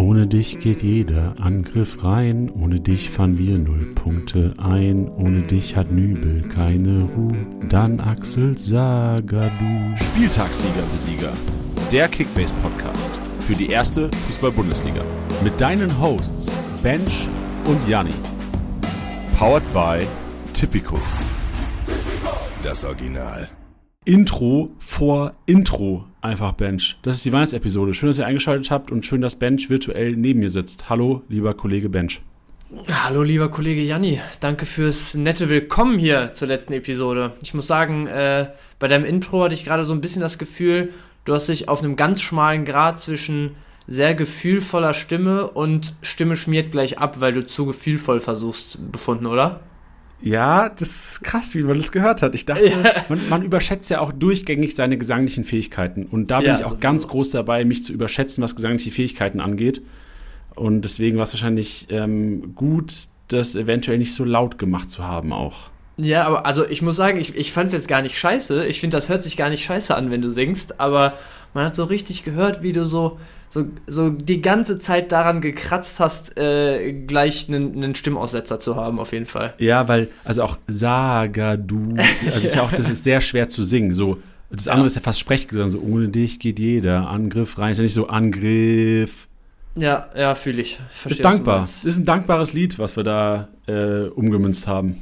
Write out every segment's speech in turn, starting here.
Ohne dich geht jeder Angriff rein, ohne dich fahren wir null Punkte ein, ohne dich hat Nübel keine Ruhe, dann Axel Sagadou. Spieltagssieger Besieger, der Kickbase Podcast für die erste Fußball-Bundesliga Mit deinen Hosts Bench und Janni. powered by Tipico. Das Original. Intro vor Intro einfach Bench. Das ist die Weihnachtsepisode. Schön, dass ihr eingeschaltet habt und schön, dass Bench virtuell neben mir sitzt. Hallo, lieber Kollege Bench. Hallo lieber Kollege Janni, danke fürs nette Willkommen hier zur letzten Episode. Ich muss sagen, äh, bei deinem Intro hatte ich gerade so ein bisschen das Gefühl, du hast dich auf einem ganz schmalen Grad zwischen sehr gefühlvoller Stimme und Stimme schmiert gleich ab, weil du zu gefühlvoll versuchst, befunden, oder? Ja, das ist krass, wie man das gehört hat. Ich dachte, man, man überschätzt ja auch durchgängig seine gesanglichen Fähigkeiten. Und da bin Ja, ich auch sowieso. ganz groß dabei, mich zu überschätzen, was gesangliche Fähigkeiten angeht. Und deswegen war es wahrscheinlich ähm, gut, das eventuell nicht so laut gemacht zu haben auch. Ja, aber also ich muss sagen, ich, ich fand es jetzt gar nicht scheiße. Ich finde, das hört sich gar nicht scheiße an, wenn du singst, aber man hat so richtig gehört, wie du so, so, so die ganze Zeit daran gekratzt hast, äh, gleich einen, einen Stimmaussetzer zu haben, auf jeden Fall. Ja, weil, also auch Sagadu, also ist ja auch, das ist sehr schwer zu singen. So, das andere ist ja fast Sprechgesang, so ohne dich geht jeder Angriff rein. Ist ja nicht so Angriff. Ja, ja, fühle ich. Verstehe, Ist du dankbar. Ist ein dankbares Lied, was wir da äh, umgemünzt haben.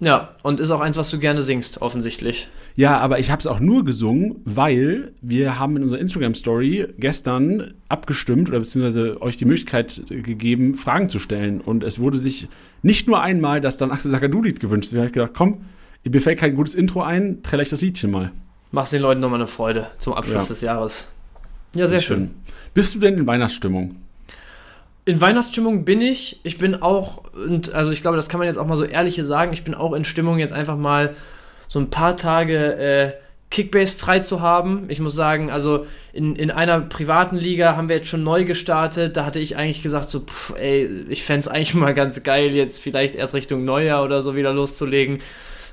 Ja, und ist auch eins, was du gerne singst, offensichtlich. Ja, aber ich habe es auch nur gesungen, weil wir haben in unserer Instagram-Story gestern abgestimmt oder beziehungsweise euch die Möglichkeit gegeben, Fragen zu stellen. Und es wurde sich nicht nur einmal das dann Axel Sagadou-Lied gewünscht. Wir haben gedacht, komm, mir fällt kein gutes Intro ein, träll ich das Liedchen mal. Machst den Leuten nochmal eine Freude zum Abschluss Ja. des Jahres. Ja, sehr Ist schön. Bist du denn in Weihnachtsstimmung? In Weihnachtsstimmung bin ich. Ich bin auch, und also ich glaube, das kann man jetzt auch mal so ehrlich sagen, ich bin auch in Stimmung, jetzt einfach mal so ein paar Tage äh, Kickbase frei zu haben. Ich muss sagen, also in, in einer privaten Liga haben wir jetzt schon neu gestartet. Da hatte ich eigentlich gesagt, so, pff, ey, ich fände es eigentlich mal ganz geil, jetzt vielleicht erst Richtung Neujahr oder so wieder loszulegen.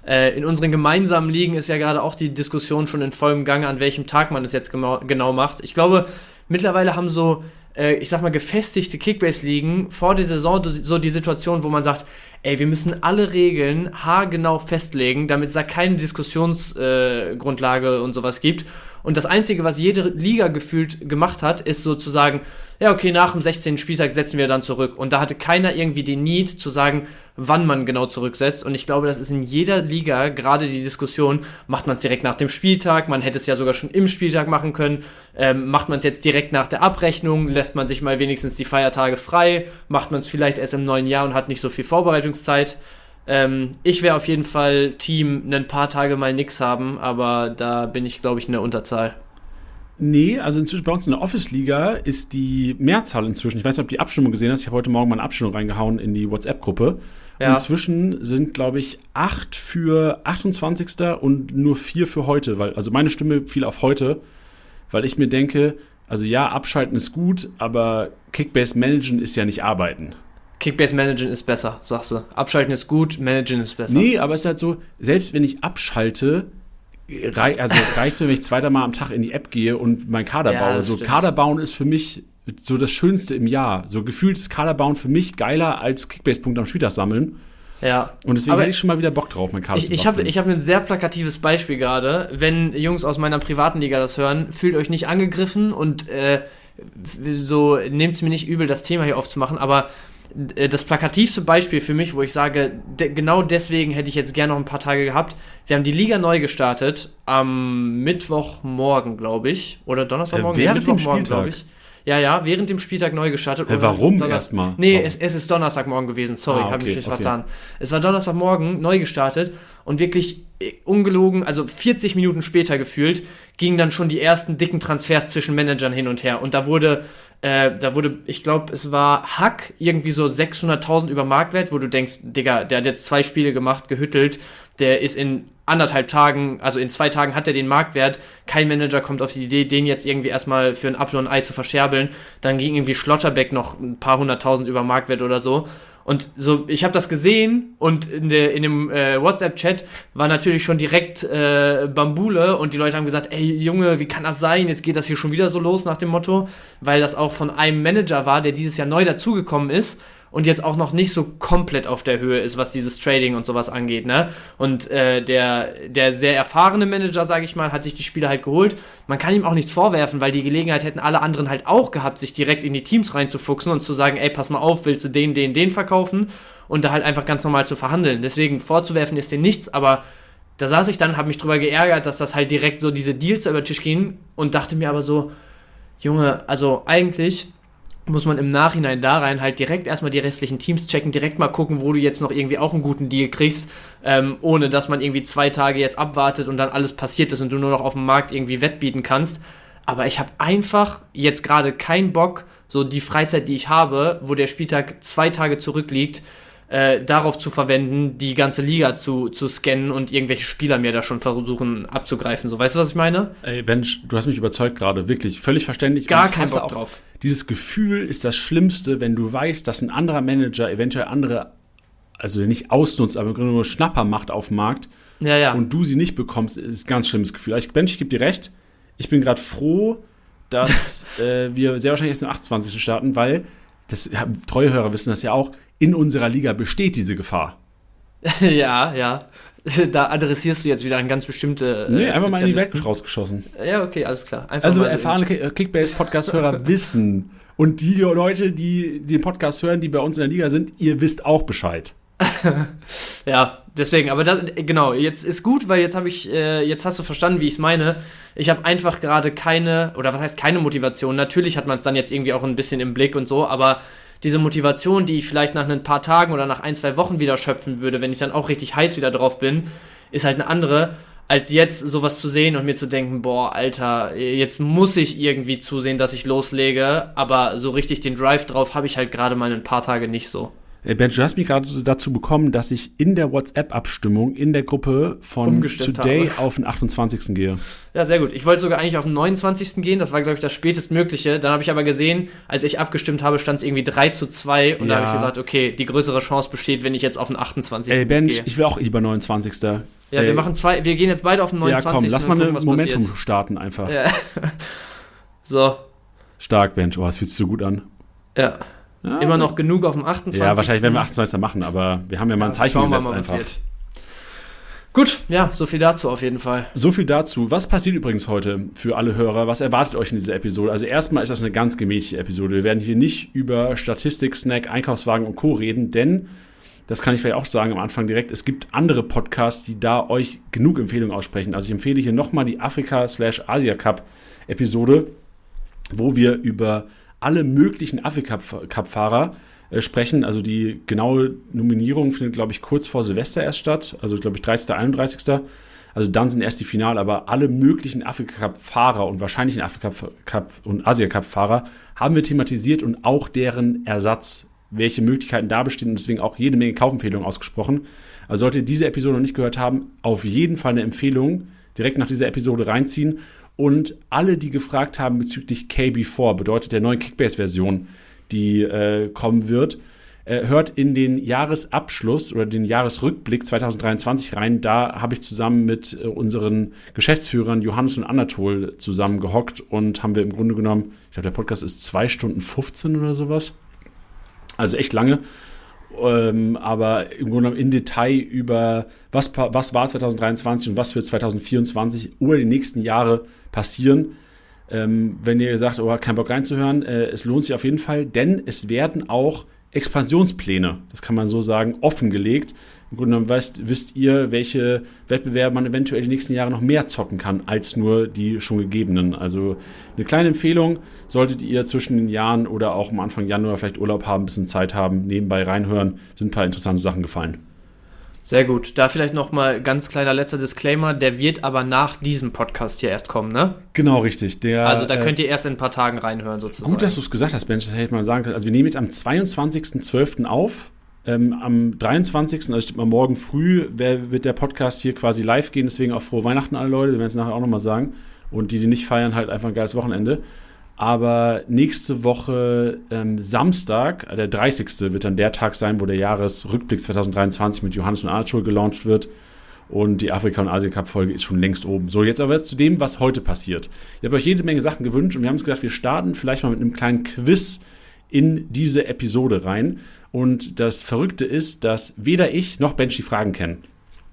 Äh, in unseren gemeinsamen Ligen ist ja gerade auch die Diskussion schon in vollem Gange, an welchem Tag man es jetzt genau, genau macht. Ich glaube, mittlerweile haben so, äh, ich sag mal, gefestigte Kickbase-Ligen vor der Saison so die Situation, wo man sagt, ey, wir müssen alle Regeln haargenau festlegen, damit es da keine Diskussionsgrundlage äh, und sowas gibt. Und das Einzige, was jede Liga gefühlt gemacht hat, ist sozusagen, ja, okay, nach dem 16. Spieltag setzen wir dann zurück. Und da hatte keiner irgendwie den Need zu sagen, wann man genau zurücksetzt. Und ich glaube, das ist in jeder Liga gerade die Diskussion, macht man es direkt nach dem Spieltag, man hätte es ja sogar schon im Spieltag machen können, ähm, macht man es jetzt direkt nach der Abrechnung, lässt man sich mal wenigstens die Feiertage frei, macht man es vielleicht erst im neuen Jahr und hat nicht so viel Vorbereitungszeit. Ähm, ich wäre auf jeden Fall Team ein paar Tage mal nix haben, aber da bin ich, glaube ich, in der Unterzahl. Nee, also inzwischen bei uns in der Office-Liga ist die Mehrzahl inzwischen. Ich weiß nicht, ob du die Abstimmung gesehen hast. Ich habe heute Morgen mal eine Abstimmung reingehauen in die WhatsApp-Gruppe. Ja. Und inzwischen sind, glaube ich, acht für 28. und nur vier für heute. Weil, also meine Stimme fiel auf heute, weil ich mir denke, also ja, abschalten ist gut, aber Kickbase managen ist ja nicht arbeiten. Kickbase managen ist besser, sagst du. Abschalten ist gut, managen ist besser. Nee, aber es ist halt so, selbst wenn ich abschalte, rei also reicht es mir, wenn ich zweiter Mal am Tag in die App gehe und mein Kader Ja, baue. So stimmt. Kader bauen ist für mich so das Schönste im Jahr. So gefühlt ist Kader bauen für mich geiler als Kickbase-Punkte am Spieltag sammeln. Ja. Und deswegen Aber hätte ich schon mal wieder Bock drauf, mein Kader Ich, zu ich habe hab ein sehr plakatives Beispiel gerade. Wenn Jungs aus meiner privaten Liga das hören, fühlt euch nicht angegriffen und äh, so nehmt es mir nicht übel, das Thema hier aufzumachen, aber das plakativste Beispiel für mich, wo ich sage, de genau deswegen hätte ich jetzt gerne noch ein paar Tage gehabt. Wir haben die Liga neu gestartet am Mittwochmorgen, glaube ich. Oder Donnerstagmorgen? Äh, während dem Mittwochmorgen, glaube ich. Ja, ja, während dem Spieltag neu gestartet. Oder warum erstmal? Nee, Warum? es, es ist Donnerstagmorgen gewesen. Sorry, Ah, habe okay, ich mich okay. vertan. Es war Donnerstagmorgen neu gestartet und wirklich äh, ungelogen, also 40 Minuten später gefühlt, gingen dann schon die ersten dicken Transfers zwischen Managern hin und her. Und da wurde, äh, da wurde, ich glaube, es war Hack irgendwie so 600.000 über Marktwert, wo du denkst, Digga, der hat jetzt zwei Spiele gemacht, gehüttelt, der ist in anderthalb Tagen, also in zwei Tagen hat er den Marktwert. Kein Manager kommt auf die Idee, den jetzt irgendwie erstmal für ein Apfel und ein Ei zu verscherbeln. Dann ging irgendwie Schlotterbeck noch ein paar hunderttausend über Marktwert oder so. Und so, ich habe das gesehen und in, der, in dem äh, WhatsApp-Chat war natürlich schon direkt äh, Bambule und die Leute haben gesagt, ey Junge, wie kann das sein? Jetzt geht das hier schon wieder so los nach dem Motto, weil das auch von einem Manager war, der dieses Jahr neu dazugekommen ist und jetzt auch noch nicht so komplett auf der Höhe ist, was dieses Trading und sowas angeht, ne? Und äh, der, der sehr erfahrene Manager, sage ich mal, hat sich die Spieler halt geholt. Man kann ihm auch nichts vorwerfen, weil die Gelegenheit hätten alle anderen halt auch gehabt, sich direkt in die Teams reinzufuchsen und zu sagen, ey, pass mal auf, willst du den, den, den verkaufen? Und da halt einfach ganz normal zu verhandeln. Deswegen vorzuwerfen ist denen nichts, aber da saß ich dann, habe mich drüber geärgert, dass das halt direkt so diese Deals über den Tisch gingen und dachte mir aber so, Junge, also eigentlich muss man im Nachhinein da rein halt direkt erstmal die restlichen Teams checken, direkt mal gucken, wo du jetzt noch irgendwie auch einen guten Deal kriegst, ähm, ohne dass man irgendwie zwei Tage jetzt abwartet und dann alles passiert ist und du nur noch auf dem Markt irgendwie wettbieten kannst. Aber ich habe einfach jetzt gerade keinen Bock, so die Freizeit, die ich habe, wo der Spieltag zwei Tage zurückliegt, äh, darauf zu verwenden, die ganze Liga zu, zu scannen und irgendwelche Spieler mir da schon versuchen abzugreifen. So, weißt du, was ich meine? Ey, Bench, du hast mich überzeugt gerade, wirklich, völlig verständlich. Gar kein Bock drauf. Dieses Gefühl ist das Schlimmste, wenn du weißt, dass ein anderer Manager eventuell andere, also nicht ausnutzt, aber nur Schnapper macht auf dem Markt ja, ja. und du sie nicht bekommst, ist ein ganz schlimmes Gefühl. Also, Bench, ich gebe dir recht, ich bin gerade froh, dass äh, wir sehr wahrscheinlich erst am 28. starten, weil das treue Hörer wissen das ja auch, in unserer Liga besteht diese Gefahr. ja, ja. Da adressierst du jetzt wieder ein ganz bestimmte. Äh, nee, einfach mal in die Welt rausgeschossen. Ja, okay, alles klar. Einfach also erfahrene Kickbase-Podcast-Hörer wissen. Und die Leute, die den Podcast hören, die bei uns in der Liga sind, ihr wisst auch Bescheid. ja, deswegen, aber das, genau, jetzt ist gut, weil jetzt habe ich, äh, jetzt hast du verstanden, wie ich es meine. Ich habe einfach gerade keine, oder was heißt keine Motivation? Natürlich hat man es dann jetzt irgendwie auch ein bisschen im Blick und so, aber diese Motivation, die ich vielleicht nach ein paar Tagen oder nach ein, zwei Wochen wieder schöpfen würde, wenn ich dann auch richtig heiß wieder drauf bin, ist halt eine andere, als jetzt sowas zu sehen und mir zu denken, boah, Alter, jetzt muss ich irgendwie zusehen, dass ich loslege, aber so richtig den Drive drauf habe ich halt gerade mal ein paar Tage nicht so. Äh, Ben, du hast mich gerade dazu bekommen, dass ich in der WhatsApp-Abstimmung in der Gruppe von Today habe. auf den 28. gehe. Ja, sehr gut. Ich wollte sogar eigentlich auf den 29. gehen, das war, glaube ich, das spätestmögliche. Dann habe ich aber gesehen, als ich abgestimmt habe, stand es irgendwie 3 zu 2 und ja. da habe ich gesagt, okay, die größere Chance besteht, wenn ich jetzt auf den 28. Ey, Ben, ich will auch lieber 29. Ja, Ey. wir machen zwei, wir gehen jetzt beide auf den 29. Ja, komm, lass mal ein Momentum passiert. starten einfach. Ja. so. Stark, Ben. Oh, das fühlt sich so gut an. Ja. Ja, Immer noch genug auf dem 28. Ja, wahrscheinlich werden wir 28. machen, aber wir haben ja mal ein Zeichen gesetzt mal, einfach. Gut, ja, so viel dazu auf jeden Fall. So viel dazu. Was passiert übrigens heute für alle Hörer? Was erwartet euch in dieser Episode? Also erstmal ist das eine ganz gemächliche Episode. Wir werden hier nicht über Statistik, Snack, Einkaufswagen und Co. reden, denn, das kann ich vielleicht auch sagen am Anfang direkt, es gibt andere Podcasts, die da euch genug Empfehlungen aussprechen. Also ich empfehle hier nochmal die Afrika-Asia-Cup-Episode, wo wir über alle möglichen Afrika-Cup-Fahrer äh, sprechen. Also die genaue Nominierung findet, glaube ich, kurz vor Silvester erst statt. Also, glaube ich, 30. 31. Also dann sind erst die Finale, aber alle möglichen Afrika-Cup-Fahrer und wahrscheinlichen Afrika-Cup und Asia-Cup-Fahrer haben wir thematisiert und auch deren Ersatz, welche Möglichkeiten da bestehen und deswegen auch jede Menge Kaufempfehlungen ausgesprochen. Also solltet ihr diese Episode noch nicht gehört haben, auf jeden Fall eine Empfehlung. Direkt nach dieser Episode reinziehen und alle, die gefragt haben bezüglich KB4, bedeutet der neuen Kickbase-Version, die äh, kommen wird, äh, hört in den Jahresabschluss oder den Jahresrückblick 2023 rein. Da habe ich zusammen mit äh, unseren Geschäftsführern Johannes und Anatol zusammen gehockt und haben wir im Grunde genommen, ich glaube, der Podcast ist 2 Stunden 15 oder sowas. Also echt lange. Ähm, aber im Grunde genommen in Detail über was, was war 2023 und was wird 2024 oder die nächsten Jahre passieren. Ähm, wenn ihr sagt, oh, kein Bock reinzuhören, äh, es lohnt sich auf jeden Fall, denn es werden auch Expansionspläne, das kann man so sagen, offengelegt. Im Grunde genommen weißt, wisst ihr, welche Wettbewerbe man eventuell die nächsten Jahre noch mehr zocken kann, als nur die schon gegebenen. Also eine kleine Empfehlung, solltet ihr zwischen den Jahren oder auch am Anfang Januar vielleicht Urlaub haben, ein bisschen Zeit haben, nebenbei reinhören, sind ein paar interessante Sachen gefallen. Sehr gut. Da vielleicht noch mal ganz kleiner letzter Disclaimer. Der wird aber nach diesem Podcast hier erst kommen, ne? Genau, richtig. Der, also da könnt ihr erst in ein paar Tagen reinhören, sozusagen. Gut, dass du es gesagt hast, Mensch. Das hätte ich mal sagen können. Also wir nehmen jetzt am 22.12. auf. Ähm, am 23., also stimmt mal morgen früh, wird der Podcast hier quasi live gehen. Deswegen auch frohe Weihnachten alle Leute. Wir werden es nachher auch nochmal sagen. Und die, die nicht feiern, halt einfach ein geiles Wochenende. Aber nächste Woche ähm, Samstag, äh, der 30. wird dann der Tag sein, wo der Jahresrückblick 2023 mit Johannes und Arthur gelauncht wird. Und die Afrika- und Asien-Cup-Folge ist schon längst oben. So, jetzt aber zu dem, was heute passiert. Ihr habt euch jede Menge Sachen gewünscht und wir haben uns gedacht, wir starten vielleicht mal mit einem kleinen Quiz in diese Episode rein. Und das Verrückte ist, dass weder ich noch Benji Fragen kennen.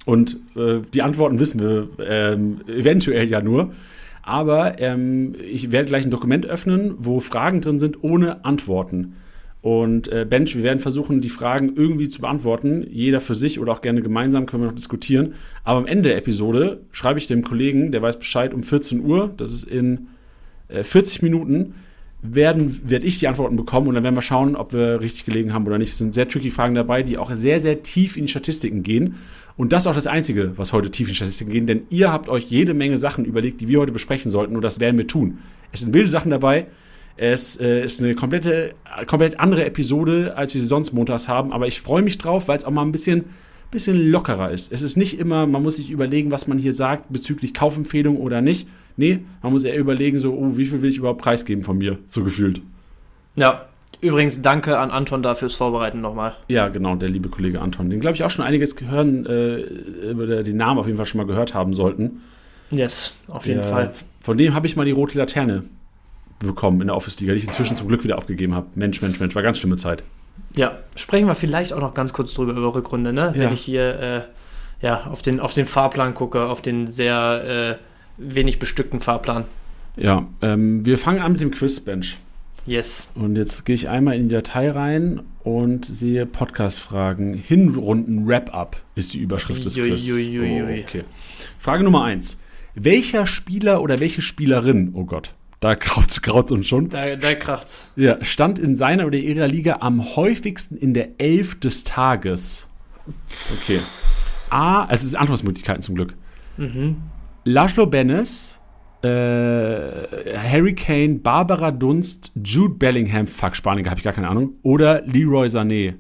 Und äh, die Antworten wissen wir ähm, eventuell ja nur. Aber ähm, ich werde gleich ein Dokument öffnen, wo Fragen drin sind ohne Antworten. Und äh, Bench, wir werden versuchen, die Fragen irgendwie zu beantworten. Jeder für sich oder auch gerne gemeinsam können wir noch diskutieren. Aber am Ende der Episode schreibe ich dem Kollegen, der weiß Bescheid, um 14 Uhr, das ist in äh, 40 Minuten, werden, werde ich die Antworten bekommen und dann werden wir schauen, ob wir richtig gelegen haben oder nicht. Es sind sehr tricky Fragen dabei, die auch sehr, sehr tief in die Statistiken gehen. Und das ist auch das Einzige, was heute tief in Statistiken geht, denn ihr habt euch jede Menge Sachen überlegt, die wir heute besprechen sollten und das werden wir tun. Es sind wilde Sachen dabei. Es äh, ist eine komplette, komplett andere Episode, als wir sie sonst montags haben, aber ich freue mich drauf, weil es auch mal ein bisschen, bisschen lockerer ist. Es ist nicht immer, man muss sich überlegen, was man hier sagt bezüglich Kaufempfehlung oder nicht. Nee, man muss eher überlegen, so, oh, wie viel will ich überhaupt preisgeben von mir, so gefühlt. Ja, übrigens danke an Anton dafür fürs Vorbereiten nochmal. Ja, genau, der liebe Kollege Anton. Den, glaube ich, auch schon einiges gehören, äh, über den Namen auf jeden Fall schon mal gehört haben sollten. Yes, auf jeden Der- Fall. Von dem habe ich mal die rote Laterne bekommen in der Office-Liga, die ich inzwischen zum Glück wieder abgegeben habe. Mensch, Mensch, Mensch, war ganz schlimme Zeit. Ja, sprechen wir vielleicht auch noch ganz kurz drüber über Rückrunde, ne? Ja. Wenn ich hier äh, ja, auf, den, auf den Fahrplan gucke, auf den sehr äh, wenig bestückten Fahrplan. Ja, ähm, wir fangen an mit dem Quizbench. Yes. Und jetzt gehe ich einmal in die Datei rein und sehe Podcast-Fragen. Hinrunden-Wrap-Up ist die Überschrift des Ui, Quiz. ui, ui, ui. Oh, okay. Frage Nummer eins. Welcher Spieler oder welche Spielerin, oh Gott, da graut's, graut's uns schon, Da, da kracht's. ja, stand in seiner oder ihrer Liga am häufigsten in der Elf des Tages? Okay. A, also es ist Antwortmöglichkeiten zum Glück. Mhm. Laszlo Bennis, äh, Harry Kane, Barbara Dunst, Jude Bellingham, fuck, Spanier, habe ich gar keine Ahnung, oder Leroy Sané.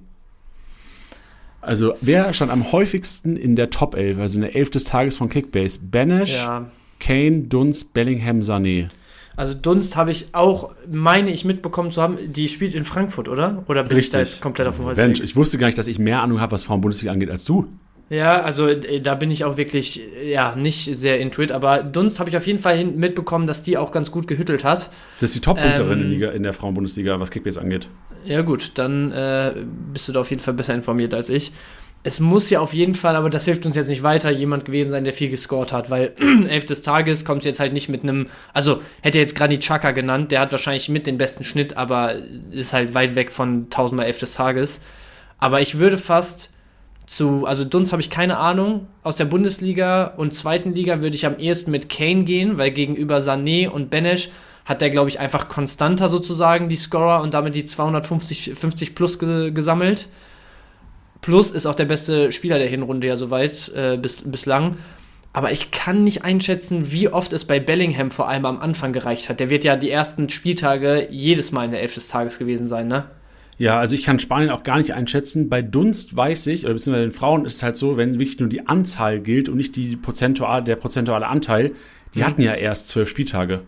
Also, wer stand am häufigsten in der Top 11, also in der 11 des Tages von Kickbase? Benesch, Ja. Kane, Dunst, Bellingham, Sané. Also Dunst habe ich auch, meine ich, mitbekommen zu haben, die spielt in Frankfurt, oder? Oder bin ich da jetzt komplett auf dem Mensch, Holzweg? ich wusste gar nicht, dass ich mehr Ahnung habe, was Frauen-Bundesliga angeht, als du. Ja, also äh, da bin ich auch wirklich, äh, ja, nicht sehr into it, aber Dunst habe ich auf jeden Fall mitbekommen, dass die auch ganz gut gehüttelt hat. Das ist die Top-Punkterin Ähm, in, Liga- in der Frauen-Bundesliga, was Kickbase angeht. Ja gut, dann äh, bist du da auf jeden Fall besser informiert als ich. Es muss ja auf jeden Fall, aber das hilft uns jetzt nicht weiter, jemand gewesen sein, der viel gescored hat, weil elf des Tages kommt jetzt halt nicht mit einem, also hätte er jetzt Granit Xhaka genannt, der hat wahrscheinlich mit den besten Schnitt, aber ist halt weit weg von 1000 mal elf des Tages. Aber ich würde fast zu, also Dunst habe ich keine Ahnung, aus der Bundesliga und zweiten Liga würde ich am ehesten mit Kane gehen, weil gegenüber Sané und Benesch hat der, glaube ich, einfach konstanter sozusagen die Scorer und damit die 250 50 plus ge gesammelt. Plus ist auch der beste Spieler der Hinrunde ja soweit äh, bis, bislang. Aber ich kann nicht einschätzen, wie oft es bei Bellingham vor allem am Anfang gereicht hat. Der wird ja die ersten Spieltage jedes Mal in der Elf des Tages gewesen sein, ne? Ja, also ich kann Spanien auch gar nicht einschätzen. Bei Dunst weiß ich, oder beziehungsweise den Frauen ist es halt so, wenn wirklich nur die Anzahl gilt und nicht die prozentuale, der prozentuale Anteil, die Mhm. hatten ja erst zwölf Spieltage.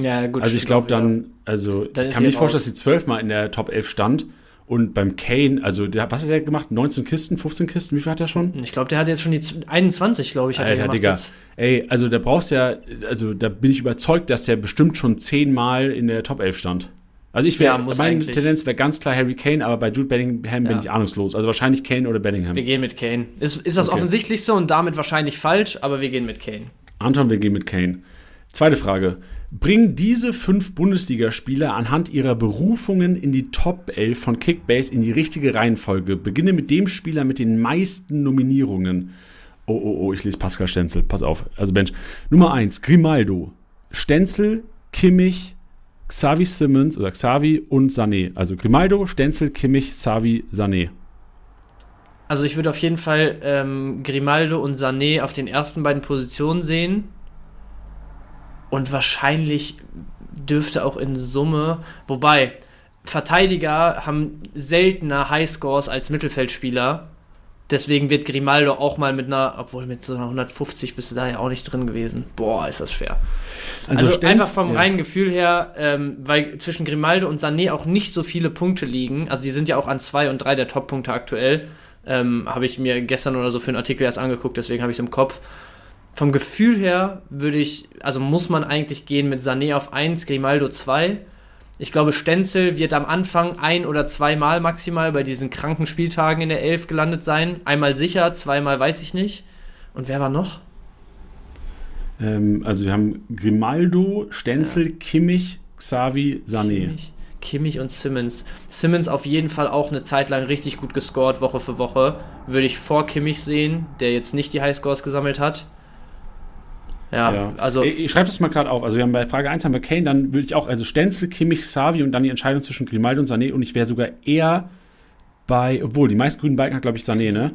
Ja, gut. Also ich glaube dann, also Dann ich kann mir nicht vorstellen, dass sie zwölfmal in der Top 11 stand. Und beim Kane, also der, was hat er gemacht? 19 Kisten, 15 Kisten, wie viel hat er schon? Ich glaube, der hat jetzt schon die z- 21, glaube ich, hat er Alter, gemacht Digga. jetzt. Ey, also da brauchst du ja, also da bin ich überzeugt, dass der bestimmt schon zehnmal in der Top 11 stand. Also ich wäre, Ja, meine eigentlich. Tendenz wäre ganz klar Harry Kane, aber bei Jude Bellingham bin Ja. ich ahnungslos. Also wahrscheinlich Kane oder Bellingham. Wir gehen mit Kane. Ist, ist das Okay. offensichtlichste und damit wahrscheinlich falsch, aber wir gehen mit Kane. Anton, wir gehen mit Kane. Zweite Frage. Bringen diese fünf Bundesligaspieler anhand ihrer Berufungen in die Top 11 von Kickbase in die richtige Reihenfolge? Beginne mit dem Spieler mit den meisten Nominierungen. Oh, oh, oh, ich lese Pascal Stenzel. Pass auf. Also Bench. Nummer 1, Grimaldo. Stenzel, Kimmich, Xavi Simmons oder Xavi und Sané. Also Grimaldo, Stenzel, Kimmich, Xavi, Sané. Also ich würde auf jeden Fall ähm, Grimaldo und Sané auf den ersten beiden Positionen sehen. Und wahrscheinlich dürfte auch in Summe, wobei, Verteidiger haben seltener Highscores als Mittelfeldspieler. Deswegen wird Grimaldo auch mal mit einer, obwohl mit so einer 150 bist du da ja auch nicht drin gewesen. Boah, ist das schwer. Also, also einfach vom ja. reinen Gefühl her, ähm, weil zwischen Grimaldo und Sané auch nicht so viele Punkte liegen. Also die sind ja auch an zwei und drei der Top-Punkte aktuell. Ähm, habe ich mir gestern oder so für einen Artikel erst angeguckt, deswegen habe ich es im Kopf. Vom Gefühl her würde ich, also muss man eigentlich gehen mit Sané auf 1, Grimaldo 2 ich glaube, Stenzel wird am Anfang ein oder zweimal maximal bei diesen kranken Spieltagen in der Elf gelandet sein. Einmal sicher, zweimal weiß ich nicht. Und wer war noch? Ähm, also wir haben Grimaldo, Stenzel, ja. Kimmich, Xavi, Sané. Kimmich, Kimmich und Simmons. Simmons auf jeden Fall auch eine Zeit lang richtig gut gescored, Woche für Woche. Würde ich vor Kimmich sehen, der jetzt nicht die Highscores gesammelt hat. Ja, ja. also. Ich, ich schreibe das mal gerade auf. Also, wir haben bei Frage 1 haben wir Kane, dann würde ich auch, also Stenzel, Kimmich, Savi und dann die Entscheidung zwischen Grimaldo und Sané und ich wäre sogar eher bei, obwohl die meisten grünen Balken hat, glaube ich, Sané, ne?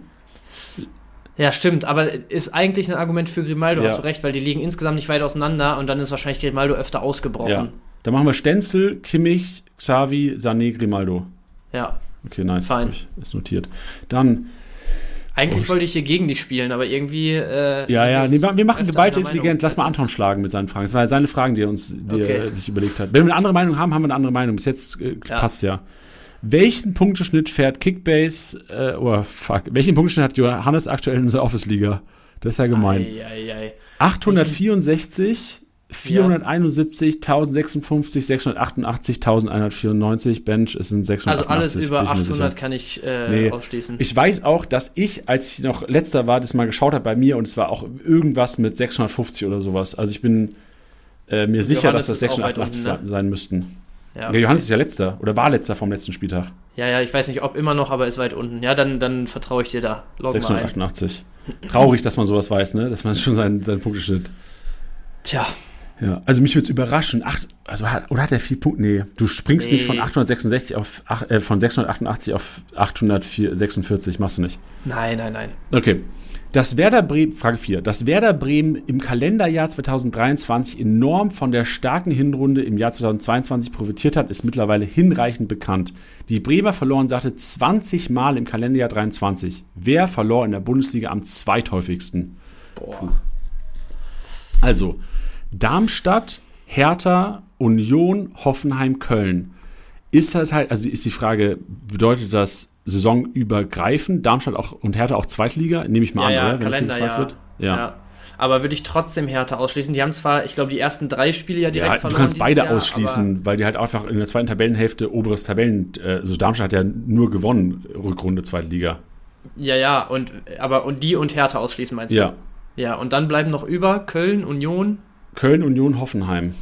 Ja, stimmt, aber ist eigentlich ein Argument für Grimaldo, ja. hast du recht, weil die liegen insgesamt nicht weit auseinander und dann ist wahrscheinlich Grimaldo öfter ausgebrochen. Ja. Dann machen wir Stenzel, Kimmich, Xavi, Sané, Grimaldo. Ja. Okay, nice. Fein. Ist notiert. Dann eigentlich oh. wollte ich hier gegen dich spielen, aber irgendwie. Äh, ja, ja, nee, wir machen wir beide intelligent. Lass mal Anton schlagen mit seinen Fragen. Das war ja seine Fragen, die er uns die okay. er sich überlegt hat. Wenn wir eine andere Meinung haben, haben wir eine andere Meinung. Bis jetzt äh, ja. passt ja. Welchen Punkteschnitt fährt Kickbase, äh, oh fuck, welchen Punkteschnitt hat Johannes aktuell in unserer Office-Liga? Das ist ja gemein. Ei, ei, ei. 864, 471, 1056, 688, 1194. Bench ist ein 688. Also alles über 800 kann ich äh, nee. ausschließen. Ich weiß auch, dass ich, als ich noch letzter war, das mal geschaut habe bei mir und es war auch irgendwas mit 650 oder sowas. Also ich bin äh, mir sicher, Johannes dass das 688 unten, ne? sein müssten. Ja, okay. Johannes ist ja letzter oder war letzter vom letzten Spieltag. Ja, ja, ich weiß nicht, ob immer noch, aber ist weit unten. Ja, dann, dann vertraue ich dir da. Log 688. Traurig, dass man sowas weiß, ne? Dass man schon seinen, seinen Punkteschnitt. Tja, ja, also mich würde es überraschen. Ach, also hat, oder hat er vier Punkte? Nee, du springst nee. nicht von 866 auf äh, von 688 auf 846, machst du nicht. Nein, nein, nein. Okay. Das Werder Bremen, Frage 4, das Werder Bremen im Kalenderjahr 2023 enorm von der starken Hinrunde im Jahr 2022 profitiert hat, ist mittlerweile hinreichend bekannt. Die Bremer verloren satte 20 Mal im Kalenderjahr 23. Wer verlor in der Bundesliga am zweithäufigsten? Boah. Also, Darmstadt, Hertha, Union, Hoffenheim, Köln. Ist halt halt, also ist die Frage, bedeutet das saisonübergreifend? Darmstadt auch und Hertha auch Zweitliga? Nehme ich mal ja, an, ja, oder? Kalender, ja. Wird? ja. ja. Aber würde ich trotzdem Hertha ausschließen. Die haben zwar, ich glaube, die ersten drei Spiele ja direkt ja, verloren. Du kannst beide Jahr, ausschließen, weil die halt einfach in der zweiten Tabellenhälfte oberes Tabellen, äh, also Darmstadt hat ja nur gewonnen, Rückrunde Zweitliga. Ja, ja, und aber und die und Hertha ausschließen, meinst du? Ja. Ja, und dann bleiben noch über Köln, Union, Köln, Union, Hoffenheim.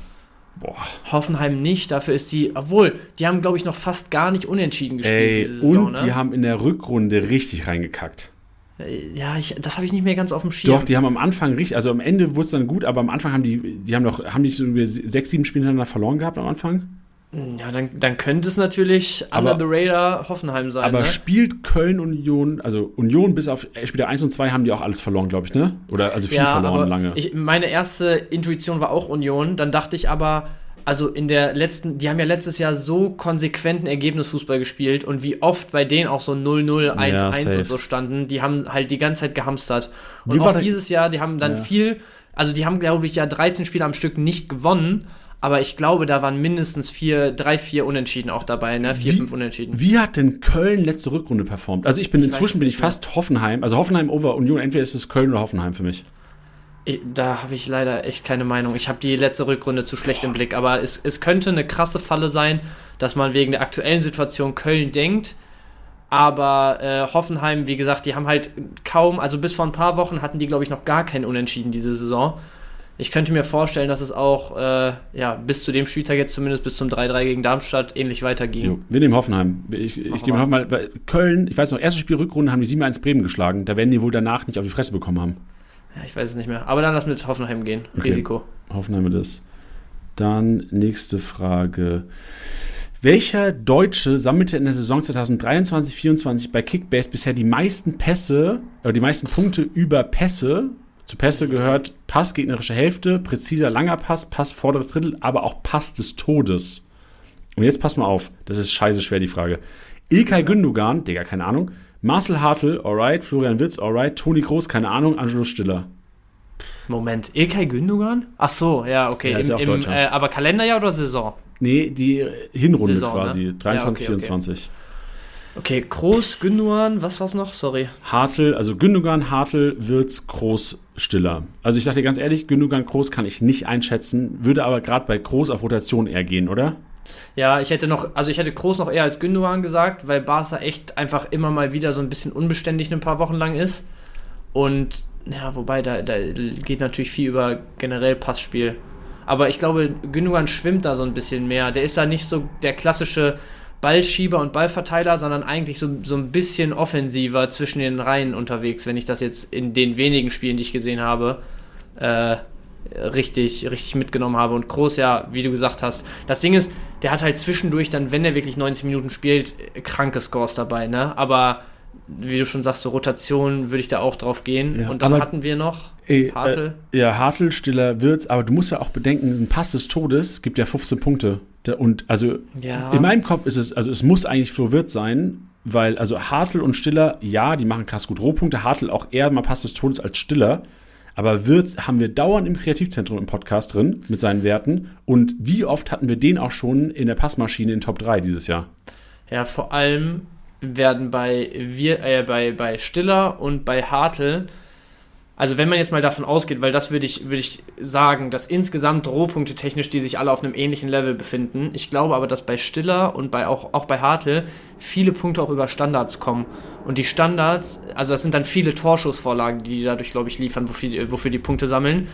Boah. Hoffenheim nicht, dafür ist die, obwohl, die haben, glaube ich, noch fast gar nicht unentschieden gespielt. Ey, Saison, und ne? die haben in der Rückrunde richtig reingekackt. Äh, ja, ich, das habe ich nicht mehr ganz auf dem Schirm. Doch, die haben am Anfang richtig, also am Ende wurde es dann gut, aber am Anfang haben die, die haben doch, haben die so sechs, sieben Spiele hintereinander verloren gehabt am Anfang? Ja, dann, dann könnte es natürlich aber, under the radar Hoffenheim sein. Aber ne? spielt Köln Union, also Union bis auf Spieler 1 und 2 haben die auch alles verloren, glaube ich, ne? Oder also viel ja, verloren lange. Ich, meine erste Intuition war auch Union. Dann dachte ich aber, also in der letzten, die haben ja letztes Jahr so konsequenten Ergebnisfußball gespielt und wie oft bei denen auch so 0-0, 1-1 ja, und so standen, die haben halt die ganze Zeit gehamstert. Und die auch dieses Jahr, die haben dann ja. viel, also die haben, glaube ich, ja 13 Spiele am Stück nicht gewonnen aber ich glaube, da waren mindestens vier, drei, vier Unentschieden auch dabei, ne? Vier, wie, fünf Unentschieden. Wie hat denn Köln letzte Rückrunde performt? Also ich bin ich inzwischen bin ich fast Hoffenheim, also Hoffenheim over Union, entweder ist es Köln oder Hoffenheim für mich. Ich, da habe ich leider echt keine Meinung. Ich habe die letzte Rückrunde zu schlecht Boah. im Blick, aber es, es könnte eine krasse Falle sein, dass man wegen der aktuellen Situation Köln denkt, aber äh, Hoffenheim, wie gesagt, die haben halt kaum, also bis vor ein paar Wochen hatten die, glaube ich, noch gar keinen Unentschieden diese Saison ich könnte mir vorstellen, dass es auch äh, ja, bis zu dem Spieltag jetzt zumindest bis zum 3-3 gegen Darmstadt ähnlich weiterging. Jo, wir nehmen Hoffenheim. Ich, ich gebe Hoffenheim. Bei Köln, ich weiß noch, erste Spiel Rückrunde haben die 7-1 Bremen geschlagen. Da werden die wohl danach nicht auf die Fresse bekommen haben. Ja, ich weiß es nicht mehr. Aber dann lass mit Hoffenheim gehen. Okay. Risiko. Hoffenheim mit das. Dann nächste Frage. Welcher Deutsche sammelte in der Saison 2023-24 bei Kickbase bisher die meisten Pässe, oder die meisten Punkte über Pässe zu Pässe gehört Pass gegnerische Hälfte, präziser langer Pass, Pass vorderes Drittel, aber auch Pass des Todes. Und jetzt pass mal auf, das ist scheiße schwer die Frage. Ilkay Gündogan, Digga, keine Ahnung. Marcel Hartl, alright. Florian Witz, alright. Toni Groß, keine Ahnung. Angelo Stiller. Moment, Ilkay Gündogan? Ach so, ja, okay. Ja, ist Im, ja auch im, äh, aber Kalenderjahr oder Saison? Nee, die Hinrunde Saison, quasi. ne? 23, Ja, okay. 24. Okay, Groß, Gündogan, was war's noch? Sorry. Hartl, also Gündogan, Hartl, Wirtz, Groß, Stiller. Also ich sag dir ganz ehrlich, Gündogan, Groß kann ich nicht einschätzen, würde aber gerade bei Groß auf Rotation eher gehen, oder? Ja, ich hätte noch, also ich hätte Groß noch eher als Gündogan gesagt, weil Barca echt einfach immer mal wieder so ein bisschen unbeständig ein paar Wochen lang ist. Und ja, wobei da, da geht natürlich viel über generell Passspiel. Aber ich glaube, Gündogan schwimmt da so ein bisschen mehr. Der ist da nicht so der klassische Ballschieber und Ballverteiler, sondern eigentlich so, so ein bisschen offensiver zwischen den Reihen unterwegs, wenn ich das jetzt in den wenigen Spielen, die ich gesehen habe, äh, richtig, richtig mitgenommen habe. Und Groß, ja, wie du gesagt hast, das Ding ist, der hat halt zwischendurch dann, wenn er wirklich 90 Minuten spielt, kranke Scores dabei, ne? Aber wie du schon sagst, so Rotation würde ich da auch drauf gehen. Ja, und dann hatten wir noch Ey, Hartl. Äh, ja, Hartl, Stiller, Wirtz, aber du musst ja auch bedenken, ein Pass des Todes gibt ja 15 Punkte. Und also Ja. in meinem Kopf ist es, also es muss eigentlich Flo Wirtz sein, weil also Hartl und Stiller, ja, die machen krass gut Rohpunkte. Hartl auch eher mal Pass des Todes als Stiller. Aber Wirtz haben wir dauernd im Kreativzentrum im Podcast drin mit seinen Werten. Und wie oft hatten wir den auch schon in der Passmaschine in Top 3 dieses Jahr? Ja, vor allem werden bei, wir, äh, bei, bei Stiller und bei Hartl, also wenn man jetzt mal davon ausgeht, weil das würde ich, würde ich sagen, dass insgesamt Rohpunkte technisch, die sich alle auf einem ähnlichen Level befinden. Ich glaube aber, dass bei Stiller und bei auch, auch bei Hartl viele Punkte auch über Standards kommen. Und die Standards, also das sind dann viele Torschussvorlagen, die die dadurch, glaube ich, liefern, wofür, die- wofür die Punkte sammeln.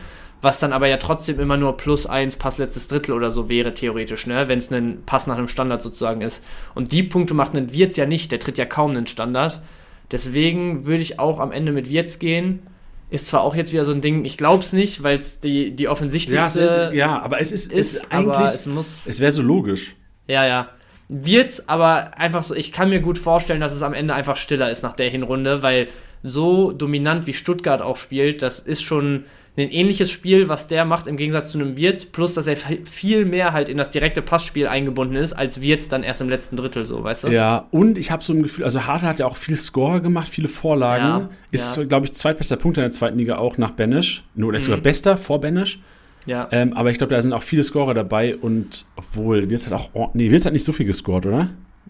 Was dann aber ja trotzdem immer nur plus eins Pass letztes Drittel oder so wäre, theoretisch, ne? Wenn es ein Pass nach einem Standard sozusagen ist. Und die Punkte macht ein Wirtz ja nicht, der tritt ja kaum einen Standard. Deswegen würde ich auch am Ende mit Wirtz gehen. Ist zwar auch jetzt wieder so ein Ding, ich glaube es nicht, weil es die, die offensichtlichste ja, aber es ist, es ist, ist eigentlich, es muss. es wäre so logisch. Ja, ja. Wird's aber einfach so, ich kann mir gut vorstellen, dass es am Ende einfach stiller ist nach der Hinrunde, weil so dominant wie Stuttgart auch spielt, das ist schon ein ähnliches Spiel, was der macht im Gegensatz zu einem Wirtz, plus dass er viel mehr halt in das direkte Passspiel eingebunden ist, als Wirtz dann erst im letzten Drittel so, weißt du? Ja, und ich habe so ein Gefühl, also Hartl hat ja auch viele Scorer gemacht, viele Vorlagen. Ja, ist, ja. glaube ich, zweitbester Punkt in der zweiten Liga auch nach Benesch. Nur, ist Mhm. sogar bester vor Benesch. Ja. Ähm, aber ich glaube, da sind auch viele Scorer dabei und obwohl, Wirtz hat auch, oh, nee, Wirtz hat nicht so viel gescored, oder?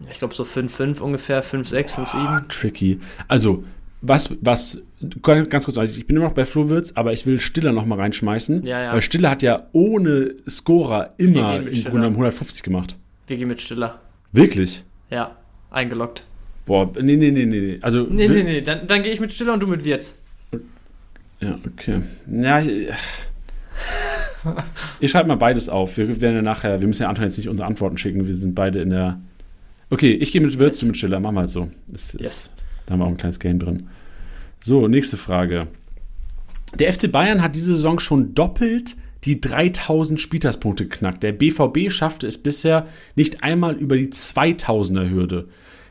Ich glaube so 5-5 ungefähr, 5-6, 5-7. Tricky. Also, was, was, ganz kurz, also ich bin immer noch bei Flo Wirtz, aber ich will Stiller noch mal reinschmeißen. Ja, ja. Weil Stiller hat ja ohne Scorer immer im Grunde Stiller. genommen 150 gemacht. Wir gehen mit Stiller. Wirklich? Ja, eingeloggt. Boah, nee, nee, nee, nee. nee. Also, Nee, nee, nee, dann, dann gehe ich mit Stiller und du mit Wirtz. Ja, okay. Ja, ich, ich schreibe mal beides auf. Wir werden ja nachher, wir müssen ja Anton jetzt nicht unsere Antworten schicken. Wir sind beide in der. Okay, ich gehe mit Wirtz, du mit Schiller. Machen wir halt so. Das, ist, Yes. Haben wir auch ein kleines Game drin. So, nächste Frage. Der FC Bayern hat diese Saison schon doppelt die 3000 Spieltagspunkte geknackt. Der BVB schaffte es bisher nicht einmal über die 2000er Hürde.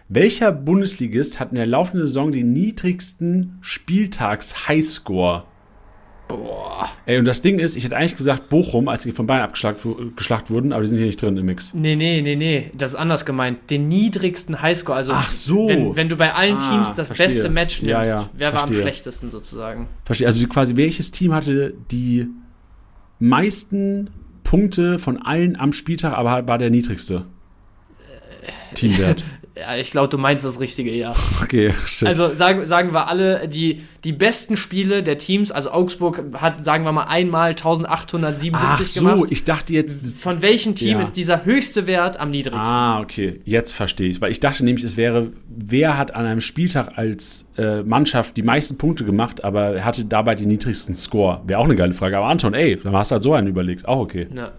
Welcher Bundesligist hat in der laufenden Saison den niedrigsten Spieltags-Highscore? Boah. Ey, und das Ding ist, ich hätte eigentlich gesagt Bochum, als die von Bayern geschlagt wurden, aber die sind hier nicht drin im Mix. Nee, nee, nee, nee. Das ist anders gemeint. Den niedrigsten Highscore. Also, Ach so. wenn, wenn du bei allen Ah, Teams das verstehe. beste Match Ja, nimmst, ja, wer war am verstehe. schlechtesten sozusagen? Verstehe. Also quasi, welches Team hatte die meisten Punkte von allen am Spieltag, aber war der niedrigste Teamwert? Ja, ich glaube, du meinst das Richtige, ja. Okay, shit. Also sagen, sagen wir alle, die, die besten Spiele der Teams, also Augsburg hat, sagen wir mal, einmal 1877 Ach so, gemacht. ich dachte jetzt. Von welchem Team Ja. ist dieser höchste Wert am niedrigsten? Ah, okay, jetzt verstehe ich es. Weil ich dachte nämlich, es wäre, wer hat an einem Spieltag als äh, Mannschaft die meisten Punkte gemacht, aber er hatte dabei den niedrigsten Score. Wäre auch eine geile Frage. Aber Anton, ey, dann hast du halt so einen überlegt. Auch okay. Ja.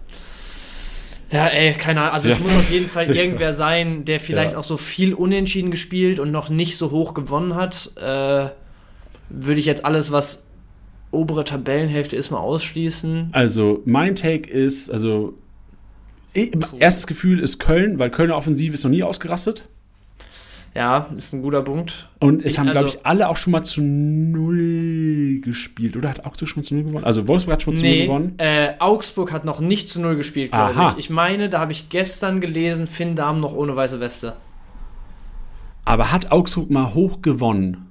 Ja, ey, keine Ahnung. Also es Ja. muss auf jeden Fall irgendwer sein, der vielleicht Ja. auch so viel unentschieden gespielt und noch nicht so hoch gewonnen hat. Äh, Würde ich jetzt alles, was obere Tabellenhälfte ist, mal ausschließen. Also, mein Take ist, also, ich, erstes Gefühl ist Köln, weil Kölner Offensive ist noch nie ausgerastet. Ja, ist ein guter Punkt. Und es Ich- haben, glaube also- ich, alle auch schon mal zu null gespielt. Oder hat Augsburg schon mal zu null gewonnen? Also Wolfsburg hat schon mal zu null Nee, gewonnen. äh, Augsburg hat noch nicht zu Null gespielt, glaube ich. Ich meine, da habe ich gestern gelesen, Finn Dahm noch ohne weiße Weste. Aber hat Augsburg mal hoch gewonnen?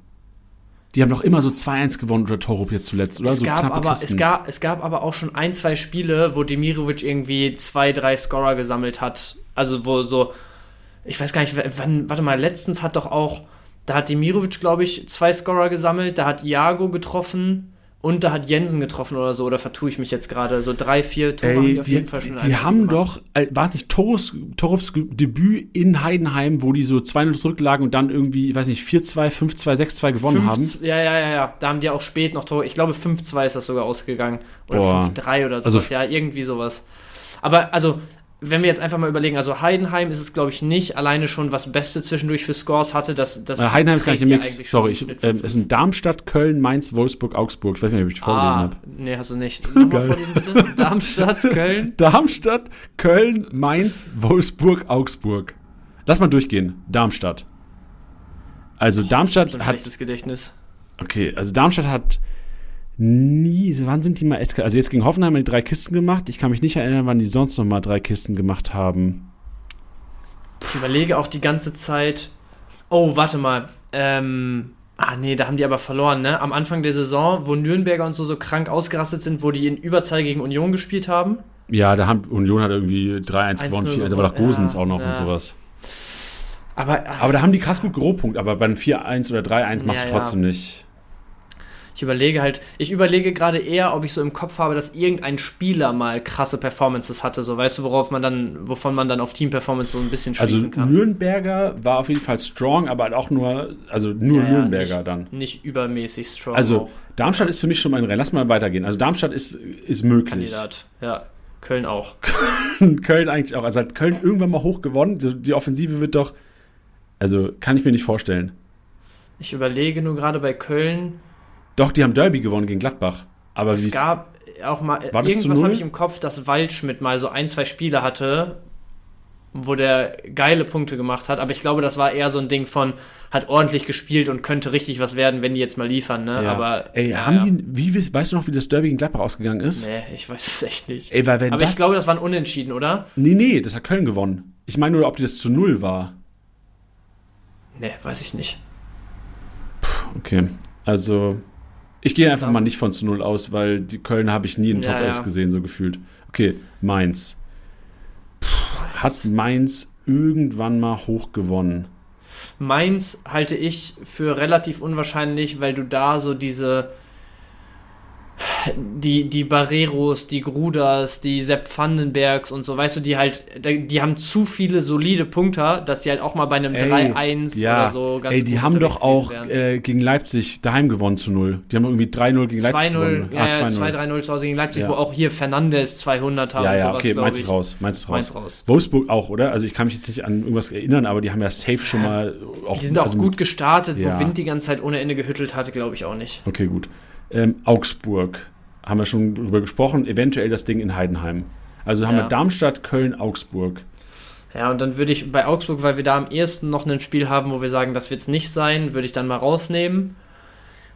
Die haben doch immer so 2-1 gewonnen oder Torup jetzt zuletzt, oder? Es so gab, aber, Kisten. es, gab, es gab aber auch schon ein, zwei Spiele, wo Demirovic irgendwie zwei, drei Scorer gesammelt hat. Also wo so, ich weiß gar nicht, wann, warte mal, letztens hat doch auch, da hat Demirovic, glaube ich, zwei Scorer gesammelt, da hat Iago getroffen und da hat Jensen getroffen oder so, oder vertue ich mich jetzt gerade? So drei, vier Tore haben die auf die, jeden Fall schon die haben gemacht. doch, äh, war nicht Torus, Torups Ge- Debüt in Heidenheim, wo die so 2-0 zurücklagen und dann irgendwie, ich weiß nicht, 4-2, 5-2, 6-2 gewonnen Fünf- haben. Ja, ja, ja, ja. Da haben die auch spät noch Tore. Ich glaube, 5-2 ist das sogar ausgegangen. Oder Boah. 5-3 oder Also- sowas. ja, irgendwie sowas. Aber also, wenn wir jetzt einfach mal überlegen, also Heidenheim ist es, glaube ich, nicht alleine schon, was Beste zwischendurch für Scores hatte. Das, das Äh, Heidenheim ist gar nicht im Mix. Sorry, ich, fünf. es sind Darmstadt, Köln, Mainz, Wolfsburg, Augsburg. Ich weiß nicht, ob ich vorgelesen Ah, habe. nee, hast du nicht. Nochmal vorlesen, bitte. Darmstadt, Köln. Darmstadt, Köln, Mainz, Wolfsburg, Augsburg. Lass mal durchgehen. Darmstadt. Also Darmstadt So ein hat Gedächtnis. Okay, also Darmstadt hat nie, wann sind die mal eskaliert? Also jetzt gegen Hoffenheim haben die drei Kisten gemacht. Ich kann mich nicht erinnern, wann die sonst noch mal drei Kisten gemacht haben. Ich überlege auch die ganze Zeit. Oh, warte mal. Ähm. Ah, nee, da haben die aber verloren, ne? Am Anfang der Saison, wo Nürnberger und so so krank ausgerastet sind, wo die in Überzahl gegen Union gespielt haben. Ja, da haben Union hat irgendwie 3-1 gewonnen. 1-0 Da war doch Gosens gewonnen. auch noch Ja, und ja. sowas. Aber, Aber da haben die krass gut Gerohpunkt, aber beim 4-1 oder 3-1 machst Ja, du ja. trotzdem nicht. Ich überlege halt, ich überlege gerade eher, ob ich so im Kopf habe, dass irgendein Spieler mal krasse Performances hatte. So, weißt du, worauf man dann, wovon man dann auf Team-Performance so ein bisschen Also schließen kann. Nürnberger war auf jeden Fall strong, aber halt auch nur, also nur Ja, Nürnberger nicht, dann. Nicht übermäßig strong. Also auch. Darmstadt ist für mich schon mal ein Rennen. Lass mal weitergehen. Also Darmstadt ist, ist möglich. Kandidat. Ja, Köln auch. Köln eigentlich auch. Also hat Köln irgendwann mal hoch gewonnen. Die Offensive wird doch. Also kann ich mir nicht vorstellen. Ich überlege nur gerade bei Köln. Doch, die haben Derby gewonnen gegen Gladbach. Aber wie Es gab auch mal, War irgendwas habe ich im Kopf, dass Waldschmidt mal so ein, zwei Spiele hatte, wo der geile Punkte gemacht hat. Aber ich glaube, das war eher so ein Ding von, hat ordentlich gespielt und könnte richtig was werden, wenn die jetzt mal liefern. Ne? ja. Aber Ey, ja, haben ja. die. Wie, weißt du noch, wie das Derby gegen Gladbach ausgegangen ist? Nee, ich weiß es echt nicht. Ey, weil wenn Aber das. ich glaube, das waren Unentschieden, oder? nee, nee, das hat Köln gewonnen. Ich meine nur, ob die das zu null war. Nee, weiß ich nicht. Okay. Also. Ich gehe einfach Ja. mal nicht von zu null aus, weil die Köln habe ich nie in Ja, Top 11 ja. gesehen, so gefühlt. Okay, Mainz. Hat Mainz irgendwann mal hoch gewonnen? Mainz halte ich für relativ unwahrscheinlich, weil du da so diese die, die Barreros, die Gruders, die Sepp Vandenbergs und so, weißt du, die halt, die haben zu viele solide Punkter, dass die halt auch mal bei einem Ey, 3-1 ja. oder so ganz Ey, die haben doch auch äh, gegen Leipzig daheim gewonnen zu null. Die haben irgendwie 3-0 gegen Leipzig 2-0, gewonnen. ja, ja, 2-0. 2-3-0 zu Hause gegen Leipzig, Ja. wo auch hier Fernandes 200 haben Ja, und ja, sowas, okay, ist raus. Mainz ist raus. Mainz raus. Wolfsburg auch, oder? Also ich kann mich jetzt nicht an irgendwas erinnern, aber die haben ja safe schon mal auch. Die sind auch also gut gestartet, Ja. wo Wind die ganze Zeit ohne Ende gehüttelt hatte, glaube ich auch nicht. Okay, gut. Ähm, Augsburg. Haben wir schon drüber gesprochen. Eventuell das Ding in Heidenheim. Also haben Ja. wir Darmstadt, Köln, Augsburg. Ja, und dann würde ich bei Augsburg, weil wir da am ehesten noch ein Spiel haben, wo wir sagen, das wird es nicht sein, würde ich dann mal rausnehmen.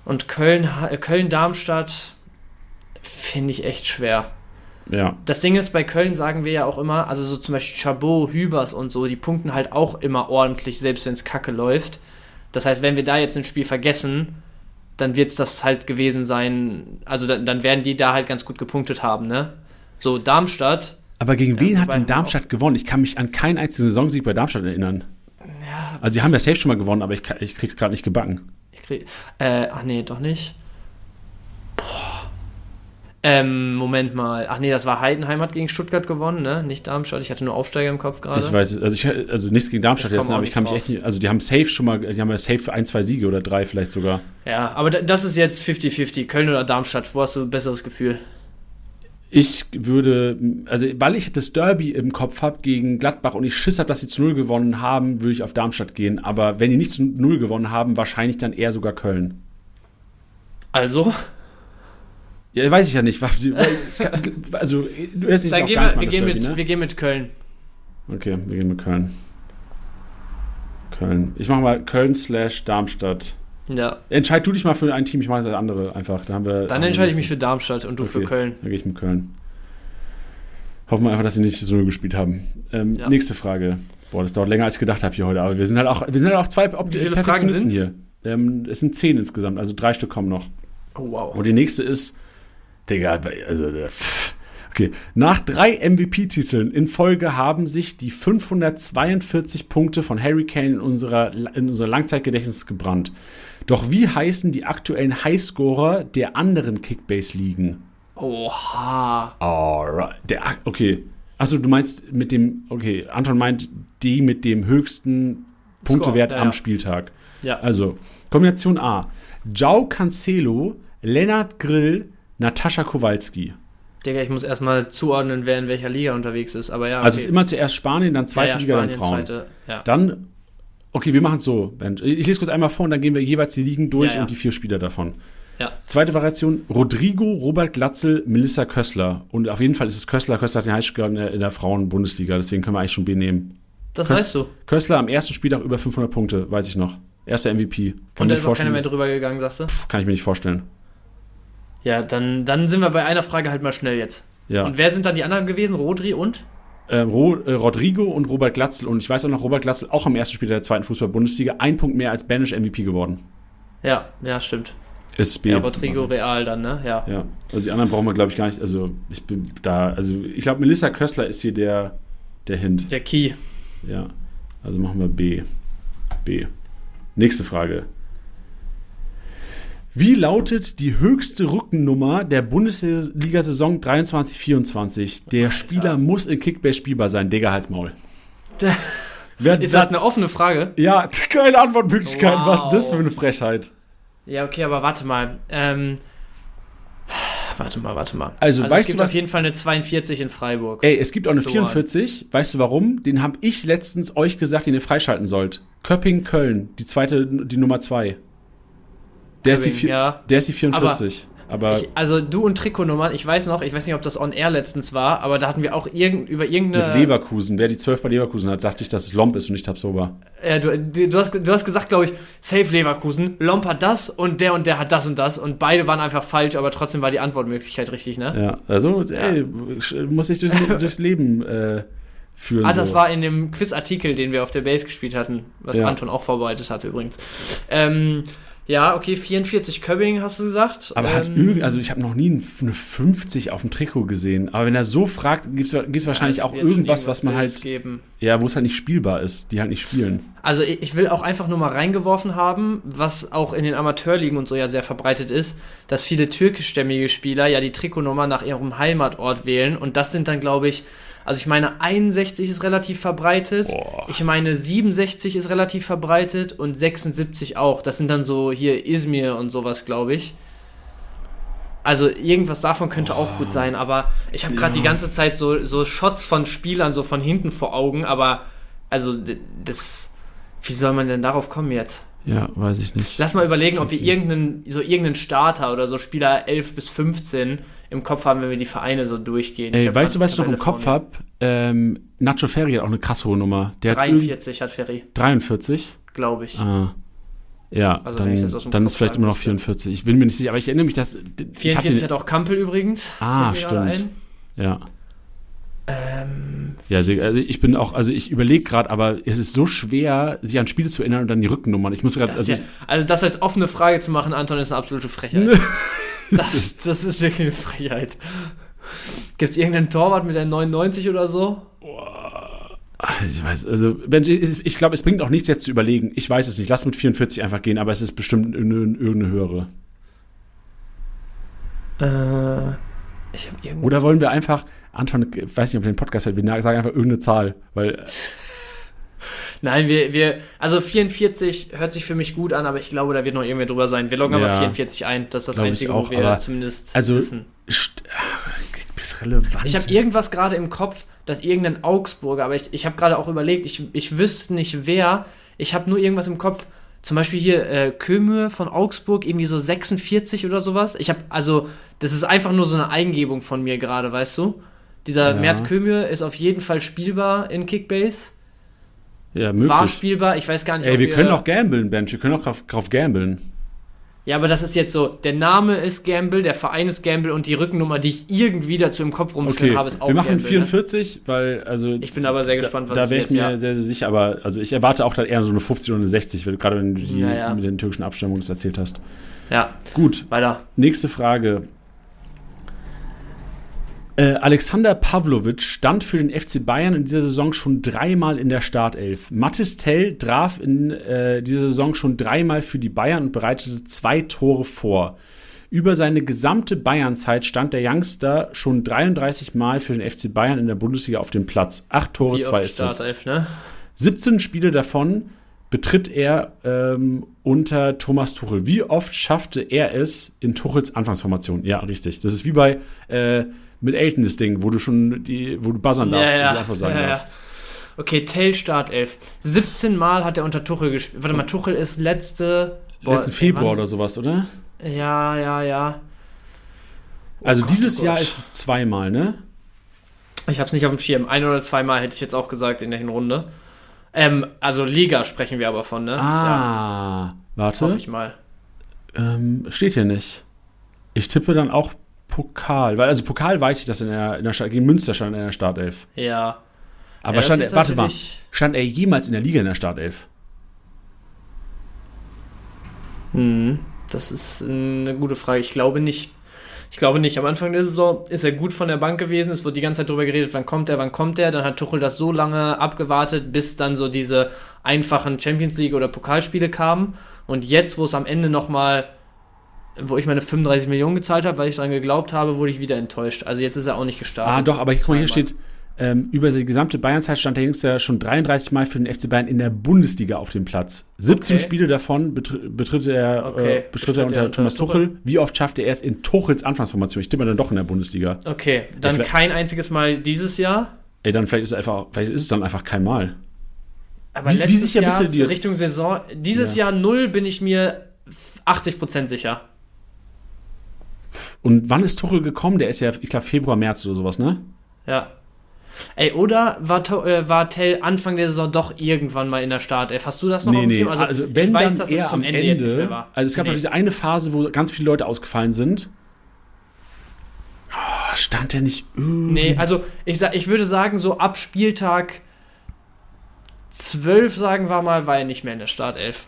Und Köln, äh, Köln-Darmstadt finde ich echt schwer. Ja. Das Ding ist, bei Köln sagen wir ja auch immer, also so zum Beispiel Chabot, Hübers und so, die punkten halt auch immer ordentlich, selbst wenn es kacke läuft. Das heißt, wenn wir da jetzt ein Spiel vergessen, dann wird es das halt gewesen sein, also dann, dann werden die da halt ganz gut gepunktet haben, ne? So, Darmstadt, Aber gegen wen hat denn Darmstadt gewonnen? Ich kann mich an keinen einzigen Saisonsieg bei Darmstadt erinnern. Also sie haben ja safe schon mal gewonnen, aber ich, ich krieg's gerade nicht gebacken. Ich krieg. Äh, ach nee, doch nicht. Boah. Ähm, Moment mal. Ach nee, das war Heidenheim hat gegen Stuttgart gewonnen, ne? Nicht Darmstadt. Ich hatte nur Aufsteiger im Kopf gerade. Ich weiß, also, ich, also nichts gegen Darmstadt jetzt, aber ich kann mich drauf. echt nicht, also die haben safe schon mal, die haben ja safe ein, zwei Siege oder drei vielleicht sogar. Ja, aber da- das ist jetzt 50-50. Köln oder Darmstadt. Wo hast du ein besseres Gefühl? Ich würde, also weil ich das Derby im Kopf habe gegen Gladbach und ich Schiss habe, dass sie zu Null gewonnen haben, würde ich auf Darmstadt gehen. Aber wenn die nicht zu Null gewonnen haben, wahrscheinlich dann eher sogar Köln. Also, Ja, weiß ich ja nicht. Also, du hörst dich dann auch gehen wir, wir, gehen mit, ne? wir gehen mit Köln. Okay, wir gehen mit Köln. Köln. Ich mache mal Köln slash Darmstadt. Ja. Entscheid du dich mal für ein Team, ich mache das andere einfach. Dann, haben wir, Dann entscheide ich mich für Darmstadt und du für Okay. Köln. Dann gehe ich mit Köln. Hoffen wir einfach, dass sie nicht so gespielt haben. Ähm, Ja. Nächste Frage. Boah, das dauert länger als ich gedacht habe hier heute, aber wir sind halt auch, wir sind halt auch zwei Op Wie viele Perfektionisten Fragen hier. Ähm, es sind zehn insgesamt, also drei Stück kommen noch. Oh, wow. Und die nächste ist, Digga, also, äh, okay. Nach drei MVP-Titeln in Folge haben sich die 542 Punkte von Harry Kane in, unserer, in unser Langzeitgedächtnis gebrannt. Doch wie heißen die aktuellen Highscorer der anderen Kickbase-Ligen? Oha. Alright. Der, okay. Achso, du meinst mit dem, okay, Anton meint die mit dem höchsten Punktewert ja, am ja. Spieltag. Ja. Also, Kombination A. Jao Cancelo, Lennart Grill, Natascha Kowalski. Digga, ich muss erstmal zuordnen, wer in welcher Liga unterwegs ist. Aber ja, okay. Also es ist immer zuerst Spanien, dann zweite ja, ja, Liga, dann Frauen. Zweite, ja. Dann, okay, wir machen es so, Ben. Ich lese kurz einmal vor und dann gehen wir jeweils die Ligen durch und die vier Spieler davon. Ja. Zweite Variation, Rodrigo, Robert Glatzel, Melissa Kössler. Und auf jeden Fall ist es Kössler. Kössler hat den Highscore in der, in der Frauen-Bundesliga, deswegen können wir eigentlich schon B nehmen. Das Kös- weißt du. Kössler am ersten Spieltag über 500 Punkte, weiß ich noch. Erster MVP. Kann, Und da ist auch keiner mehr drüber gegangen, sagst du? kann ich mir nicht vorstellen. Ja, dann, dann sind wir bei einer Frage halt mal schnell jetzt. Ja. Und wer sind dann die anderen gewesen? Rodri und? äh, Ro äh, Rodrigo und Robert Glatzel. Und ich weiß auch noch, Robert Glatzel auch am ersten Spiel der zweiten Fußball-Bundesliga ein Punkt mehr als Banish MVP geworden. Ja, ja, stimmt. Ist B. Ja, Rodrigo Real dann, ne? Ja. Ja, also die anderen brauchen wir, glaube ich, gar nicht. Also ich bin da, also ich glaube, Melissa Kössler ist hier der, der Hint. Der Key. Ja, also machen wir B. B. Nächste Frage. Wie lautet die höchste Rückennummer der Bundesliga-Saison 23-24? Der Spieler muss in Kickbase spielbar sein. Digga, halt's Maul. Wer Ist das eine offene Frage? ja, keine Antwortmöglichkeiten. Wow. Was ist das für eine Frechheit? Ja, okay, aber warte mal. Ähm, warte mal, warte mal. Also, es weißt gibt du, was- auf jeden Fall eine 42 in Freiburg. Ey, es gibt auch eine So 44. Weißt du warum? Den habe ich letztens euch gesagt, den ihr freischalten sollt. Köpping Köln, die zweite, die Nummer 2. Der, ist die ja. der ist die 44. Aber, Ich, also du und Trikotnummern, ich weiß noch, ich weiß nicht, ob das on air letztens war, aber da hatten wir auch irgend, über irgendeine. mit Leverkusen, wer die 12 bei Leverkusen hat, dachte ich, dass es Lomp ist und nicht Tabsoba. Ja, du, du, hast, du hast gesagt, glaube ich, Safe Leverkusen, Lomp hat das und der und der hat das und das und beide waren einfach falsch, aber trotzdem war die Antwortmöglichkeit richtig, ne? Ja, also, ey, muss ich durchs, durchs Leben äh, führen. Ah, das so. war in dem Quizartikel, den wir auf der Base gespielt hatten, was Ja. Anton auch vorbereitet hatte übrigens. Ähm, ja, okay, 44 Köbbing hast du gesagt. Aber hat ähm, irgend, also ich habe noch nie eine 50 auf dem Trikot gesehen. Aber wenn er so fragt, gibt es wahrscheinlich ja, auch schon irgendwas, was man halt, Geben. ja, wo es halt nicht spielbar ist, die halt nicht spielen. Also ich ich will auch einfach nur mal reingeworfen haben, was auch in den Amateurligen und so ja sehr verbreitet ist, dass viele türkischstämmige Spieler ja die Trikotnummer nach ihrem Heimatort wählen und das sind dann, glaube ich, also ich meine 61 ist relativ verbreitet, Boah. ich meine 67 ist relativ verbreitet und 76 auch. Das sind dann so hier Izmir und sowas, glaube ich. Also irgendwas davon könnte auch gut sein, aber ich habe gerade die ganze Zeit so, so Shots von Spielern so von hinten vor Augen, aber also das, wie soll man denn darauf kommen jetzt? Ja, weiß ich nicht. Lass mal überlegen, ob wir irgendeinen, so irgendeinen Starter oder so Spieler 11 bis 15 im Kopf haben, wenn wir die Vereine so durchgehen. Ey, weißt du, was ich noch im Kopf habe? Ähm, Nacho Ferri hat auch eine krass hohe Nummer. Der hat irgend- 43 hat Ferry, 43. glaube ich. Ah. Ja, Also, dann, dann ist vielleicht immer noch müsste. 44. Ich bin mir nicht sicher, aber ich erinnere mich, dass. ich hab 44 den, hat auch Kampel übrigens. Ah, stimmt. Ja. Ähm, Ja, also also ich bin auch, also ich überlege gerade, aber es ist so schwer, sich an Spiele zu erinnern und dann die Rückennummern. Ich muss gerade, also ja, also das als offene Frage zu machen, Anton, ist eine absolute Frechheit. das, das ist wirklich eine Frechheit. Gibt es irgendeinen Torwart mit der 99 oder so? ich, ich weiß, also ich, ich glaube, es bringt auch nichts jetzt zu überlegen. Ich weiß es nicht. Lass mit 44 einfach gehen, aber es ist bestimmt irgendeine, irgendeine höhere. Äh, ich habe irgendwo. Oder wollen wir einfach, Anton, ich weiß nicht, ob ihr den Podcast hört, wir sagen einfach irgendeine Zahl, weil Nein, wir, wir, also 44 hört sich für mich gut an, aber ich glaube, da wird noch irgendwer drüber sein. Wir loggen aber Ja. 44 ein. Das ist das Einzige, auch, wo wir aber- zumindest also- wissen. relevant. Ich habe irgendwas gerade im Kopf, dass irgendein Augsburger, aber ich, ich habe gerade auch überlegt, ich, ich wüsste nicht wer. Ich habe nur irgendwas im Kopf. Zum Beispiel hier äh, Kömür von Augsburg, irgendwie so 46 oder sowas. Ich habe, also, das ist einfach nur so eine Eingebung von mir gerade, weißt du? Dieser Ja. Mert Kömür ist auf jeden Fall spielbar in Kickbase. Ja, möglich. War spielbar. Ich weiß gar nicht, Ey, ob wir können auch gamblen, Bench. Wir können auch drauf, drauf gambeln. Ja, aber das ist jetzt so, der Name ist Gamble, der Verein ist Gamble und die Rückennummer, die ich irgendwie dazu im Kopf rumstehen Okay, habe, ist auch wir machen Gamble. 44, weil, also. Ne? Ich bin aber sehr gespannt, was da es wäre ich mir ja. sehr, sehr sicher, aber also ich erwarte auch da eher so eine 50 oder eine 60, weil du gerade wenn du die, Ja, ja. mit den türkischen Abstimmungen das erzählt hast. Ja, Gut, weiter. nächste Frage. Äh, Alexander Pavlovic stand für den FC Bayern in dieser Saison schon dreimal in der Startelf. Mathis Tell traf in äh, dieser Saison schon dreimal für die Bayern und bereitete zwei Tore vor. Über seine gesamte Bayernzeit stand der Youngster schon 33 Mal für den FC Bayern in der Bundesliga auf dem Platz. Acht Tore, Wie zwei Assists. Startelf, ne? 17 Spiele davon betritt er ähm, unter Thomas Tuchel. Wie oft schaffte er es in Tuchels Anfangsformation? Ja, richtig. Das ist wie bei äh, mit Elton das Ding, wo du schon die, wo du buzzern darfst Ja, ja. Antwort sagen Ja, ja. darfst. Okay, Tell Startelf. 17 Mal hat er unter Tuchel gespielt. Warte mal, Tuchel ist letzte. Letzten Februar wann? oder sowas, oder? Ja, ja, ja. Also Gott, dieses oh Jahr Gott. ist es zweimal, ne? Ich hab's nicht auf dem Schirm. Ein oder zweimal hätte ich jetzt auch gesagt in der Hinrunde. Ähm, also Liga sprechen wir aber von, ne? Ja, Ah, warte. hoffe ich mal. Ähm, steht hier nicht. Ich tippe dann auch Pokal, weil also Pokal weiß ich, dass in der, in der Stadt, gegen Münster stand er in der Startelf. Ja. Aber Ja, stand, er- warte mal, stand er jemals in der Liga in der Startelf? Hm, das ist eine gute Frage. Ich glaube nicht. Ich glaube nicht. Am Anfang der Saison ist er gut von der Bank gewesen. Es wurde die ganze Zeit darüber geredet, wann kommt er, wann kommt er. Dann hat Tuchel das so lange abgewartet, bis dann so diese einfachen Champions League oder Pokalspiele kamen. Und jetzt, wo es am Ende nochmal, wo ich meine 35 Millionen gezahlt habe, weil ich daran geglaubt habe, wurde ich wieder enttäuscht. Also jetzt ist er auch nicht gestartet. Ah, doch, aber jetzt mal hier steht, ähm, über die gesamte Bayernzeit stand der Jüngste schon 33 Mal für den FC Bayern in der Bundesliga auf dem Platz. 17 Okay. Spiele davon betr betritt er, Okay, äh, bestritt er er unter unter Thomas Tuchel. Tuchel. Wie oft schaffte er es in Tuchels Anfangsformation? Ich tippe dann doch in der Bundesliga. Okay, dann vielleicht- kein einziges Mal dieses Jahr. Ey, dann vielleicht ist es einfach, vielleicht ist es dann einfach kein Mal. Aber Wie- wie letztes bist Jahr? Richtung Saison, dieses Ja. Jahr null bin ich mir 80% sicher. Und wann ist Tuchel gekommen? Der ist ja, ich glaube, Februar, März oder sowas, ne? Ja. Ey, oder war, äh, war Tell Anfang der Saison doch irgendwann mal in der Startelf? Hast du das noch Nee, nee, Schirm? also, wenn ich weiß, dann dass eher es zum am Ende, Ende, jetzt nicht mehr war. also es gab Nee. diese eine Phase, wo ganz viele Leute ausgefallen sind. Oh, stand der nicht irgendwie? Nee, also ich, sa- ich würde sagen, so ab Spieltag 12, sagen wir mal, war er nicht mehr in der Startelf.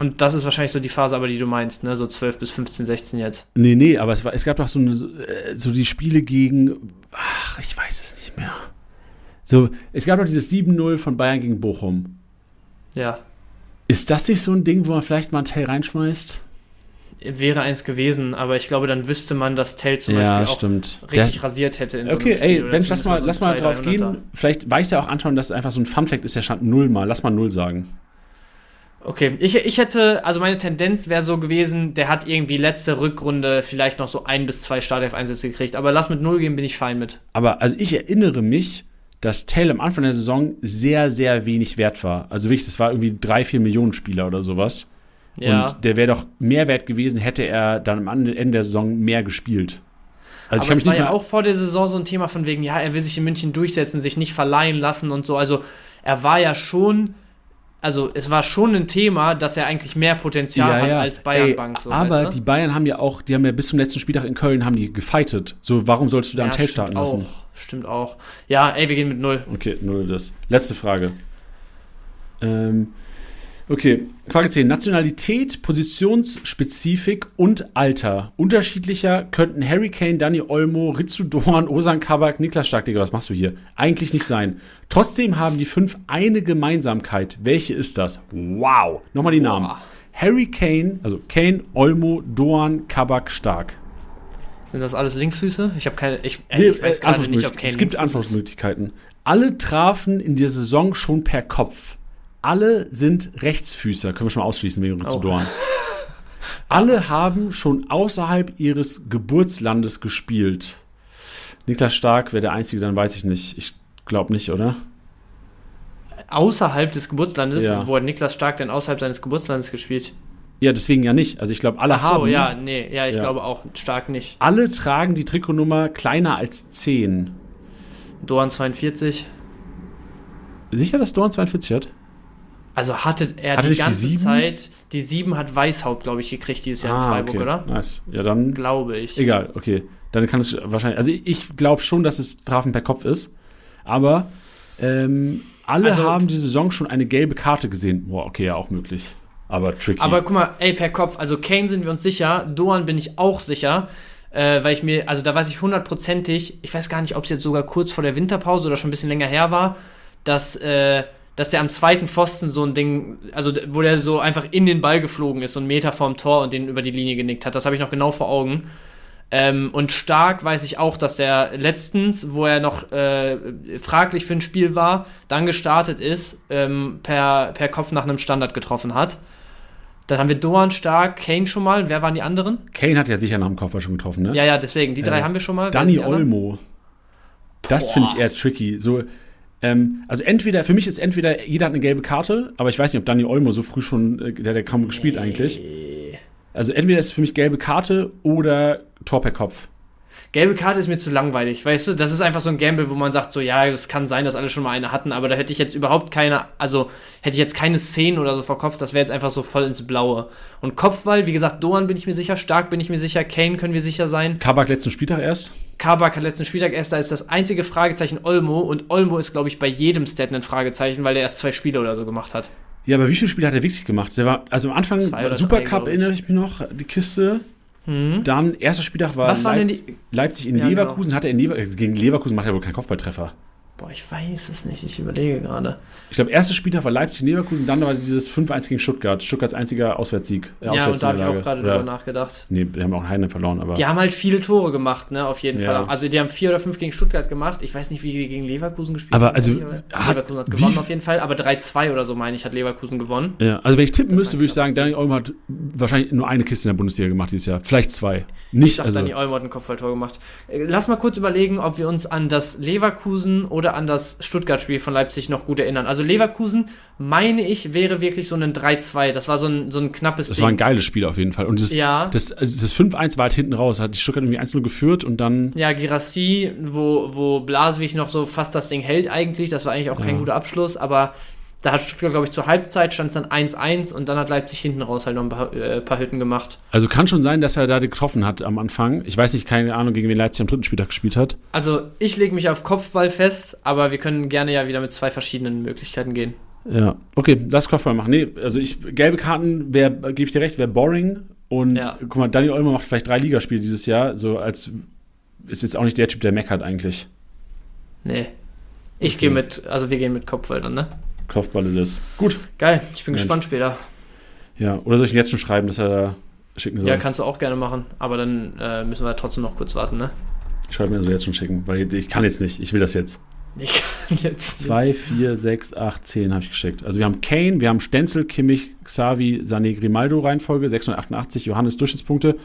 Und das ist wahrscheinlich so die Phase, aber die du meinst, ne? So 12 bis 15, 16 jetzt. Nee, nee, aber es, war, es gab doch so, eine, äh, so die Spiele gegen, ach, ich weiß es nicht mehr. So, es gab doch dieses 7-0 von Bayern gegen Bochum. Ja. Ist das nicht so ein Ding, wo man vielleicht mal einen Teil reinschmeißt? Wäre eins gewesen, aber ich glaube, dann wüsste man, dass Tell zum Beispiel auch stimmt. richtig rasiert hätte in so okay, Spiel. ey, Bench, lass mal, lass so mal drauf 300er. gehen. Vielleicht weiß ja auch Anton, dass es einfach so ein Fun-Fact ist, der stand 0 mal. Lass mal 0 sagen. Okay, ich, ich hätte, also meine Tendenz wäre so gewesen, der hat irgendwie letzte Rückrunde vielleicht noch so ein bis zwei Startelf-Einsätze gekriegt, aber lass mit null gehen, bin ich fein mit. Aber also ich erinnere mich, dass Tell am Anfang der Saison sehr, sehr wenig wert war. Also wirklich, das war irgendwie 3, 4 Millionen Spieler oder sowas. Ja. Und der wäre doch mehr wert gewesen, hätte er dann am Ende der Saison mehr gespielt. Also aber es war ja auch vor der Saison so ein Thema von wegen, ja, er will sich in München durchsetzen, sich nicht verleihen lassen und so. Also er war ja schon, also es war schon ein Thema, dass er eigentlich mehr Potenzial hat als Bayern Ey, Bank. So, aber weißt du? die Bayern haben ja auch, die haben ja bis zum letzten Spieltag in Köln haben die gefightet. So, warum sollst du da einen Tell stimmt starten auch, lassen? Stimmt auch. Ja, ey, wir gehen mit null. Okay, null das. Letzte Frage. Ähm, okay, Frage 10. Nationalität, Positionsspezifik und Alter. Unterschiedlicher könnten Harry Kane, Dani Olmo, Ritsu Doan, Osan Kabak, Niklas Stark, Digga, was machst du hier? Eigentlich nicht sein. Trotzdem haben die fünf eine Gemeinsamkeit. Welche ist das? Wow. Nochmal die Namen. Boah. Harry Kane, also Kane, Olmo, Doan, Kabak, Stark. Sind das alles Linksfüße? Ich habe keine, ich, ey, ich weiß äh, gerade nicht, ob Kane Es gibt. Antwortmöglichkeiten. Alle trafen in der Saison schon per Kopf. Alle sind Rechtsfüßer. Können wir schon mal ausschließen wegen Oh. Dorn. Alle haben schon außerhalb ihres Geburtslandes gespielt. Niklas Stark wäre der Einzige, dann weiß ich nicht. Ich glaube nicht, oder? Außerhalb des Geburtslandes, Ja. wo hat Niklas Stark denn außerhalb seines Geburtslandes gespielt? Ja, deswegen ja nicht. Also ich glaube, alle Ach so, haben. ja, nee, ja, ich Ja. glaube auch Stark nicht. Alle tragen die Trikotnummer kleiner als 10. Doan 42. Sicher, dass Dorn 42 hat? Also hatte er Hatte die die ganze sieben? Zeit, die 7 hat Weißhaupt, glaube ich, gekriegt dieses Jahr in Freiburg, Ah, okay. oder? Nice. Ja, dann. Glaube ich. Egal, okay. Dann kann es wahrscheinlich. Also ich, ich glaube schon, dass es Strafen per Kopf ist. Aber ähm, alle Also- haben die Saison schon eine gelbe Karte gesehen. Boah, okay, ja, auch möglich. Aber tricky. Aber guck mal, ey, per Kopf, also Kane sind wir uns sicher, Doan bin ich auch sicher, äh, weil ich mir, also da weiß ich hundertprozentig, ich weiß gar nicht, ob es jetzt sogar kurz vor der Winterpause oder schon ein bisschen länger her war, dass, äh, dass der am zweiten Pfosten so ein Ding, also wo der so einfach in den Ball geflogen ist, so einen Meter vorm Tor und den über die Linie genickt hat. Das habe ich noch genau vor Augen. Ähm, und stark weiß ich auch, dass der letztens, wo er noch äh, fraglich für ein Spiel war, dann gestartet ist, ähm, per, per Kopf nach einem Standard getroffen hat. Dann haben wir Doan stark, Kane schon mal. Wer waren die anderen? Kane hat ja sicher nach dem Kopfball schon getroffen, ne? Ja, ja, deswegen. Die drei Äh, haben wir schon mal. Danny? Olmo. Das finde ich eher tricky. So, ähm, also entweder, für mich ist entweder, jeder hat eine gelbe Karte, aber ich weiß nicht, ob Danny Olmo so früh schon, äh, der hat ja kaum gespielt eigentlich. Also entweder ist es für mich gelbe Karte oder Tor per Kopf. Gelbe Karte ist mir zu langweilig, weißt du? Das ist einfach so ein Gamble, wo man sagt, so, ja, es kann sein, dass alle schon mal eine hatten, aber da hätte ich jetzt überhaupt keine, also hätte ich jetzt keine Szenen oder so vor Kopf, das wäre jetzt einfach so voll ins Blaue. Und Kopfball, wie gesagt, Doan bin ich mir sicher, Stark bin ich mir sicher, Kane können wir sicher sein. Kabak letzten Spieltag erst. Kabak hat letzten Spieltag erst, da ist das einzige Fragezeichen Olmo und Olmo ist, glaube ich, bei jedem Stat ein Fragezeichen, weil er erst zwei Spiele oder so gemacht hat. Ja, aber wie viele Spiele hat er wirklich gemacht? Der war, also am Anfang Supercup erinnere ich mich noch, die Kiste. Mhm. Dann, erster Spieltag war Was waren denn Leipzig, Leipzig in Ja, genau. Leverkusen, hat er in Lever gegen Leverkusen macht er wohl keinen Kopfballtreffer. Boah, ich weiß es nicht, ich überlege gerade. Ich glaube, erster Spieltag war Leipzig in Leverkusen, dann war dieses 5-1 gegen Stuttgart. Stuttgarts einziger Auswärtssieg. Äh, Ja, und da habe ich auch gerade drüber nachgedacht. Nee, wir haben auch Heine verloren, aber. Die haben halt viele Tore gemacht, ne, auf jeden Ja. Fall. Also die haben vier oder fünf gegen Stuttgart gemacht. Ich weiß nicht, wie die gegen Leverkusen gespielt Aber haben. also, aber hat- Leverkusen hat wie gewonnen auf jeden Fall, aber 3-2 oder so, meine ich, hat Leverkusen gewonnen. Ja, also wenn ich tippen Das müsste, würde ich sagen. Daniel Olmo hat wahrscheinlich nur eine Kiste in der Bundesliga gemacht dieses Jahr. Vielleicht zwei. Ich Nicht, sag, also. Dani Olmo hat ein Kopfballtor gemacht. Äh, Lass mal kurz überlegen, ob wir uns an das Leverkusen oder an das Stuttgart-Spiel von Leipzig noch gut erinnern. Also Leverkusen, meine ich, wäre wirklich so ein 3-2. Das war so ein, so ein knappes Das Ding. war ein geiles Spiel auf jeden Fall. Und das, ja. das, also das 5-1 war halt hinten raus. Hat die Stuttgart irgendwie 1-0 geführt und dann. Ja, Girassi, wo, wo Blaswig noch so fast das Ding hält eigentlich. Das war eigentlich auch kein Ja. guter Abschluss, aber da hat Stuttgart, glaube ich, zur Halbzeit stand es dann 1-1 und dann hat Leipzig hinten raus halt noch ein paar, äh, paar Hütten gemacht. Also kann schon sein, dass er da getroffen hat am Anfang. Ich weiß nicht, keine Ahnung, gegen wen Leipzig am dritten Spieltag gespielt hat. Also ich lege mich auf Kopfball fest, aber wir können gerne ja wieder mit zwei verschiedenen Möglichkeiten gehen. Ja, okay, lass Kopfball machen. Nee, also ich, gelbe Karten, gebe ich dir recht, wäre boring. Und Ja. guck mal, Daniel Olmo macht vielleicht drei Ligaspiele dieses Jahr. So als ist jetzt auch nicht der Typ, der meckert eigentlich. Nee. Ich Okay. gehe mit, also wir gehen mit Kopfball dann, ne? Kopfball ist es. Gut. Geil, ich bin Mensch. gespannt später. Ja, oder soll ich ihn jetzt schon schreiben, dass er da schicken soll? Ja, kannst du auch gerne machen, aber dann äh, müssen wir trotzdem noch kurz warten, ne? ich schreibe mir also jetzt schon schicken, weil ich kann jetzt nicht. Ich will das jetzt. Ich kann jetzt 2, nicht. 4, 6, 8, 10 habe ich geschickt. Also wir haben Kane, wir haben Stenzel, Kimmich, Xavi, Sané, Grimaldo Reihenfolge, 688 Johannes Durchschnittspunkte.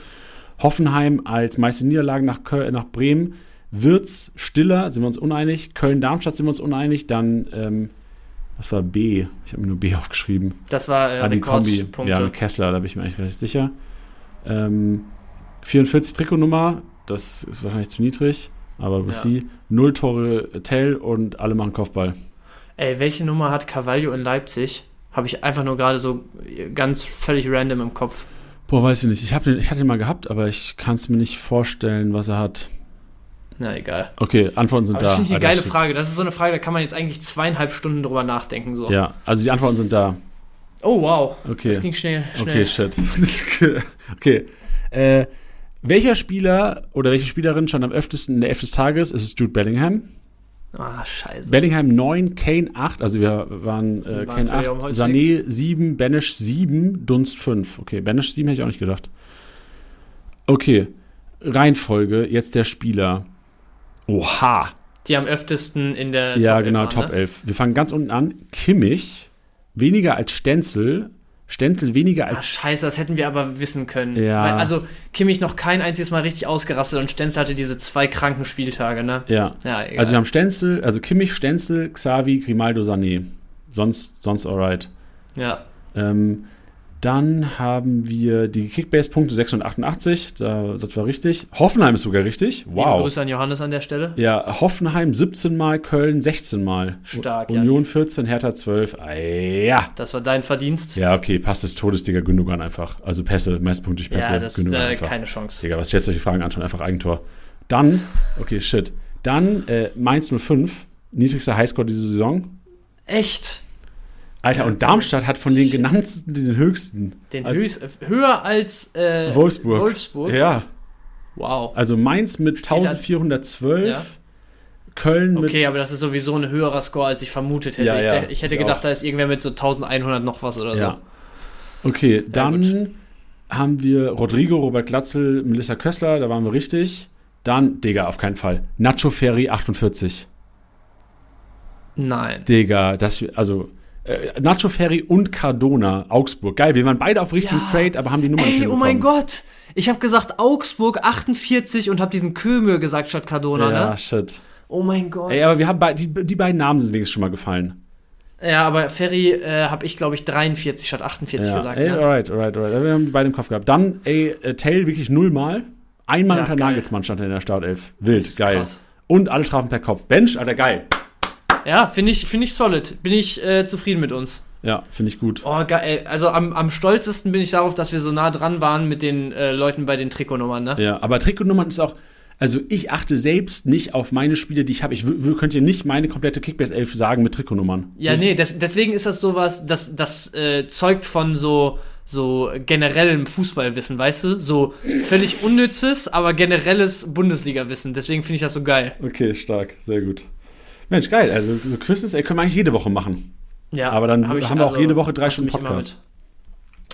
Hoffenheim als meiste Niederlagen nach, Köl nach Bremen. Wirz, Stiller, sind wir uns uneinig. Köln-Darmstadt sind wir uns uneinig. Dann, ähm, was war B? Ich habe mir nur B aufgeschrieben. Das war äh, ah, die Kombi. Ja, mit Kessler, da bin ich mir eigentlich recht sicher. Ähm, 44 Trikotnummer, das ist wahrscheinlich zu niedrig. Aber we'll Ja. Null Tore Tell und alle machen Kopfball. Ey, welche Nummer hat Carvalho in Leipzig? Habe ich einfach nur gerade so ganz völlig random im Kopf. Boah, weiß ich nicht. Ich, den, ich hatte ihn mal gehabt, aber ich kann es mir nicht vorstellen, was er hat. Na egal. Okay, Antworten sind Aber das da. finde ich eine Alter, geile. Frage. Das ist so eine Frage, da kann man jetzt eigentlich zweieinhalb Stunden drüber nachdenken. So. Ja, also die Antworten sind da. Oh wow. Okay. Das ging schnell. schnell. Okay, shit. okay. Äh, welcher Spieler oder welche Spielerin stand am öftesten in der Elf des Tages? Ist es Jude Bellingham? Ah, scheiße. Bellingham 9, Kane 8, also wir waren äh, Wir waren Kane völlig 8, am Holzweg. Sané 7, Banish 7, Dunst 5. Okay, Banish 7 hätte ich auch nicht gedacht. Okay, Reihenfolge, jetzt der Spieler. Oha. Die am öftesten in der ja, Top 11 genau, waren, Top ne? 11. Wir fangen ganz unten an. Kimmich, weniger als Stenzel. Stenzel weniger Ah, als. scheiße, das hätten wir aber wissen können. Ja. Weil, also, Kimmich noch kein einziges Mal richtig ausgerastet und Stenz hatte diese zwei kranken Spieltage, ne? Ja. Ja, egal. Also wir haben Stenzel, also Kimmich, Stenzel, Xavi, Grimaldo, Sané. Sonst, sonst alright. ja. Ähm, Dann haben wir die Kickbase-Punkte 688, da, das war richtig. Hoffenheim ist sogar richtig. Liebe Wow. Grüße an Johannes an der Stelle. Ja, Hoffenheim 17 Mal, Köln 16 Mal. Stark, U- Union 14, Hertha 12. Ah, ja. Das war dein Verdienst. Ja, okay, passt des Todes, Digga, Gündogan einfach. Also Pässe, meistpunkte durch Pässe, Ja, das ist äh, keine Chance. Digga, was stellst du solche Fragen an? Schon einfach Eigentor. Dann, okay, shit. Dann äh, Mainz 05, niedrigster Highscore diese Saison. Echt? Alter, und Darmstadt hat von den genannten den höchsten. Den Also- höchst, höher als äh, Wolfsburg. Wolfsburg? Ja, Wow. also Mainz mit Steht da- 1412, Ja. Köln mit. Okay, aber das ist sowieso ein höherer Score, als ich vermutet hätte. Ja, ich, ja, dä- ich hätte ich gedacht, auch. da ist irgendwer mit so 1100 noch was oder ja. so. Okay, dann gut. haben wir Rodrigo, Robert Glatzel, Melissa Kössler, da waren wir richtig. Dann, Digga, auf keinen Fall. Nacho Ferry 48. Nein. Digga, das, also, äh, Nacho Ferry und Cardona, Augsburg. Geil, wir waren beide auf richtigen Ja. Trade, aber haben die Nummer nicht Ey, oh mein. Gott! Ich habe gesagt Augsburg 48 und habe diesen Kömür gesagt statt Cardona, Ja, ne? shit. Oh mein Gott. Ey, aber wir haben die, die beiden Namen sind wenigstens schon mal gefallen. ja, aber Ferry äh, habe ich, glaube ich, 43 statt 48 ja. gesagt. ey, ne? alright, alright, alright. Wir haben die beide im Kopf gehabt. Dann, ey, äh, Tail wirklich nullmal. Einmal Ja, unter geil. Nagelsmann stand er in der Startelf. Wild, geil. krass. Und alle Strafen per Kopf. Bench, Alter, geil. Ja, finde ich, find ich solid. Bin ich äh, zufrieden mit uns. Ja, finde ich gut. Oh, geil. Also am, am stolzesten bin ich darauf, dass wir so nah dran waren mit den äh, Leuten bei den Trikotnummern, ne? Ja, aber Trikotnummern ist auch. Also ich achte selbst nicht auf meine Spiele, die ich habe. Ich könnt ihr nicht meine komplette Kickbase 11 sagen mit Trikotnummern. Ja, nee, des, deswegen ist das sowas, das, das äh, zeugt von so, so generellem Fußballwissen, weißt du? So völlig unnützes, aber generelles Bundesliga-Wissen. Deswegen finde ich das so geil. Okay, stark, sehr gut. Mensch, geil. Also so Quizzes, ey, können wir eigentlich jede Woche machen. Ja, Aber dann hab ich haben wir auch also- jede Woche drei Stunden Podcast.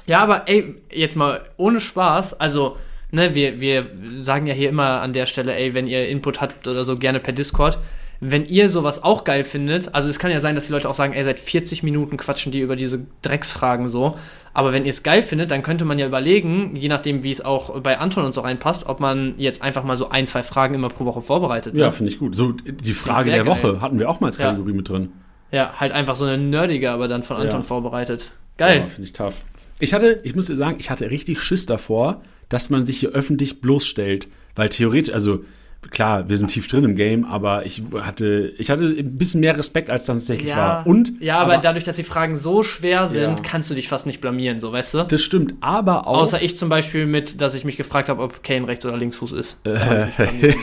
Ja, aber ey, jetzt mal ohne Spaß, also, ne, wir, wir sagen ja hier immer an der Stelle, ey, wenn ihr Input habt oder so, gerne per Discord. Wenn ihr sowas auch geil findet, also es kann ja sein, dass die Leute auch sagen, ey, seit 40 Minuten quatschen die über diese Drecksfragen so. Aber wenn ihr es geil findet, dann könnte man ja überlegen, je nachdem, wie es auch bei Anton und so reinpasst, ob man jetzt einfach mal so ein, zwei Fragen immer pro Woche vorbereitet. Ja, ne? finde ich gut. So die Frage der geil. Woche hatten wir auch mal als Ja. Kategorie mit drin. ja, halt einfach so eine nerdige, aber dann von Anton Ja. vorbereitet. Geil. Ja, finde ich tough. Ich hatte, ich muss dir sagen, ich hatte richtig Schiss davor, dass man sich hier öffentlich bloßstellt. Weil theoretisch, also klar, wir sind tief drin im Game, aber ich hatte, ich hatte ein bisschen mehr Respekt, als dann tatsächlich war. Und, ja, aber, dadurch, dass die Fragen so schwer sind, Ja. kannst du dich fast nicht blamieren, so weißt du? das stimmt, aber auch. Außer ich zum Beispiel mit, dass ich mich gefragt habe, ob Kane Rechts- oder Linksfuß ist.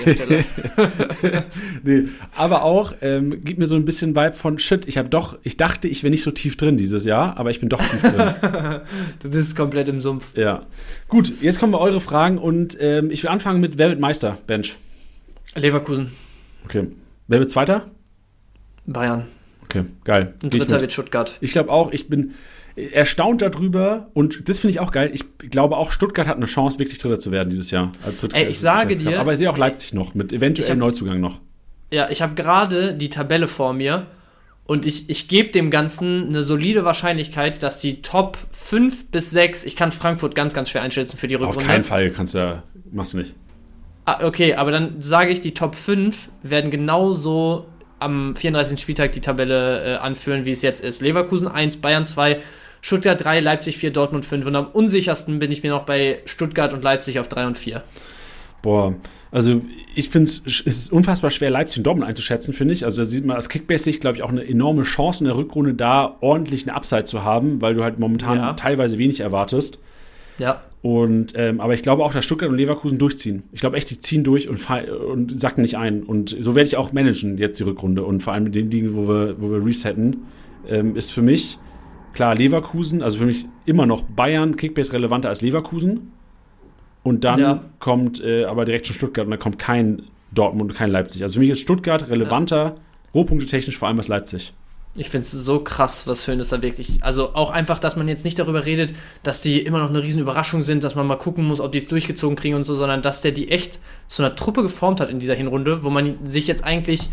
Stelle. nee, aber auch, ähm, gibt mir so ein bisschen Vibe von Shit, ich habe doch, ich dachte, ich wäre nicht so tief drin dieses Jahr, aber ich bin doch tief drin. Du bist komplett im Sumpf. ja. Gut, jetzt kommen wir eure Fragen und ähm, ich will anfangen mit Wer wird Meister? Bench. Leverkusen, Okay. Wer wird Zweiter? Bayern. Okay, geil. Und Dritter wird Stuttgart. Ich glaube auch, ich bin erstaunt darüber und das finde ich auch geil. Ich glaube auch, Stuttgart hat eine Chance, wirklich Dritter zu werden dieses Jahr. als Dritter- Ey, ich sage dir- Aber ich sehe auch Leipzig noch, mit eventuell hab- Neuzugang noch. Ja, ich habe gerade die Tabelle vor mir und ich, ich gebe dem Ganzen eine solide Wahrscheinlichkeit, dass die Top 5 bis 6, ich kann Frankfurt ganz, ganz schwer einschätzen für die Rückrunde. Auf keinen Fall kannst du ja, machst du nicht. Ah, okay, aber dann sage ich, die Top 5 werden genauso am 34. Spieltag die Tabelle äh, anführen, wie es jetzt ist. Leverkusen 1, Bayern 2, Stuttgart 3, Leipzig 4, Dortmund 5. Und am unsichersten bin ich mir noch bei Stuttgart und Leipzig auf 3 und 4. Boah, also ich finde es ist unfassbar schwer, Leipzig und Dortmund einzuschätzen, finde ich. Also da sieht man aus Kickbase-Sicht, glaube ich, auch eine enorme Chance in der Rückrunde da, ordentlich eine Upside zu haben, weil du halt momentan Ja. teilweise wenig erwartest. Ja, Und, ähm, aber ich glaube auch, dass Stuttgart und Leverkusen durchziehen. Ich glaube echt, die ziehen durch und, und sacken nicht ein. Und so werde ich auch managen jetzt die Rückrunde. Und vor allem in den Ligen, wo wir, wo wir resetten, ähm, ist für mich klar Leverkusen, also für mich immer noch Bayern Kickbase relevanter als Leverkusen. Und dann Ja. kommt äh, aber direkt schon Stuttgart und dann kommt kein Dortmund und kein Leipzig. Also für mich ist Stuttgart relevanter, Rohpunkte technisch vor allem als Leipzig. Ich finde es so krass, was Hönes da wirklich. Also auch einfach, dass man jetzt nicht darüber redet, dass die immer noch eine riesen Überraschung sind, dass man mal gucken muss, ob die es durchgezogen kriegen und so, sondern dass der die echt zu einer Truppe geformt hat in dieser Hinrunde, wo man sich jetzt eigentlich,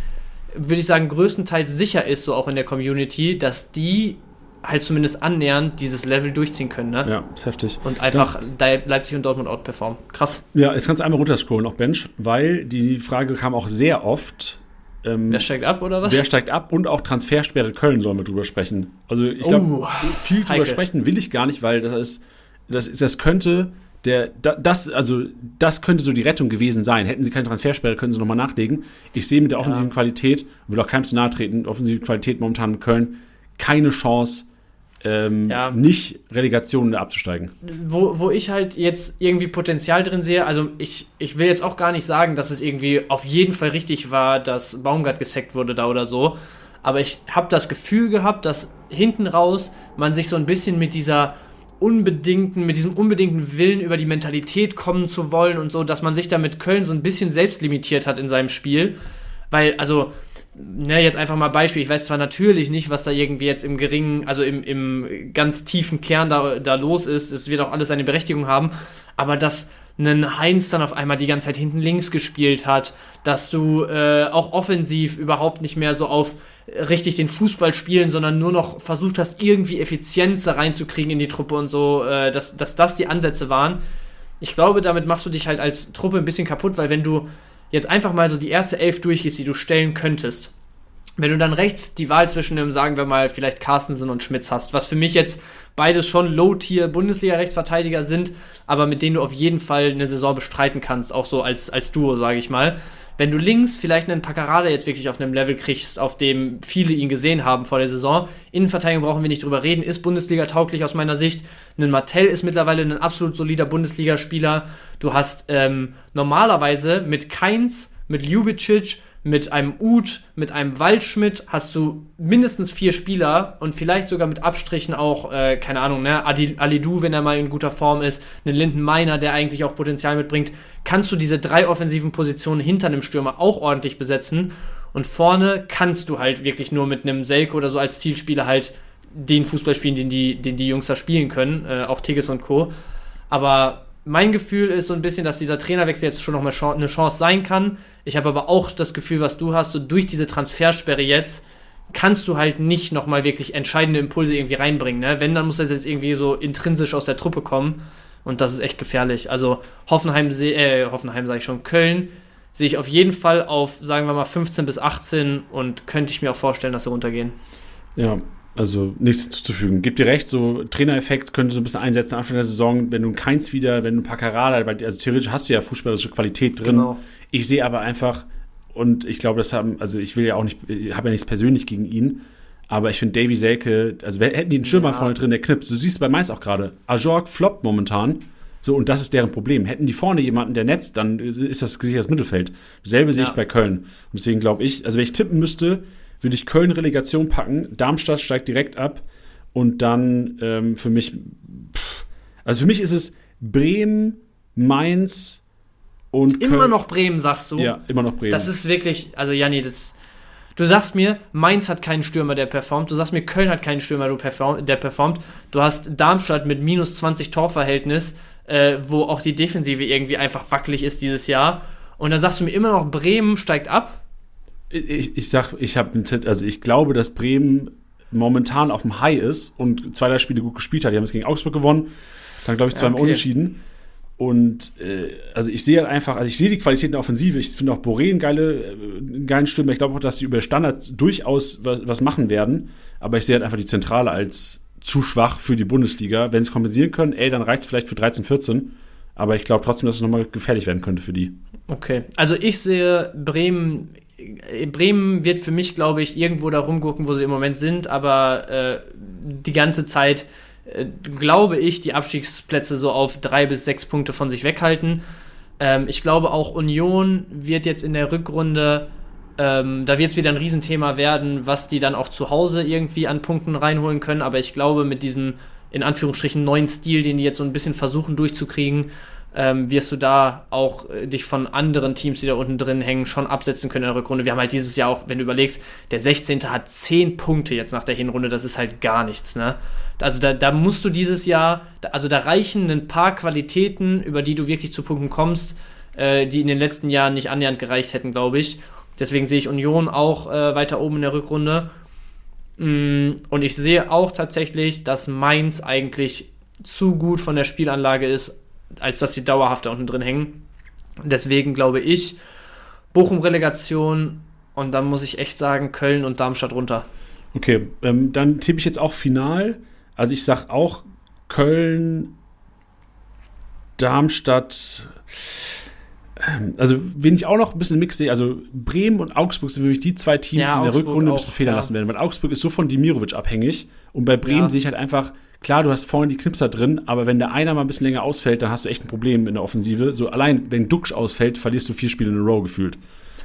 würde ich sagen, größtenteils sicher ist, so auch in der Community, dass die halt zumindest annähernd dieses Level durchziehen können, ne? Ja, ist heftig. Und einfach Le- Leipzig und Dortmund outperformen. Krass. Ja, jetzt kannst du einmal runterscrollen, auch Bench, weil die Frage kam auch sehr oft, Ähm, wer steigt ab oder was? Wer steigt ab und auch Transfersperre Köln sollen wir drüber sprechen. Also ich glaube, Oh, viel drüber heikel. sprechen will ich gar nicht, weil das ist, das, das könnte der, da- das, also das könnte so die Rettung gewesen sein. Hätten sie keine Transfersperre, könnten sie nochmal nachlegen. Ich sehe mit der offensiven Qualität, will auch keinem zu nahe treten, offensive Qualität momentan in Köln, keine Chance, ähm, Ja. nicht Relegationen abzusteigen. wo, wo ich halt jetzt irgendwie Potenzial drin sehe, also ich, ich will jetzt auch gar nicht sagen, dass es irgendwie auf jeden Fall richtig war, dass Baumgart gesackt wurde da oder so, aber ich habe das Gefühl gehabt, dass hinten raus man sich so ein bisschen mit dieser unbedingten, mit diesem unbedingten Willen über die Mentalität kommen zu wollen und so, dass man sich da mit Köln so ein bisschen selbst limitiert hat in seinem Spiel, weil, also, ne, jetzt einfach mal Beispiel, ich weiß zwar natürlich nicht, was da irgendwie jetzt im geringen, also im, im ganz tiefen Kern da, da los ist, es wird auch alles seine Berechtigung haben, aber dass ein Heinz dann auf einmal die ganze Zeit hinten links gespielt hat, dass du äh, auch offensiv überhaupt nicht mehr so auf richtig den Fußball spielen, sondern nur noch versucht hast, irgendwie Effizienz da reinzukriegen in die Truppe und so, äh, dass, dass das die Ansätze waren. Ich glaube, damit machst du dich halt als Truppe ein bisschen kaputt, weil wenn du jetzt einfach mal so die erste Elf durchgehst, die du stellen könntest, wenn du dann rechts die Wahl zwischen dem, sagen wir mal, vielleicht Carstensen und Schmitz hast, was für mich jetzt beides schon Low-Tier-Bundesliga-Rechtsverteidiger sind, aber mit denen du auf jeden Fall eine Saison bestreiten kannst, auch so als, als Duo, sage ich mal. Wenn du links vielleicht einen Paccarada jetzt wirklich auf einem Level kriegst, auf dem viele ihn gesehen haben vor der Saison, Innenverteidigung brauchen wir nicht drüber reden, ist Bundesliga tauglich aus meiner Sicht. Ein Martell ist mittlerweile ein absolut solider Bundesligaspieler. Du hast ähm, normalerweise mit Keins, mit Ljubicic, mit einem Uth, mit einem Waldschmidt hast du mindestens vier Spieler und vielleicht sogar mit Abstrichen auch, äh, keine Ahnung, ne, Adi- Alidou, wenn er mal in guter Form ist, einen Linden Meiner, der eigentlich auch Potenzial mitbringt, kannst du diese drei offensiven Positionen hinter einem Stürmer auch ordentlich besetzen und vorne kannst du halt wirklich nur mit einem Selke oder so als Zielspieler halt den Fußball spielen, den die, den die Jungs da spielen können, äh, auch Tigges und Co. Aber mein Gefühl ist so ein bisschen, dass dieser Trainerwechsel jetzt schon noch mal Chan- eine Chance sein kann. Ich habe aber auch das Gefühl, was du hast, so durch diese Transfersperre jetzt kannst du halt nicht noch mal wirklich entscheidende Impulse irgendwie reinbringen. Ne? Wenn, dann muss das jetzt irgendwie so intrinsisch aus der Truppe kommen und das ist echt gefährlich. Also Hoffenheim, äh, Hoffenheim sage ich schon, Köln sehe ich auf jeden Fall auf, sagen wir mal, 15 bis 18 und könnte ich mir auch vorstellen, dass sie runtergehen. Ja, also nichts hinzuzufügen. Gibt dir recht, so Trainereffekt könnte so ein bisschen einsetzen Anfang der Saison, wenn du Keins wieder, wenn du ein Paccarada, weil- also theoretisch hast du ja fußballerische Qualität drin. Genau. Ich sehe aber einfach, und ich glaube, das haben, also ich will ja auch nicht, ich habe ja nichts persönlich gegen ihn, aber ich finde Davy Selke, also hätten die einen Stürmer Ja. vorne drin, der knipst. Du siehst es bei Mainz auch gerade. Ajorg floppt momentan. So, und das ist deren Problem. Hätten die vorne jemanden, der netzt, dann ist das gesichertes Mittelfeld. Dasselbe sehe Ja. ich bei Köln. Und deswegen glaube ich, also wenn ich tippen müsste, würde ich Köln Relegation packen, Darmstadt steigt direkt ab und dann ähm, für mich, pff, also für mich ist es Bremen, Mainz und Immer Köln. noch Bremen, sagst du? Ja, immer noch Bremen. Das ist wirklich, also Janni, das. Du sagst mir, Mainz hat keinen Stürmer, der performt. Du sagst mir, Köln hat keinen Stürmer, der performt. Du hast Darmstadt mit minus 20 Torverhältnis, äh, wo auch die Defensive irgendwie einfach wackelig ist dieses Jahr. Und dann sagst du mir immer noch, Bremen steigt ab. Ich, ich sag, ich habe also ich glaube, dass Bremen momentan auf dem High ist und zwei drei Spiele gut gespielt hat. Die haben es gegen Augsburg gewonnen, dann glaube ich zweimal okay. unentschieden. Und äh, also ich sehe halt einfach, also ich sehe die Qualität in der Offensive. Ich finde auch Boré einen, geile, äh, einen geilen Stürmer. Ich glaube auch, dass sie über Standards durchaus was, was machen werden. Aber ich sehe halt einfach die Zentrale als zu schwach für die Bundesliga. Wenn sie es kompensieren können, ey, dann reicht es vielleicht für 13, 14. Aber ich glaube trotzdem, dass es nochmal gefährlich werden könnte für die. Okay. Also ich sehe Bremen. Bremen wird für mich, glaube ich, irgendwo da rumgucken, wo sie im Moment sind, aber äh, die ganze Zeit äh, glaube ich, die Abstiegsplätze so auf drei bis sechs Punkte von sich weghalten. Ähm, ich glaube auch Union wird jetzt in der Rückrunde, ähm, da wird es wieder ein Riesenthema werden, was die dann auch zu Hause irgendwie an Punkten reinholen können. Aber ich glaube, mit diesem in Anführungsstrichen neuen Stil, den die jetzt so ein bisschen versuchen durchzukriegen, ähm, wirst du da auch äh, dich von anderen Teams, die da unten drin hängen, schon absetzen können in der Rückrunde. Wir haben halt dieses Jahr auch, wenn du überlegst, der 16. hat 10 Punkte jetzt nach der Hinrunde, das ist halt gar nichts, ne? Also da, da musst du dieses Jahr, also da reichen ein paar Qualitäten, über die du wirklich zu Punkten kommst, äh, die in den letzten Jahren nicht annähernd gereicht hätten, glaube ich. Deswegen sehe ich Union auch äh, weiter oben in der Rückrunde. Mm, Und ich sehe auch tatsächlich, dass Mainz eigentlich zu gut von der Spielanlage ist, als dass sie dauerhaft da unten drin hängen. Deswegen glaube ich, Bochum-Relegation Und dann muss ich echt sagen, Köln und Darmstadt runter. Okay, ähm, dann tippe ich jetzt auch final. Also ich sag auch Köln, Darmstadt. ähm, Also, wen ich auch noch ein bisschen Mix sehe, also Bremen und Augsburg sind für mich die zwei Teams, Ja, die in der Augsburg Rückrunde ein auch, bisschen federn ja. lassen werden. Weil Augsburg ist so von Dimirovic abhängig. Und bei Bremen Ja. sehe ich halt einfach, klar, du hast vorne die Knipser drin, aber wenn der einer mal ein bisschen länger ausfällt, dann hast du echt ein Problem in der Offensive. So allein, wenn Duxch ausfällt, verlierst du vier Spiele in a row gefühlt.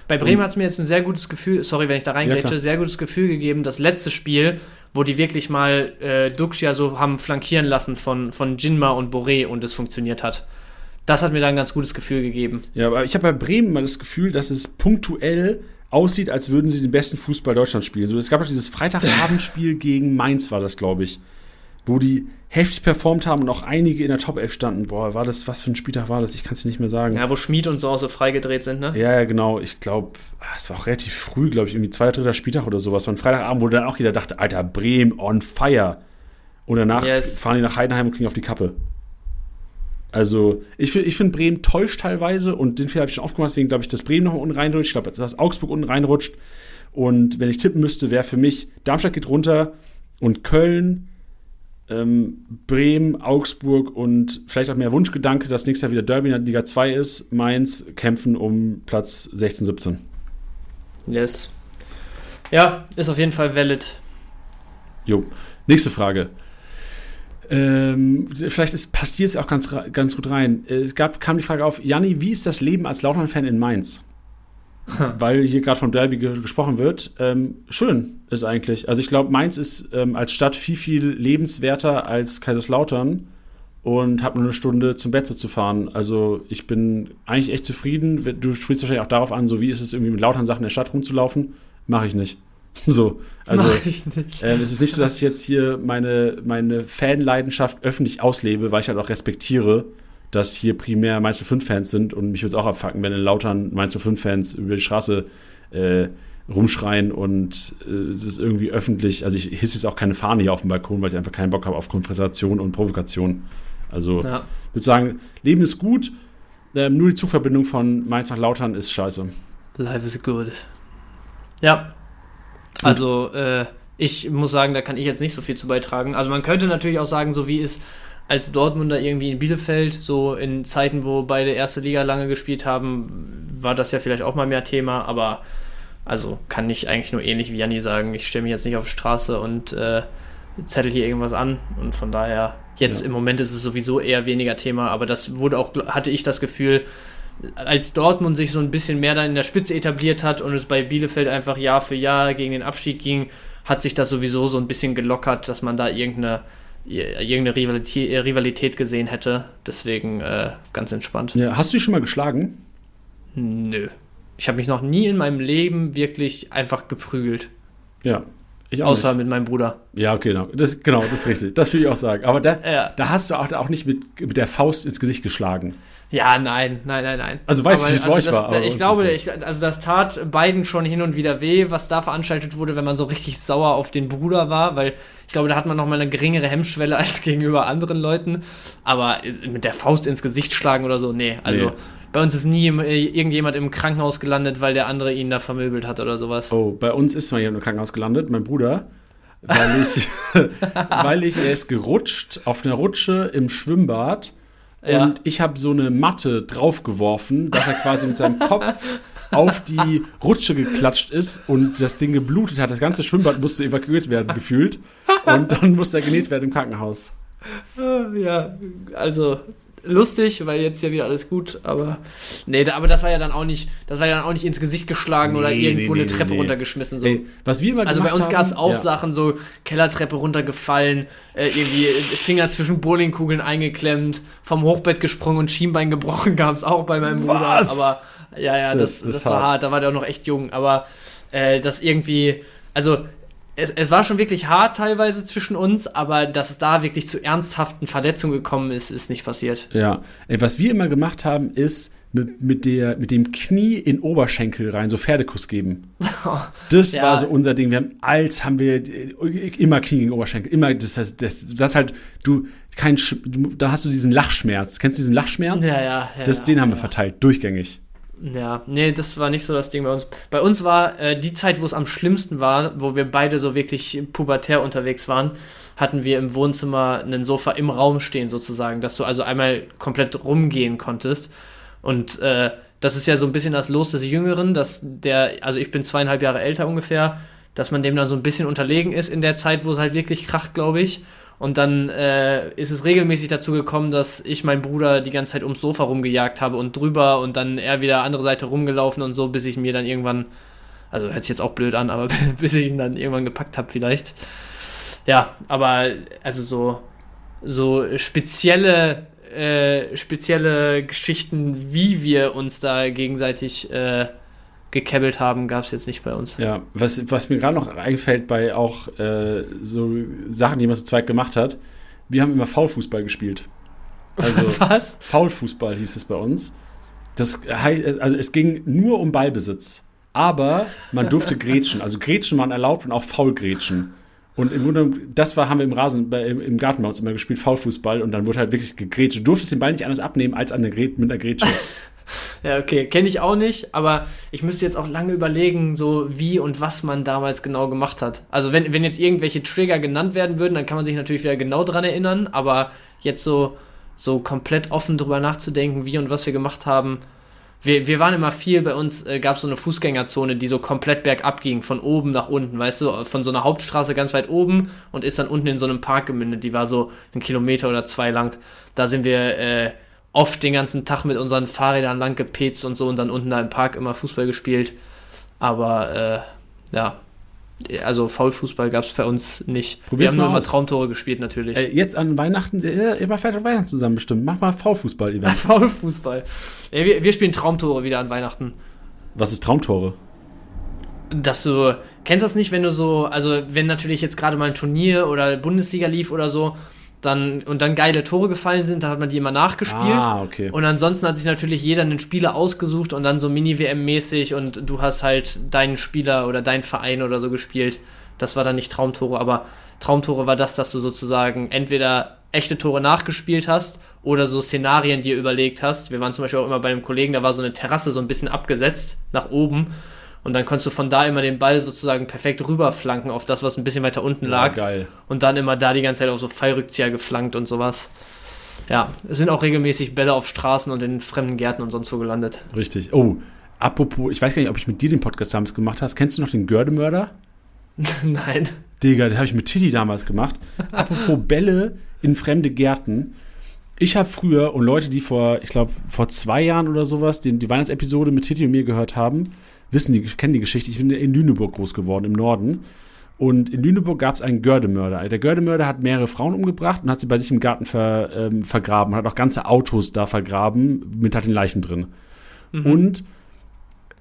Bei Bremen hat es mir jetzt ein sehr gutes Gefühl, sorry, wenn ich da Ja, reingrätsche, klar. sehr gutes Gefühl gegeben, das letzte Spiel, wo die wirklich mal äh, Dux ja so haben flankieren lassen von, von Jinma und Boré und es funktioniert hat. Das hat mir da ein ganz gutes Gefühl gegeben. Ja, aber ich habe bei Bremen mal das Gefühl, dass es punktuell aussieht, als würden sie den besten Fußball Deutschlands spielen. So, es gab doch dieses Freitagabendspiel gegen Mainz, war das, glaube ich, wo die heftig performt haben und auch einige in der Top 11 standen. Boah, war das, was für ein Spieltag war das? Ich kann es dir nicht mehr sagen. Ja, Ja, wo Schmid und so auch so freigedreht sind, ne? ja, genau. Ich glaube, es war auch relativ früh, glaube ich, irgendwie zweiter, dritter Spieltag oder sowas. War ein Freitagabend, wo dann auch jeder dachte, Alter, Bremen on fire. Und danach Yes. fahren die nach Heidenheim und kriegen auf die Kappe. Also, ich, ich finde, Bremen täuscht teilweise und den Fehler habe ich schon aufgemacht, deswegen glaube ich, dass Bremen noch unten reinrutscht. Ich glaube, dass Augsburg unten reinrutscht. Und wenn ich tippen müsste, wäre für mich, Darmstadt geht runter und Köln, ähm, Bremen, Augsburg und vielleicht auch mehr Wunschgedanke, dass nächstes Jahr wieder Derby in der Liga 2 ist. Mainz kämpfen um Platz 16, 17. Yes. Ja, ist auf jeden Fall valid. Jo. Nächste Frage. Ähm, vielleicht ist, passt hier jetzt auch ganz, ganz gut rein. Es gab, kam die Frage auf, Janni, wie ist das Leben als Lautern-Fan in Mainz? Weil hier gerade vom Derby ge gesprochen wird. Ähm, schön ist eigentlich. Also ich glaube, Mainz ist ähm, als Stadt viel, viel lebenswerter als Kaiserslautern und habe nur eine Stunde zum Betze zu fahren. Also ich bin eigentlich echt zufrieden. Du sprichst wahrscheinlich auch darauf an, so wie ist es irgendwie mit Lautern Sachen in der Stadt rumzulaufen. Mache ich nicht. So, also Mach ich nicht. ähm, es ist nicht so, dass ich jetzt hier meine, meine Fanleidenschaft öffentlich auslebe, weil ich halt auch respektiere, dass hier primär Mainz 05-Fans sind und mich würde es auch abfacken, wenn in Lautern Mainz 05-Fans über die Straße äh, rumschreien und äh, es ist irgendwie öffentlich, also ich hisse jetzt auch keine Fahne hier auf dem Balkon, weil ich einfach keinen Bock habe auf Konfrontation und Provokation. Also Ja. ich würde sagen, Leben ist gut, ähm, nur die Zugverbindung von Mainz nach Lautern ist scheiße. Life is good. Ja. Also, äh, ich muss sagen, da kann ich jetzt nicht so viel zu beitragen. Also, man könnte natürlich auch sagen, so wie es als Dortmunder irgendwie in Bielefeld, so in Zeiten, wo beide erste Liga lange gespielt haben, war das ja vielleicht auch mal mehr Thema, aber also kann ich eigentlich nur ähnlich wie Janni sagen, ich stelle mich jetzt nicht auf die Straße und äh, zettel hier irgendwas an und von daher, jetzt Ja. im Moment ist es sowieso eher weniger Thema, aber das wurde auch, hatte ich das Gefühl, als Dortmund sich so ein bisschen mehr dann in der Spitze etabliert hat und es bei Bielefeld einfach Jahr für Jahr gegen den Abstieg ging, hat sich das sowieso so ein bisschen gelockert, dass man da irgendeine, irgendeine Rivalität, Rivalität gesehen hätte. Deswegen äh, ganz entspannt. Ja, hast du dich schon mal geschlagen? Nö. Ich habe mich noch nie in meinem Leben wirklich einfach geprügelt. Ja. Ich Außer nicht. mit meinem Bruder. Ja, okay, genau. Das, genau, das ist richtig. Das will ich auch sagen. Aber da, Ja. da hast du auch, auch nicht mit, mit der Faust ins Gesicht geschlagen. Ja, nein, nein, nein, nein. Also weiß ich, wie es bei euch das, war, aber ich glaube, ich, also das tat beiden schon hin und wieder weh, was da veranstaltet wurde, wenn man so richtig sauer auf den Bruder war, weil ich glaube, da hat man noch mal eine geringere Hemmschwelle als gegenüber anderen Leuten. Aber mit der Faust ins Gesicht schlagen oder so, nee. Also Nee. bei uns ist nie äh, irgendjemand im Krankenhaus gelandet, weil der andere ihn da vermöbelt hat oder sowas. Oh, bei uns ist mal jemand im Krankenhaus gelandet, mein Bruder, weil ich, weil ich, er ist gerutscht auf einer Rutsche im Schwimmbad Ja. und ich habe so eine Matte draufgeworfen, dass er quasi mit seinem Kopf auf die Rutsche geklatscht ist und das Ding geblutet hat. Das ganze Schwimmbad musste evakuiert werden, gefühlt. Und dann musste er genäht werden im Krankenhaus. Ja, also lustig, weil jetzt ja wieder alles gut, aber nee, da, aber das war ja dann auch nicht, das war ja dann auch nicht ins Gesicht geschlagen oder Nee, irgendwo nee, eine nee, Treppe runtergeschmissen. So. Ey, was wir immer Also bei uns gab es auch ja. Sachen, so Kellertreppe runtergefallen, äh, irgendwie Finger zwischen Bowlingkugeln eingeklemmt, vom Hochbett gesprungen und Schienbein gebrochen gab es auch bei meinem Bruder. Was? Aber ja, ja, Shit, das, das das, war hart. hart. Da war der auch noch echt jung. Aber äh, das irgendwie, also es, es war schon wirklich hart teilweise zwischen uns, aber dass es da wirklich zu ernsthaften Verletzungen gekommen ist, ist nicht passiert. Ja, was wir immer gemacht haben, ist mit, mit, der, mit dem Knie in Oberschenkel rein, so Pferdekuss geben. Das Ja. war so unser Ding. Wir haben, als haben wir äh, immer Knie gegen Oberschenkel. Immer, das, das, das, das halt, du, kein, dann hast du diesen Lachschmerz. Kennst du diesen Lachschmerz? Ja, ja, ja. Das, ja, den haben wir verteilt, durchgängig. Ja, nee, das war nicht so das Ding bei uns. Bei uns war äh, die Zeit, wo es am schlimmsten war, wo wir beide so wirklich pubertär unterwegs waren, hatten wir im Wohnzimmer ein Sofa im Raum stehen sozusagen, dass du also einmal komplett rumgehen konntest. Und äh, das ist ja so ein bisschen das Los des Jüngeren, dass der, also ich bin zweieinhalb Jahre älter ungefähr, dass man dem dann so ein bisschen unterlegen ist in der Zeit, wo es halt wirklich kracht, glaube ich. Und dann äh, ist es regelmäßig dazu gekommen, dass ich meinen Bruder die ganze Zeit ums Sofa rumgejagt habe und drüber und dann er wieder andere Seite rumgelaufen und so, bis ich mir dann irgendwann, also hört sich jetzt auch blöd an, aber bis ich ihn dann irgendwann gepackt habe vielleicht. Ja, aber also so, so spezielle, äh, spezielle Geschichten, wie wir uns da gegenseitig äh, gekebbelt haben, gab es jetzt nicht bei uns. Ja, was, was mir gerade noch einfällt bei auch äh, so Sachen, die man zu zweit gemacht hat, wir haben immer Faulfußball gespielt. Also Was? Faulfußball hieß es bei uns. Das heißt, also es ging nur um Ballbesitz. Aber man durfte grätschen. Also Grätschen waren erlaubt und auch Faulgrätschen. Und im Grunde, das war, haben wir im Rasen, bei, im, im Garten bei uns immer gespielt, Faulfußball. Und dann wurde halt wirklich gegrätscht. Du durftest den Ball nicht anders abnehmen als an der mit einer Grätsche. Ja, okay, kenne ich auch nicht, aber ich müsste jetzt auch lange überlegen, so wie und was man damals genau gemacht hat. Also wenn, wenn jetzt irgendwelche Trigger genannt werden würden, dann kann man sich natürlich wieder genau dran erinnern, aber jetzt so, so komplett offen drüber nachzudenken, wie und was wir gemacht haben. Wir, wir waren immer viel, bei uns äh, gab es so eine Fußgängerzone, die so komplett bergab ging, von oben nach unten, weißt du, von so einer Hauptstraße ganz weit oben und ist dann unten in so einem Park gemündet, die war so einen Kilometer oder zwei lang. Da sind wir äh, oft den ganzen Tag mit unseren Fahrrädern lang gepetzt und so und dann unten da im Park immer Fußball gespielt. Aber äh, ja, also Faulfußball gab es bei uns nicht. Probier's wir haben nur mal immer aus. Traumtore gespielt natürlich. äh, jetzt an Weihnachten, äh, immer fährt Weihnachten zusammen bestimmt. Mach mal Faulfußball-Event. Faulfußball. Ja, wir, wir spielen Traumtore wieder an Weihnachten. Was ist Traumtore? Dass du, kennst du das nicht, wenn du so, also wenn natürlich jetzt gerade mal ein Turnier oder Bundesliga lief oder so, dann und dann geile Tore gefallen sind, dann hat man die immer nachgespielt. Ah, okay. Und ansonsten hat sich natürlich jeder einen Spieler ausgesucht und dann so Mini-WM-mäßig und du hast halt deinen Spieler oder deinen Verein oder so gespielt. Das war dann nicht Traumtore, aber Traumtore war das, dass du sozusagen entweder echte Tore nachgespielt hast oder so Szenarien dir überlegt hast. Wir waren zum Beispiel auch immer bei einem Kollegen, da war so eine Terrasse so ein bisschen abgesetzt nach oben und dann konntest du von da immer den Ball sozusagen perfekt rüberflanken auf das, was ein bisschen weiter unten lag. geil. Und dann immer da die ganze Zeit auf so Fallrückzieher geflankt und sowas. Ja, es sind auch regelmäßig Bälle auf Straßen und in fremden Gärten und sonst wo gelandet. Richtig. Oh, apropos, ich weiß gar nicht, ob ich mit dir den Podcast damals gemacht hast. Kennst du noch den Gördemörder? Nein. Digga, den habe ich mit Tiddy damals gemacht. Apropos Bälle in fremde Gärten. Ich habe früher, und Leute, die vor, ich glaube, vor zwei Jahren oder sowas, die, die Weihnachtsepisode mit Tiddy und mir gehört haben, wissen die, kennen die Geschichte. Ich bin in Lüneburg groß geworden, im Norden. Und in Lüneburg gab es einen Gördemörder. Der Gördemörder hat mehrere Frauen umgebracht und hat sie bei sich im Garten ver, ähm, vergraben. Hat auch ganze Autos da vergraben mit halt den Leichen drin. Und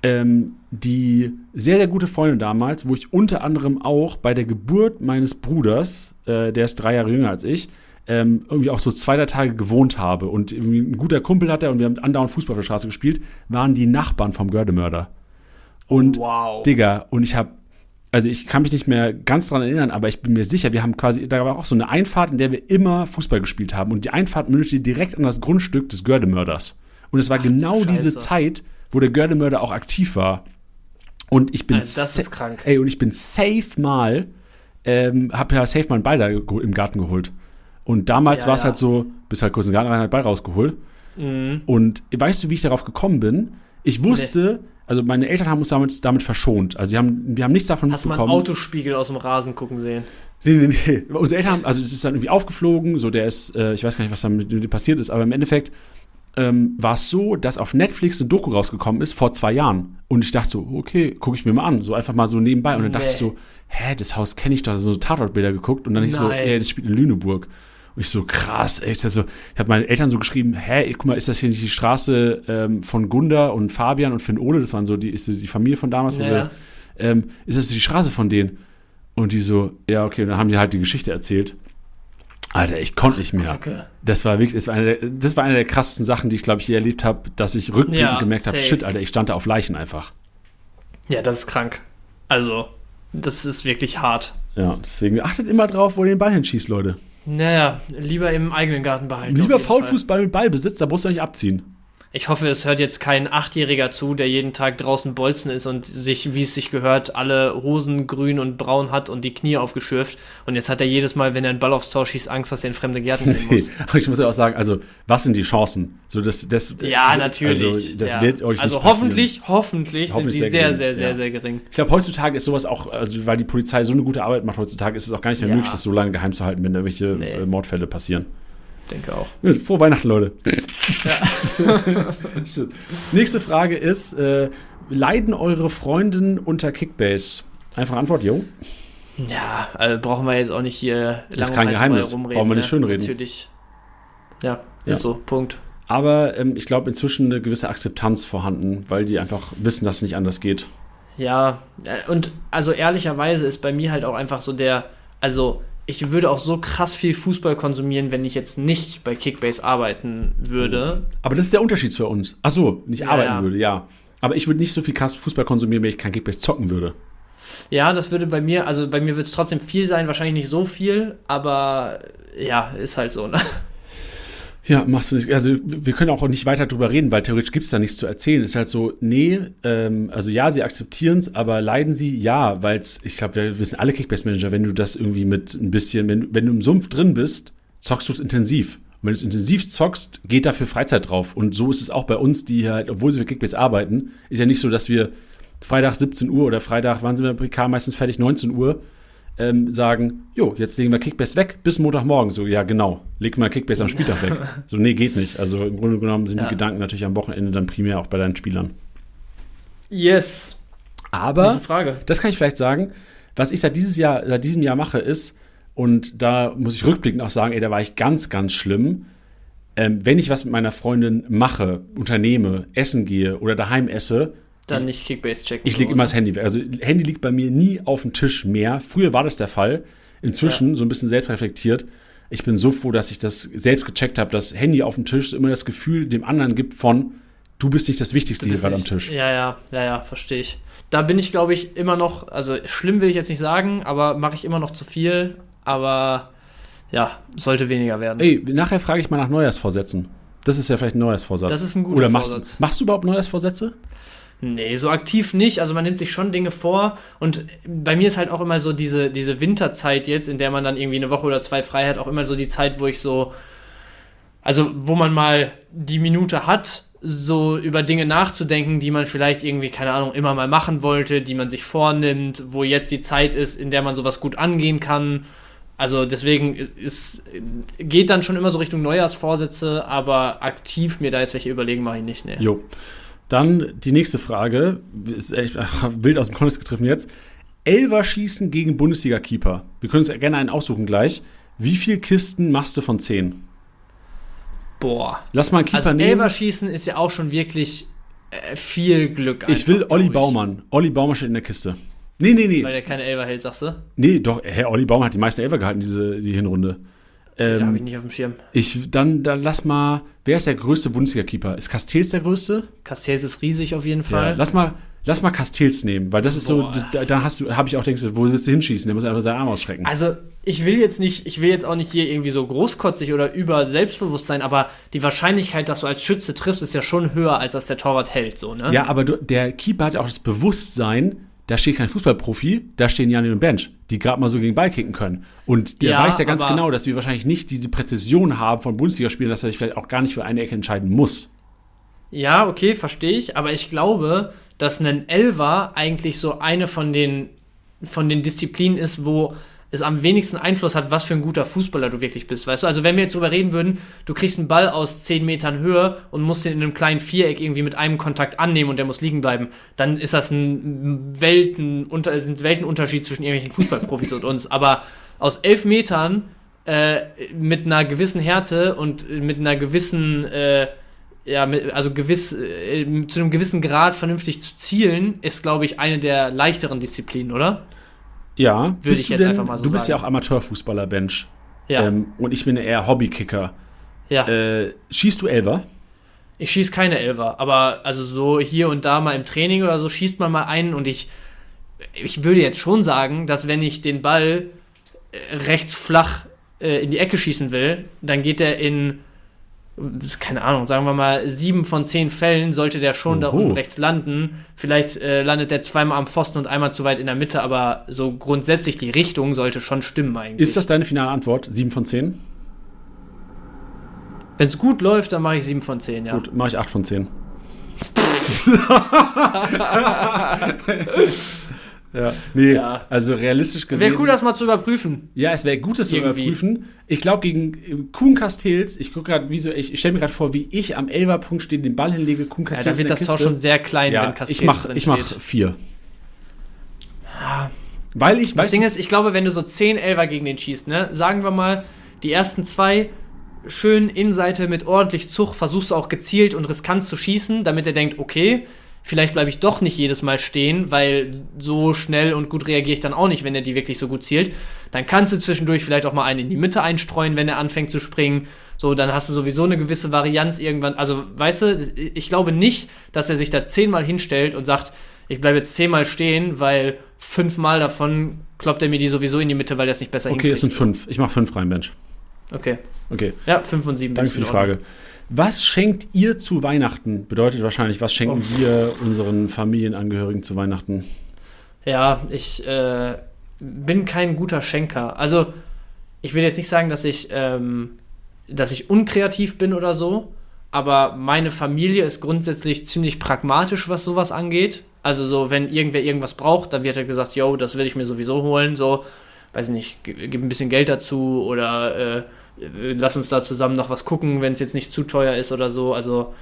ähm, die sehr, sehr gute Freundin damals, wo ich unter anderem auch bei der Geburt meines Bruders, äh, der ist drei Jahre jünger als ich, ähm, irgendwie auch so zwei, drei Tage gewohnt habe und irgendwie ein guter Kumpel hatte und wir haben andauernd Fußball auf der Straße gespielt, waren die Nachbarn vom Gördemörder. Und wow. Digga, und ich habe, also ich kann mich nicht mehr ganz dran erinnern, aber ich bin mir sicher, wir haben quasi, da war auch so eine Einfahrt, in der wir immer Fußball gespielt haben. Und die Einfahrt mündete direkt an das Grundstück des Gördemörders. Und es war Ach genau diese Scheiße. Zeit, wo der Gördemörder auch aktiv war. Und ich bin Alter, das ist krank. Ey, und ich bin safe mal, ähm, hab ja safe mal einen Ball da im Garten geholt. Und damals Ja, war es ja. halt so, bist halt kurz in den Garten rein, halt Ball rausgeholt. Mhm. Und weißt du, wie ich darauf gekommen bin? Ich wusste, also meine Eltern haben uns damit, damit verschont. Also sie haben, wir haben nichts davon Hast du mal einen mitbekommen. Autospiegel aus dem Rasen gucken sehen? Nee, nee, nee. Unsere Eltern haben, also es ist dann irgendwie aufgeflogen, so der ist, äh, ich weiß gar nicht, was da mit dem passiert ist, aber im Endeffekt ähm, war es so, dass auf Netflix eine Doku rausgekommen ist vor zwei Jahren. Und ich dachte so, okay, gucke ich mir mal an. So einfach mal so nebenbei. Und dann dachte Nee. ich so, hä, das Haus kenne ich doch, so Tatortbilder geguckt. Und dann ich so, Nein. ey, das spielt in Lüneburg. Und ich so, krass, ey. Ich, so, ich habe meine Eltern so geschrieben, hä, guck mal, ist das hier nicht die Straße ähm, von Gunda und Fabian und Finn Ole? Das waren so die, ist die Familie von damals, Ja. wir, ähm, ist das die Straße von denen? Und die so, ja, okay, und dann haben die halt die Geschichte erzählt. Alter, ich konnte nicht mehr. Kacke. Das war wirklich, das war eine der, das war eine der krassesten Sachen, die ich, glaube ich, je erlebt habe, dass ich rückblickend Ja, gemerkt habe, shit, Alter, ich stand da auf Leichen einfach. Ja, das ist krank. Also, das ist wirklich hart. Ja, deswegen achtet immer drauf, wo ihr den Ball hinschießt, Leute. Naja, lieber im eigenen Garten behalten. Lieber. Faulfußball mit Ballbesitz, da musst du nicht abziehen. Ich hoffe, es hört jetzt kein Achtjähriger zu, der jeden Tag draußen bolzen ist und sich, wie es sich gehört, alle Hosen grün und braun hat und die Knie aufgeschürft. Und jetzt hat er jedes Mal, wenn er einen Ball aufs Tor schießt, Angst, dass er in fremde Gärten gehen muss. Aber ich muss ja auch sagen, also, was sind die Chancen? So, das, das, Ja, natürlich. Also, das ja. wird euch also hoffentlich, hoffentlich, Hoffentlich sind sehr sie sehr, gering, sehr, sehr, ja. sehr gering. Ich glaube, heutzutage ist sowas auch, also weil die Polizei so eine gute Arbeit macht heutzutage, ist es auch gar nicht mehr Ja. möglich, das so lange geheim zu halten, wenn irgendwelche Nee. Mordfälle passieren. Denke auch. Frohe Weihnachten, Leute. Nächste Frage ist: äh, Leiden eure Freundinnen unter Kickbase? Einfache Antwort, jo. Ja, also brauchen wir jetzt auch nicht hier ist lange kein um heißen Geheimnis. Rumreden. Brauchen wir nicht ne? schönreden. Natürlich. Ja, Ja. ist so, Punkt. Aber ähm, ich glaube, inzwischen eine gewisse Akzeptanz vorhanden, weil die einfach wissen, dass es nicht anders geht. Ja, äh, und also ehrlicherweise ist bei mir halt auch einfach so der, also ich würde auch so krass viel Fußball konsumieren, wenn ich jetzt nicht bei Kickbase arbeiten würde. Aber das ist der Unterschied für uns. Ach so, nicht Ja, arbeiten ja. würde, ja. Aber ich würde nicht so viel krass Fußball konsumieren, wenn ich kein Kickbase zocken würde. Ja, das würde bei mir, also bei mir wird es trotzdem viel sein, wahrscheinlich nicht so viel, aber ja, ist halt so. Ne? Ja, machst du nicht. Also, wir können auch nicht weiter drüber reden, weil theoretisch gibt es da nichts zu erzählen. Ist halt so, nee, ähm, also ja, sie akzeptieren es, aber leiden sie? Ja, weil ich glaube, wir wissen alle Kickbase-Manager, wenn du das irgendwie mit ein bisschen, wenn, wenn du im Sumpf drin bist, zockst du es intensiv. Und wenn du es intensiv zockst, geht dafür Freizeit drauf. Und so ist es auch bei uns, die halt, obwohl sie für Kickbase arbeiten, ist ja nicht so, dass wir Freitag 17 Uhr oder Freitag, wann sind wir bei PK meistens fertig, 19 Uhr, ähm, sagen, jo, jetzt legen wir Kickbase weg bis Montagmorgen. So, ja, genau, leg mal Kickbase am Spieltag weg. So, nee, geht nicht. Also im Grunde genommen sind Ja. die Gedanken natürlich am Wochenende dann primär auch bei deinen Spielern. Yes. Aber, das kann ich vielleicht sagen, was ich seit, dieses Jahr, seit diesem Jahr mache, ist, und da muss ich rückblickend auch sagen, ey, da war ich ganz, ganz schlimm. Ähm, wenn ich was mit meiner Freundin mache, unternehme, essen gehe oder daheim esse, Dann nicht Kickbase checken. ich lege immer das Handy weg. Also Handy liegt bei mir nie auf dem Tisch mehr. Früher war das der Fall. Inzwischen so ein bisschen selbstreflektiert. Ich bin so froh, dass ich das selbst gecheckt habe. Das Handy auf dem Tisch immer das Gefühl dem anderen gibt von, du bist nicht das Wichtigste hier gerade am Tisch. Ja, ja, ja, ja, verstehe ich. Da bin ich, glaube ich, immer noch, also schlimm will ich jetzt nicht sagen, aber mache ich immer noch zu viel, aber ja, sollte weniger werden. Ey, nachher frage ich mal nach Neujahrsvorsätzen. Das ist ja vielleicht ein Neujahrsvorsatz. Das ist ein guter Oder machst, Vorsatz. machst du überhaupt Neujahrsvorsätze? Nee, so aktiv nicht. Also man nimmt sich schon Dinge vor. Und bei mir ist halt auch immer so diese, diese Winterzeit jetzt, in der man dann irgendwie eine Woche oder zwei frei hat, auch immer so die Zeit, wo ich so, also wo man mal die Minute hat, so über Dinge nachzudenken, die man vielleicht irgendwie, keine Ahnung, immer mal machen wollte, die man sich vornimmt, wo jetzt die Zeit ist, in der man sowas gut angehen kann. Also deswegen ist, geht dann schon immer so Richtung Neujahrsvorsätze, aber aktiv mir da jetzt welche überlegen, mache ich nicht. Nee. Jo. Dann die nächste Frage. Ist echt wild aus dem Kontext getroffen jetzt. Elver schießen gegen Bundesliga-Keeper. Wir können uns gerne einen aussuchen gleich. Wie viel Kisten machst du von 10? Boah. Lass mal einen Keeper Also nehmen. Elverschießen ist ja auch schon wirklich äh, viel Glück. ich will einfach, Olli ich. Baumann. Olli Baumann steht in der Kiste. Nee, nee, nee. Weil der keine Elver hält, sagst du? Nee, doch, Herr Olli Baumann hat die meisten Elfer gehalten, diese die Hinrunde. Ähm, habe ich nicht auf dem Schirm. ich, dann, dann lass mal, wer ist der größte Bundesliga-Keeper? Ist Castells der größte? Castells ist riesig auf jeden Ja, Fall. lass mal, lass mal Castells nehmen, weil das ist Boah. so, da, da hast du, habe ich auch denkst, wo willst du hinschießen? Der muss einfach seinen Arm ausstrecken. also ich will jetzt nicht, ich will jetzt auch nicht hier irgendwie so großkotzig oder über selbstbewusst sein, aber die Wahrscheinlichkeit, dass du als Schütze triffst, ist ja schon höher, als dass der Torwart hält, so, ne? Ja, aber du, der Keeper hat ja auch das Bewusstsein, da steht kein Fußballprofi, da stehen Jan und Bench, die gerade mal so gegen Ball kicken können. Und der Ja, weiß ja ganz genau, dass wir wahrscheinlich nicht diese Präzision haben von Bundesligaspielen, dass er sich vielleicht auch gar nicht für eine Ecke entscheiden muss. Ja, okay, verstehe ich, aber ich glaube, dass ein Elver eigentlich so eine von den, von den Disziplinen ist, wo es am wenigsten Einfluss hat, was für ein guter Fußballer du wirklich bist, weißt du? Also wenn wir jetzt darüber reden würden, du kriegst einen Ball aus 10 Metern Höhe und musst den in einem kleinen Viereck irgendwie mit einem Kontakt annehmen und der muss liegen bleiben, dann ist das ein Welten, unter, sind Weltenunterschied zwischen irgendwelchen Fußballprofis und uns. Aber aus 11 Metern äh, mit einer gewissen Härte und mit einer gewissen äh, ja, also gewiss, äh, zu einem gewissen Grad vernünftig zu zielen, ist, glaube ich, eine der leichteren Disziplinen, oder? Ja, bist ich du jetzt denn, einfach mal so du bist ja auch sagen. Amateurfußballer, Bench. Ja. Ähm, und ich bin eher Hobbykicker. ja. Äh, schießt du Elver? Ich schieße keine Elfer, aber also so hier und da mal im Training oder so schießt man mal einen und ich, ich würde jetzt schon sagen, dass wenn ich den Ball äh, rechts flach äh, in die Ecke schießen will, dann geht er in keine Ahnung, sagen wir mal, sieben von zehn Fällen sollte der schon da Oho. unten rechts landen. Vielleicht äh, landet der zweimal am Pfosten und einmal zu weit in der Mitte, aber so grundsätzlich die Richtung sollte schon stimmen eigentlich. Ist das deine finale Antwort? 7 von 10? Wenn es gut läuft, dann mache ich sieben von zehn, ja. Gut, mache ich 8 von 10. ja, nee, Ja. also realistisch gesehen. Wäre cool, das mal zu überprüfen. Ja, es wäre gut, das zu überprüfen. Ich glaube, gegen äh, Kuhn Castells, ich gucke gerade, wie so, ich, ich stelle mir gerade vor, wie ich am Elferpunkt stehe, den Ball hinlege, Kuhn Ja, Castells da wird in das der Tor Kiste. schon sehr klein, ja, wenn Castells ich mach, drin ich mach steht. vier. Weil ich, Das Ding du, ist, ich glaube, wenn du so 10 Elfer gegen den schießt, ne, sagen wir mal, die ersten zwei schön Innenseite mit ordentlich Zug, versuchst du auch gezielt und riskant zu schießen, damit er denkt, okay, vielleicht bleibe ich doch nicht jedes Mal stehen, weil so schnell und gut reagiere ich dann auch nicht, wenn er die wirklich so gut zielt. Dann kannst du zwischendurch vielleicht auch mal einen in die Mitte einstreuen, wenn er anfängt zu springen. So, dann hast du sowieso eine gewisse Varianz irgendwann. Also, weißt du, ich glaube nicht, dass er sich da zehnmal hinstellt und sagt, ich bleibe jetzt zehnmal stehen, weil fünfmal davon kloppt er mir die sowieso in die Mitte, weil er es nicht besser okay, es sind hinkriegt. fünf. Ich mach fünf rein, Bench. Okay. Okay, Ja, fünf und sieben. danke für die. Frage. Was schenkt ihr zu Weihnachten? Bedeutet wahrscheinlich, was schenken Oh. wir unseren Familienangehörigen zu Weihnachten? Ja, ich äh, bin kein guter Schenker. Also, ich will jetzt nicht sagen, dass ich, ähm, dass ich unkreativ bin oder so, aber meine Familie ist grundsätzlich ziemlich pragmatisch, was sowas angeht. Also so, wenn irgendwer irgendwas braucht, dann wird halt gesagt, yo, das will ich mir sowieso holen, so, weiß ich nicht, gi- gib ein bisschen Geld dazu oder äh, lass uns da zusammen noch was gucken, wenn es jetzt nicht zu teuer ist oder so. Also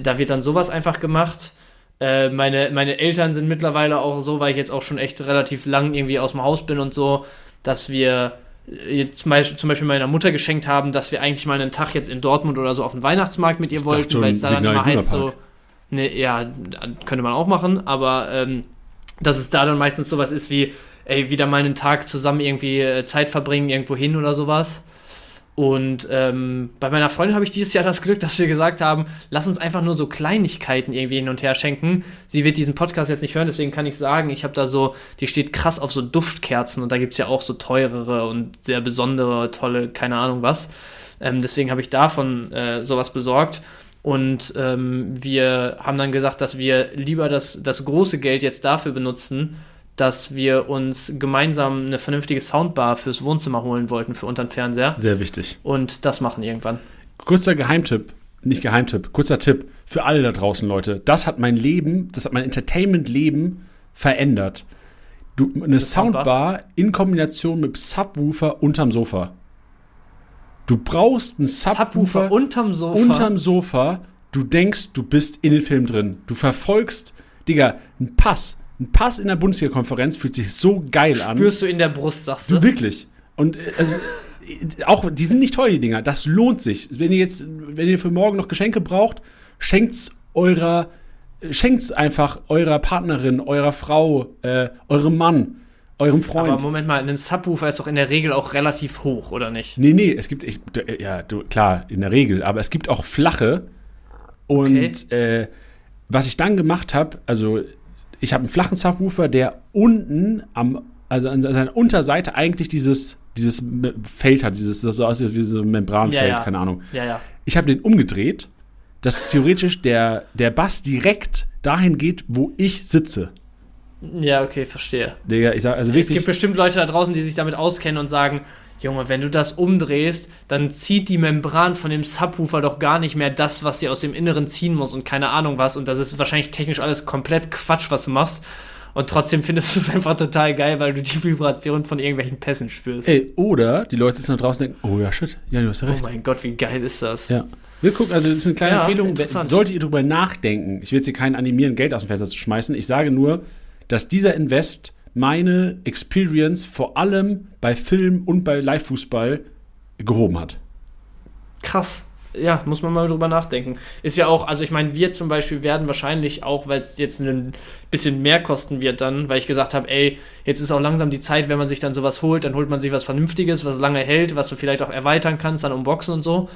da wird dann sowas einfach gemacht. Äh, meine, meine Eltern sind mittlerweile auch so, weil ich jetzt auch schon echt relativ lang irgendwie aus dem Haus bin und so, dass wir jetzt zum Beispiel, meiner Mutter geschenkt haben, dass wir eigentlich mal einen Tag jetzt in Dortmund oder so auf den Weihnachtsmarkt mit ihr dachte wollten, weil es da dann immer heißt so, ne, ja, könnte man auch machen, aber ähm, dass es da dann meistens sowas ist wie, ey, wieder mal einen Tag zusammen irgendwie äh, Zeit verbringen, irgendwo hin oder sowas. Und ähm, bei meiner Freundin habe ich dieses Jahr das Glück, dass wir gesagt haben, lass uns einfach nur so Kleinigkeiten irgendwie hin und her schenken. Sie wird diesen Podcast jetzt nicht hören, deswegen kann ich sagen, ich habe da so, die steht krass auf so Duftkerzen und da gibt es ja auch so teurere und sehr besondere, tolle, keine Ahnung was. Ähm, deswegen habe ich davon äh, sowas besorgt. Und ähm, wir haben dann gesagt, dass wir lieber das, das große Geld jetzt dafür benutzen, dass wir uns gemeinsam eine vernünftige Soundbar fürs Wohnzimmer holen wollten für unterm Fernseher. Sehr wichtig. Und das machen irgendwann. Kurzer Geheimtipp, nicht Geheimtipp, kurzer Tipp für alle da draußen, Leute. Das hat mein Leben, das hat mein Entertainment-Leben verändert. Du, eine Soundbar? Soundbar in Kombination mit Subwoofer unterm Sofa. Du brauchst einen Subwoofer, Subwoofer unterm Sofa. unterm Sofa. Du denkst, du bist in den Film drin. Du verfolgst, Digga, ein Pass. Ein Pass in der Bundesliga-Konferenz fühlt sich so geil an. spürst du in der Brust, sagst du? Du wirklich. Und äh, also, äh, auch, die sind nicht teuer, die Dinger. Das lohnt sich. Wenn ihr jetzt, wenn ihr für morgen noch Geschenke braucht, schenkt's eurer, äh, schenkt's einfach eurer Partnerin, eurer Frau, äh, eurem Mann, eurem Freund. Aber Moment mal, ein Subwoofer ist doch in der Regel auch relativ hoch, oder nicht? Nee, nee, es gibt, ich, ja, du, klar, in der Regel, aber es gibt auch flache. Und äh, was ich dann gemacht habe, also ich habe einen flachen Subwoofer, der unten am, also an seiner Unterseite eigentlich dieses, dieses Feld hat, dieses das so aussieht wie so ein Membranfeld, Ja, ja. keine Ahnung. Ja, ja. Ich habe den umgedreht, dass theoretisch der, der Bass direkt dahin geht, wo ich sitze. Ja, okay, verstehe. Digga, ich sag, also Es wirklich. gibt bestimmt Leute da draußen, die sich damit auskennen und sagen, Junge, wenn du das umdrehst, dann zieht die Membran von dem Subwoofer doch gar nicht mehr das, was sie aus dem Inneren ziehen muss und keine Ahnung was. Und das ist wahrscheinlich technisch alles komplett Quatsch, was du machst. Und trotzdem findest du es einfach total geil, weil du die Vibration von irgendwelchen Pässen spürst. Ey, oder die Leute sitzen da draußen und denken, oh ja, shit, ja, du hast oh recht. mein Gott, wie geil ist das? Ja. Wir gucken, also das ist eine kleine Ja, Empfehlung. Solltet ihr drüber nachdenken, ich will jetzt hier keinen animieren, Geld aus dem Fenster zu schmeißen. Ich sage nur, dass dieser Invest meine Experience vor allem bei Film und bei Live-Fußball gehoben hat. Krass. Ja, muss man mal drüber nachdenken. Ist ja auch, also ich meine, wir zum Beispiel werden wahrscheinlich auch, weil es jetzt ein bisschen mehr kosten wird dann, weil ich gesagt habe, ey, jetzt ist auch langsam die Zeit, wenn man sich dann sowas holt, dann holt man sich was Vernünftiges, was lange hält, was du vielleicht auch erweitern kannst, dann unboxen und so.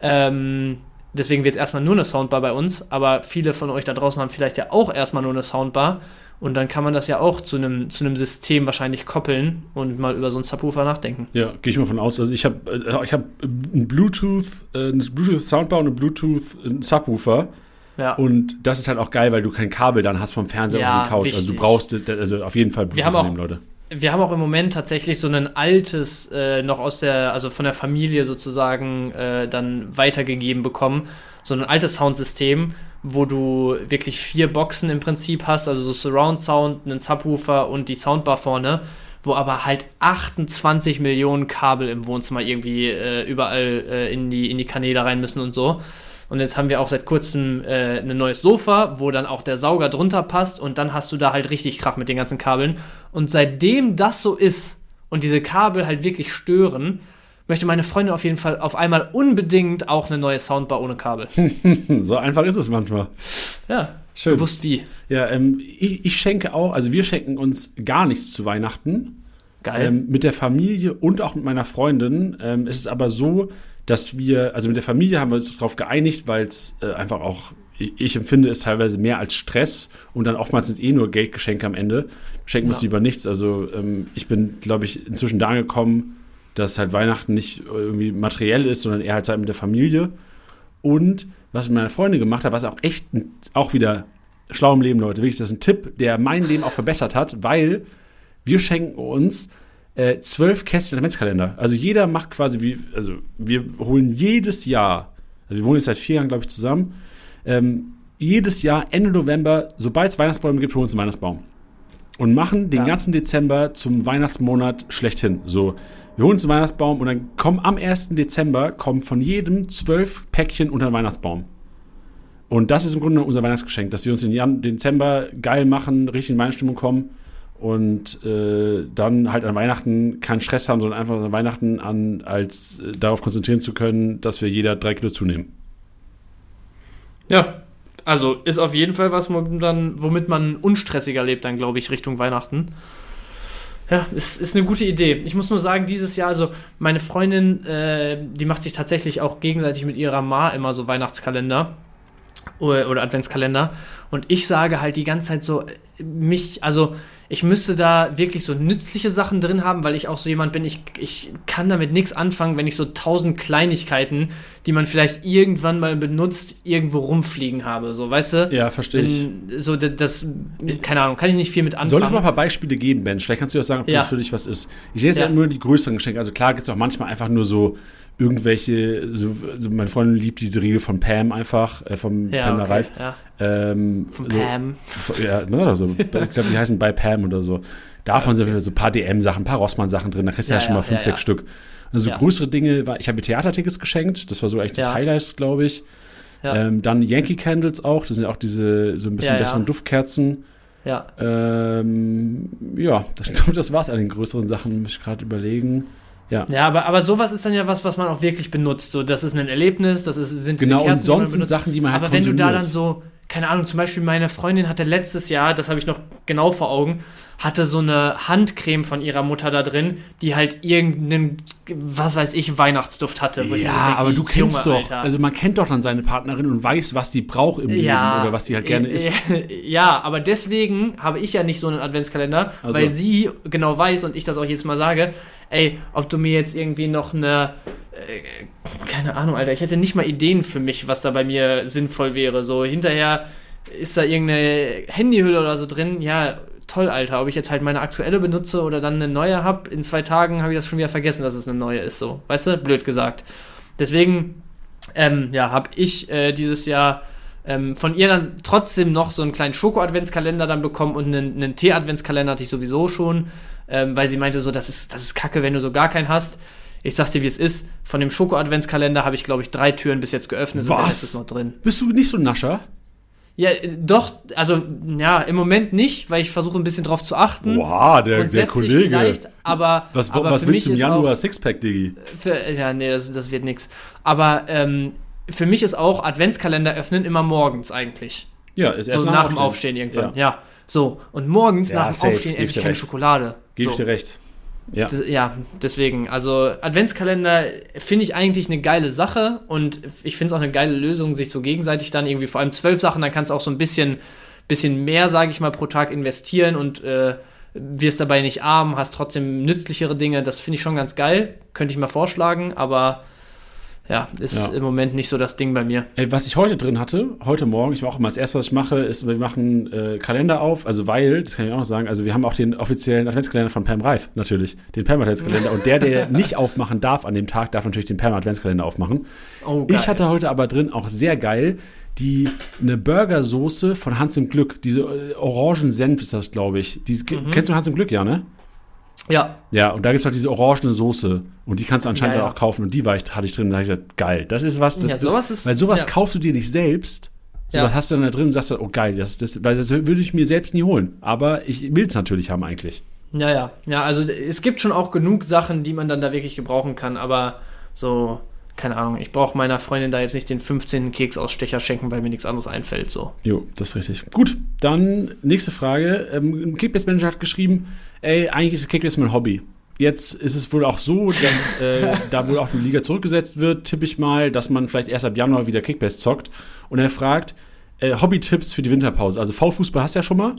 Ähm, deswegen wird es erstmal nur eine Soundbar bei uns, aber viele von euch da draußen haben vielleicht ja auch erstmal nur eine Soundbar Und dann kann man das ja auch zu einem, zu einem System wahrscheinlich koppeln und mal über so einen Subwoofer nachdenken. Ja, gehe ich mal von aus. Also ich habe äh, ich hab ein Bluetooth, äh, ein Bluetooth Soundbar und ein Bluetooth Subwoofer. Ja. Und das ist halt auch geil, weil du kein Kabel dann hast vom Fernseher Ja, auf die Couch. Also wichtig. du brauchst äh, also auf jeden Fall Bluetooth Wir haben auch- nehmen, Leute. Wir haben auch im Moment tatsächlich so ein altes, äh, noch aus der, also von der Familie sozusagen äh, dann weitergegeben bekommen. So ein altes Soundsystem, wo du wirklich vier Boxen im Prinzip hast, also so Surround Sound, einen Subwoofer und die Soundbar vorne, wo aber halt 28 Millionen Kabel im Wohnzimmer irgendwie äh, überall äh, in, die, in die Kanäle rein müssen und so. Und jetzt haben wir auch seit kurzem äh, ein neues Sofa, wo dann auch der Sauger drunter passt und dann hast du da halt richtig Krach mit den ganzen Kabeln. Und seitdem das so ist und diese Kabel halt wirklich stören, möchte meine Freundin auf jeden Fall auf einmal unbedingt auch eine neue Soundbar ohne Kabel. So einfach ist es manchmal. Ja, Schön. gewusst wie. Ja, ähm, ich, ich schenke auch, also wir schenken uns gar nichts zu Weihnachten. Geil. Ähm, mit der Familie und auch mit meiner Freundin. Ähm, es ist aber so, dass wir, also mit der Familie haben wir uns darauf geeinigt, weil es äh, einfach auch, ich, ich empfinde es teilweise mehr als Stress und dann oftmals sind eh nur Geldgeschenke am Ende. Schenken wir uns Ja. lieber nichts. Also ähm, ich bin, glaube ich, inzwischen da angekommen, dass halt Weihnachten nicht irgendwie materiell ist, sondern eher halt Zeit mit der Familie. Und was ich mit meiner Freundin gemacht habe, was auch echt auch wieder schlau im Leben, Leute. Wirklich, das ist ein Tipp, der mein Leben auch verbessert hat, weil wir schenken uns äh, zwölf Kästchen Adventskalender. Also jeder macht quasi wie, also wir holen jedes Jahr, also wir wohnen jetzt seit vier Jahren, glaube ich, zusammen, ähm, jedes Jahr Ende November, sobald es Weihnachtsbäume gibt, holen wir uns einen Weihnachtsbaum. Und machen den Ja. ganzen Dezember zum Weihnachtsmonat schlechthin. So, wir holen uns einen Weihnachtsbaum und dann kommen am 1. Dezember kommen von jedem zwölf Päckchen unter den Weihnachtsbaum. Und das ist im Grunde unser Weihnachtsgeschenk, dass wir uns den Jan Dezember geil machen, richtig in Weihnachtsstimmung kommen und äh, dann halt an Weihnachten keinen Stress haben, sondern einfach an Weihnachten an, als äh, darauf konzentrieren zu können, dass wir jeder drei Kilo zunehmen. Ja, also ist auf jeden Fall was, womit, dann, womit man unstressiger lebt, dann glaube ich, Richtung Weihnachten. Ja, ist, ist eine gute Idee. Ich muss nur sagen, dieses Jahr, also meine Freundin, äh, die macht sich tatsächlich auch gegenseitig mit ihrer Ma immer so Weihnachtskalender oder, oder Adventskalender. Und ich sage halt die ganze Zeit so, mich, also ich müsste da wirklich so nützliche Sachen drin haben, weil ich auch so jemand bin, ich, ich kann damit nichts anfangen, wenn ich so tausend Kleinigkeiten, die man vielleicht irgendwann mal benutzt, irgendwo rumfliegen habe. So, weißt du? Ja, verstehe ich. So, das, keine Ahnung, kann ich nicht viel mit anfangen. Soll ich noch ein paar Beispiele geben, Ben? Vielleicht kannst du auch sagen, ob Ja. das für dich was ist. Ich sehe jetzt ja. Ja. nur die größeren Geschenke. Also klar gibt es auch manchmal einfach nur so irgendwelche, so, so meine Freundin liebt diese Riegel von Pam einfach, äh, vom ja, Pam okay, Reif. ja. Ähm, Von so, Pam. Ja, ne, so, ich glaube, die heißen bei Pam oder so. Davon sind wieder so ein paar DM-Sachen, ein paar Rossmann-Sachen drin. Da kriegst du ja, Ja, schon mal fünf, sechs. Stück. Also größere Dinge, war, ich habe mir Theatertickets geschenkt. Das war so eigentlich das. Highlight, glaube ich. Ähm, dann Yankee Candles auch. Das sind ja auch diese so ein bisschen besseren Duftkerzen. Ja. Ähm, ja, das, das war's an den größeren Sachen, muss ich gerade überlegen. Ja. Ja, aber, aber sowas ist dann ja was, was man auch wirklich benutzt. So, das ist ein Erlebnis, das ist, sind Genau, und Kerzen, die man sonst sind. Sachen, die man halt Aber wenn du da dann konsumiert. so, keine Ahnung, zum Beispiel meine Freundin hatte letztes Jahr, das habe ich noch genau vor Augen, hatte so eine Handcreme von ihrer Mutter da drin, die halt irgendeinen, was weiß ich, Weihnachtsduft hatte. mir so Ja, denke, aber du kennst Junge, doch, Alter. also man kennt doch dann seine Partnerin und weiß, was die braucht im Leben oder was die halt gerne isst. Ja, aber deswegen habe ich ja nicht so einen Adventskalender, Also. weil sie genau weiß und ich das auch jedes Mal sage, ey, ob du mir jetzt irgendwie noch eine, keine Ahnung, Alter, ich hätte nicht mal Ideen für mich, was da bei mir sinnvoll wäre. So hinterher ist da irgendeine Handyhülle oder so drin, ja, toll, Alter, ob ich jetzt halt meine aktuelle benutze oder dann eine neue habe, in zwei Tagen habe ich das schon wieder vergessen, dass es eine neue ist, so, weißt du, blöd gesagt. Deswegen ähm, ja, habe ich äh, dieses Jahr ähm, von ihr dann trotzdem noch so einen kleinen Schoko-Adventskalender dann bekommen und einen, einen Tee-Adventskalender hatte ich sowieso schon, ähm, weil sie meinte so, das ist, das ist kacke, wenn du so gar keinen hast. Ich sag's dir, wie es ist. Von dem Schoko-Adventskalender habe ich, glaube ich, drei Türen bis jetzt geöffnet und Was? Rest ist noch drin. Bist du nicht so ein Nascher? Ja, äh, doch, also, ja, im Moment nicht, weil ich versuche ein bisschen drauf zu achten. Wow, der, der Kollege. Aber, Was, aber was willst du im Januar auch, Sixpack, Diggi? für, ja, nee, das, das wird nix. Aber ähm, für mich ist auch Adventskalender öffnen immer morgens eigentlich. Ja, ist erst so nach dem Aufstehen irgendwann. Ja. So, und morgens Ja, nach dem safe, Aufstehen esse ich keine recht. Schokolade. Gebe so. ich dir recht. Ja. Das, ja, deswegen. Also Adventskalender finde ich eigentlich eine geile Sache und ich finde es auch eine geile Lösung, sich so gegenseitig dann irgendwie, vor allem zwölf Sachen, dann kannst du auch so ein bisschen, bisschen mehr, sage ich mal, pro Tag investieren und äh, wirst dabei nicht arm, hast trotzdem nützlichere Dinge. Das finde ich schon ganz geil. Könnte ich mal vorschlagen, aber ja, ist Ja. im Moment nicht so das Ding bei mir. Ey, was ich heute drin hatte, heute Morgen, ich war auch immer das erste, was ich mache, ist, wir machen äh, Kalender auf, also weil, das kann ich auch noch sagen, also wir haben auch den offiziellen Adventskalender von Pam Reif, natürlich, den Pam Adventskalender. Und der, der nicht aufmachen darf an dem Tag, darf natürlich den Pam Adventskalender aufmachen. Oh, Ich hatte heute aber drin auch sehr geil die eine Burgersoße von Hans im Glück, diese äh, Orangensenf ist das, glaube ich. Die, Kennst du Hans im Glück, ja, ne? Ja, Ja, und da gibt es halt diese orangene Soße. Und die kannst du anscheinend Ja, ja. dann auch kaufen. Und die war ich, hatte ich drin. Da habe ich gedacht, geil. Das ist was. Das, Ja, sowas ist- weil sowas kaufst du dir nicht selbst. Sowas hast du dann da drin und sagst dann, oh geil, das, das, weil das würde ich mir selbst nie holen. Aber ich will es natürlich haben eigentlich. Ja, ja. Ja, also es gibt schon auch genug Sachen, die man dann da wirklich gebrauchen kann, aber so, keine Ahnung, ich brauche meiner Freundin da jetzt nicht den 15. Keksausstecher schenken, weil mir nichts anderes einfällt. So. Jo, das ist richtig. Gut, dann nächste Frage. Ähm, ein Kickbase-Manager hat geschrieben, ey, eigentlich ist Kickbase mein Hobby. Jetzt ist es wohl auch so, dass äh, da wohl auch eine Liga zurückgesetzt wird, tippe ich mal, dass man vielleicht erst ab Januar wieder Kickbase zockt. Und er fragt, äh, Hobby-Tipps für die Winterpause. Also V-Fußball hast du ja schon mal.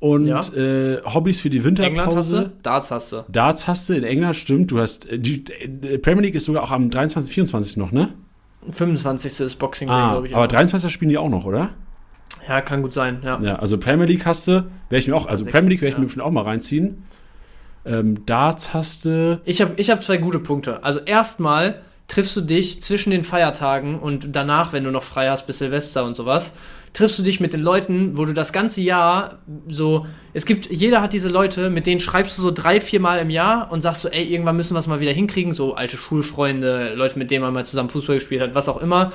Und Ja. äh, Hobbys für die England Winterpause. Darts hast du. Darts hast du, in England stimmt. Du hast, äh, die äh, Premier League ist sogar auch am 23., 24. noch, ne? 25. ist Boxing Day, Ah, glaube ich. aber immer. 23. spielen die auch noch, oder? Ja, kann gut sein, ja. Ja, also Premier League hast du, werde ich mir auch, also Sechs, Premier League werde ich ja. mir bestimmt auch mal reinziehen. Ähm, Darts hast du. Ich habe ich hab zwei gute Punkte. Also erstmal triffst du dich zwischen den Feiertagen und danach, wenn du noch frei hast bis Silvester und sowas, triffst du dich mit den Leuten, wo du das ganze Jahr so, es gibt, jeder hat diese Leute, mit denen schreibst du so drei, vier Mal im Jahr und sagst so, ey, irgendwann müssen wir es mal wieder hinkriegen, so alte Schulfreunde, Leute, mit denen man mal zusammen Fußball gespielt hat, was auch immer.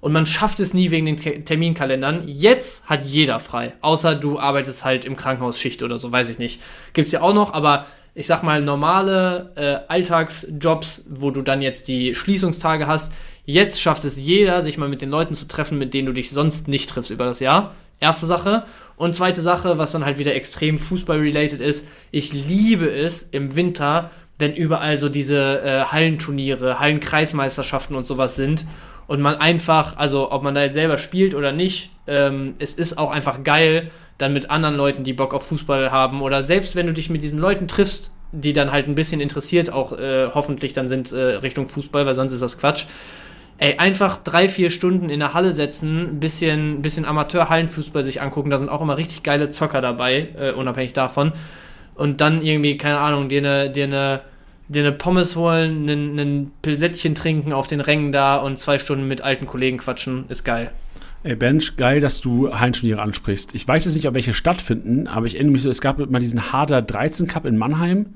Und man schafft es nie wegen den Te- Terminkalendern. Jetzt hat jeder frei. Außer du arbeitest halt im Krankenhausschicht oder so, weiß ich nicht. Gibt's ja auch noch, aber ich sag mal, normale äh, Alltagsjobs, wo du dann jetzt die Schließungstage hast. Jetzt schafft es jeder, sich mal mit den Leuten zu treffen, mit denen du dich sonst nicht triffst über das Jahr. Erste Sache. Und zweite Sache, was dann halt wieder extrem Fußball-related ist. Ich liebe es im Winter, wenn überall so diese äh, Hallenturniere, Hallenkreismeisterschaften und sowas sind. Und man einfach, also ob man da jetzt selber spielt oder nicht, ähm, es ist auch einfach geil, dann mit anderen Leuten, die Bock auf Fußball haben. Oder selbst wenn du dich mit diesen Leuten triffst, die dann halt ein bisschen interessiert auch äh, hoffentlich dann sind äh, Richtung Fußball, weil sonst ist das Quatsch. Ey, einfach drei, vier Stunden in der Halle setzen, ein bisschen, bisschen Amateur-Hallenfußball sich angucken, da sind auch immer richtig geile Zocker dabei, äh, unabhängig davon. Und dann irgendwie, keine Ahnung, dir eine, dir eine, dir eine Pommes holen, einen, einen Pilsettchen trinken auf den Rängen da und zwei Stunden mit alten Kollegen quatschen, ist geil. Ey, Bench, geil, dass du Hallenturniere ansprichst. Ich weiß jetzt nicht, ob welche stattfinden, aber ich erinnere mich so, es gab mal diesen Harder 13 Cup in Mannheim.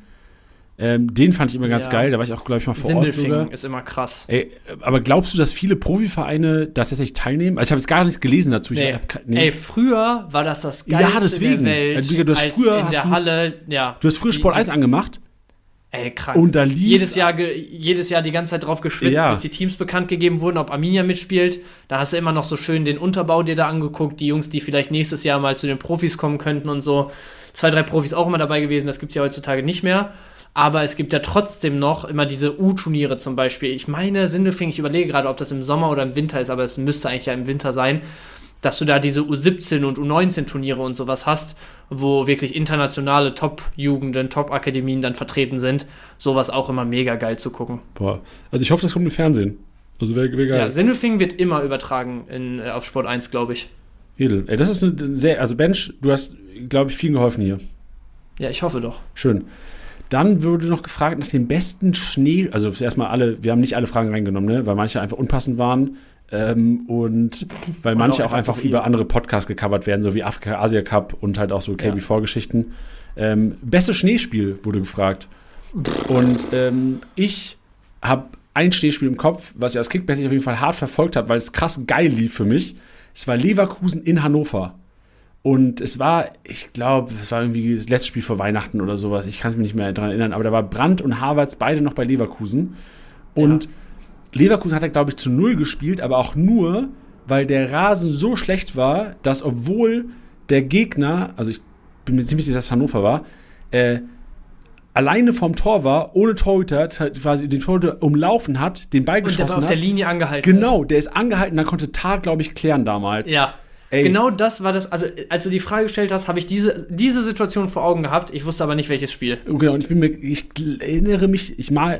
Ähm, den fand ich immer ganz Ja. geil, da war ich auch, glaube ich, mal vor Ort sogar. Sindelfingen ist immer krass. Ey, aber glaubst du, dass viele Profivereine da tatsächlich teilnehmen? Also ich habe jetzt gar nichts gelesen dazu. Nee. hab nee. Ey, früher war das das Ja, Geilste deswegen. der Welt. Also, Digga, du hast früher in der du- Halle, ja. du hast früher Die- Sport die- 1 angemacht Ey, krank. und da lief jedes Jahr, jedes Jahr die ganze Zeit drauf geschwitzt, Ja. bis die Teams bekannt gegeben wurden, ob Arminia mitspielt. Da hast du immer noch so schön den Unterbau dir da angeguckt, die Jungs, die vielleicht nächstes Jahr mal zu den Profis kommen könnten und so. Zwei, drei Profis auch immer dabei gewesen, das gibt es ja heutzutage nicht mehr. Aber es gibt ja trotzdem noch immer diese U-Turniere zum Beispiel. Ich meine, Sindelfing, ich überlege gerade, ob das im Sommer oder im Winter ist, aber es müsste eigentlich ja im Winter sein, dass du da diese U17 und U19-Turniere und sowas hast, wo wirklich internationale Top-Jugenden, Top-Akademien dann vertreten sind. Sowas auch immer mega geil zu gucken. Boah. Also ich hoffe, das kommt im Fernsehen. Also wäre wär geil. Ja, Sindelfingen wird immer übertragen in, äh, auf Sport 1, glaube ich. Edel. Ey, das ist eine sehr, also Bench, du hast, glaube ich, vielen geholfen hier. Ja, ich hoffe doch. Schön. Dann wurde noch gefragt nach dem besten Schnee. Also erstmal alle, wir haben nicht alle Fragen reingenommen, ne? weil manche einfach unpassend waren. Ähm, und weil Und manche auch einfach einfach über andere Podcasts gecovert werden, so wie Afrika Asia Cup und halt auch so Ja. KB4-Geschichten. Ähm, beste Schneespiel wurde gefragt. Und ähm, ich habe ein Schneespiel im Kopf, was ich als Kickbase auf jeden Fall hart verfolgt habe, weil es krass geil lief für mich. Es war Leverkusen in Hannover. Und es war, ich glaube, es war irgendwie das letzte Spiel vor Weihnachten oder sowas. Ich kann mich nicht mehr daran erinnern. Aber da war Brandt und Havertz beide noch bei Leverkusen. Und Leverkusen hat er, glaube ich, zu Null gespielt, aber auch nur, weil der Rasen so schlecht war, dass obwohl der Gegner, also ich bin mir ziemlich sicher, dass es Hannover war, äh, alleine vorm Tor war, ohne Torhüter, hat quasi den Torhüter umlaufen hat, den Ball Und der war geschossen auf hat. der Linie angehalten. Genau, der ist angehalten, dann konnte Tar, glaube ich, klären damals. Ja. Ey. genau das war das, also als du die Frage gestellt hast, habe ich diese, diese Situation vor Augen gehabt. Ich wusste aber nicht, welches Spiel. Genau, und ich bin mir, ich erinnere mich, ich, mal,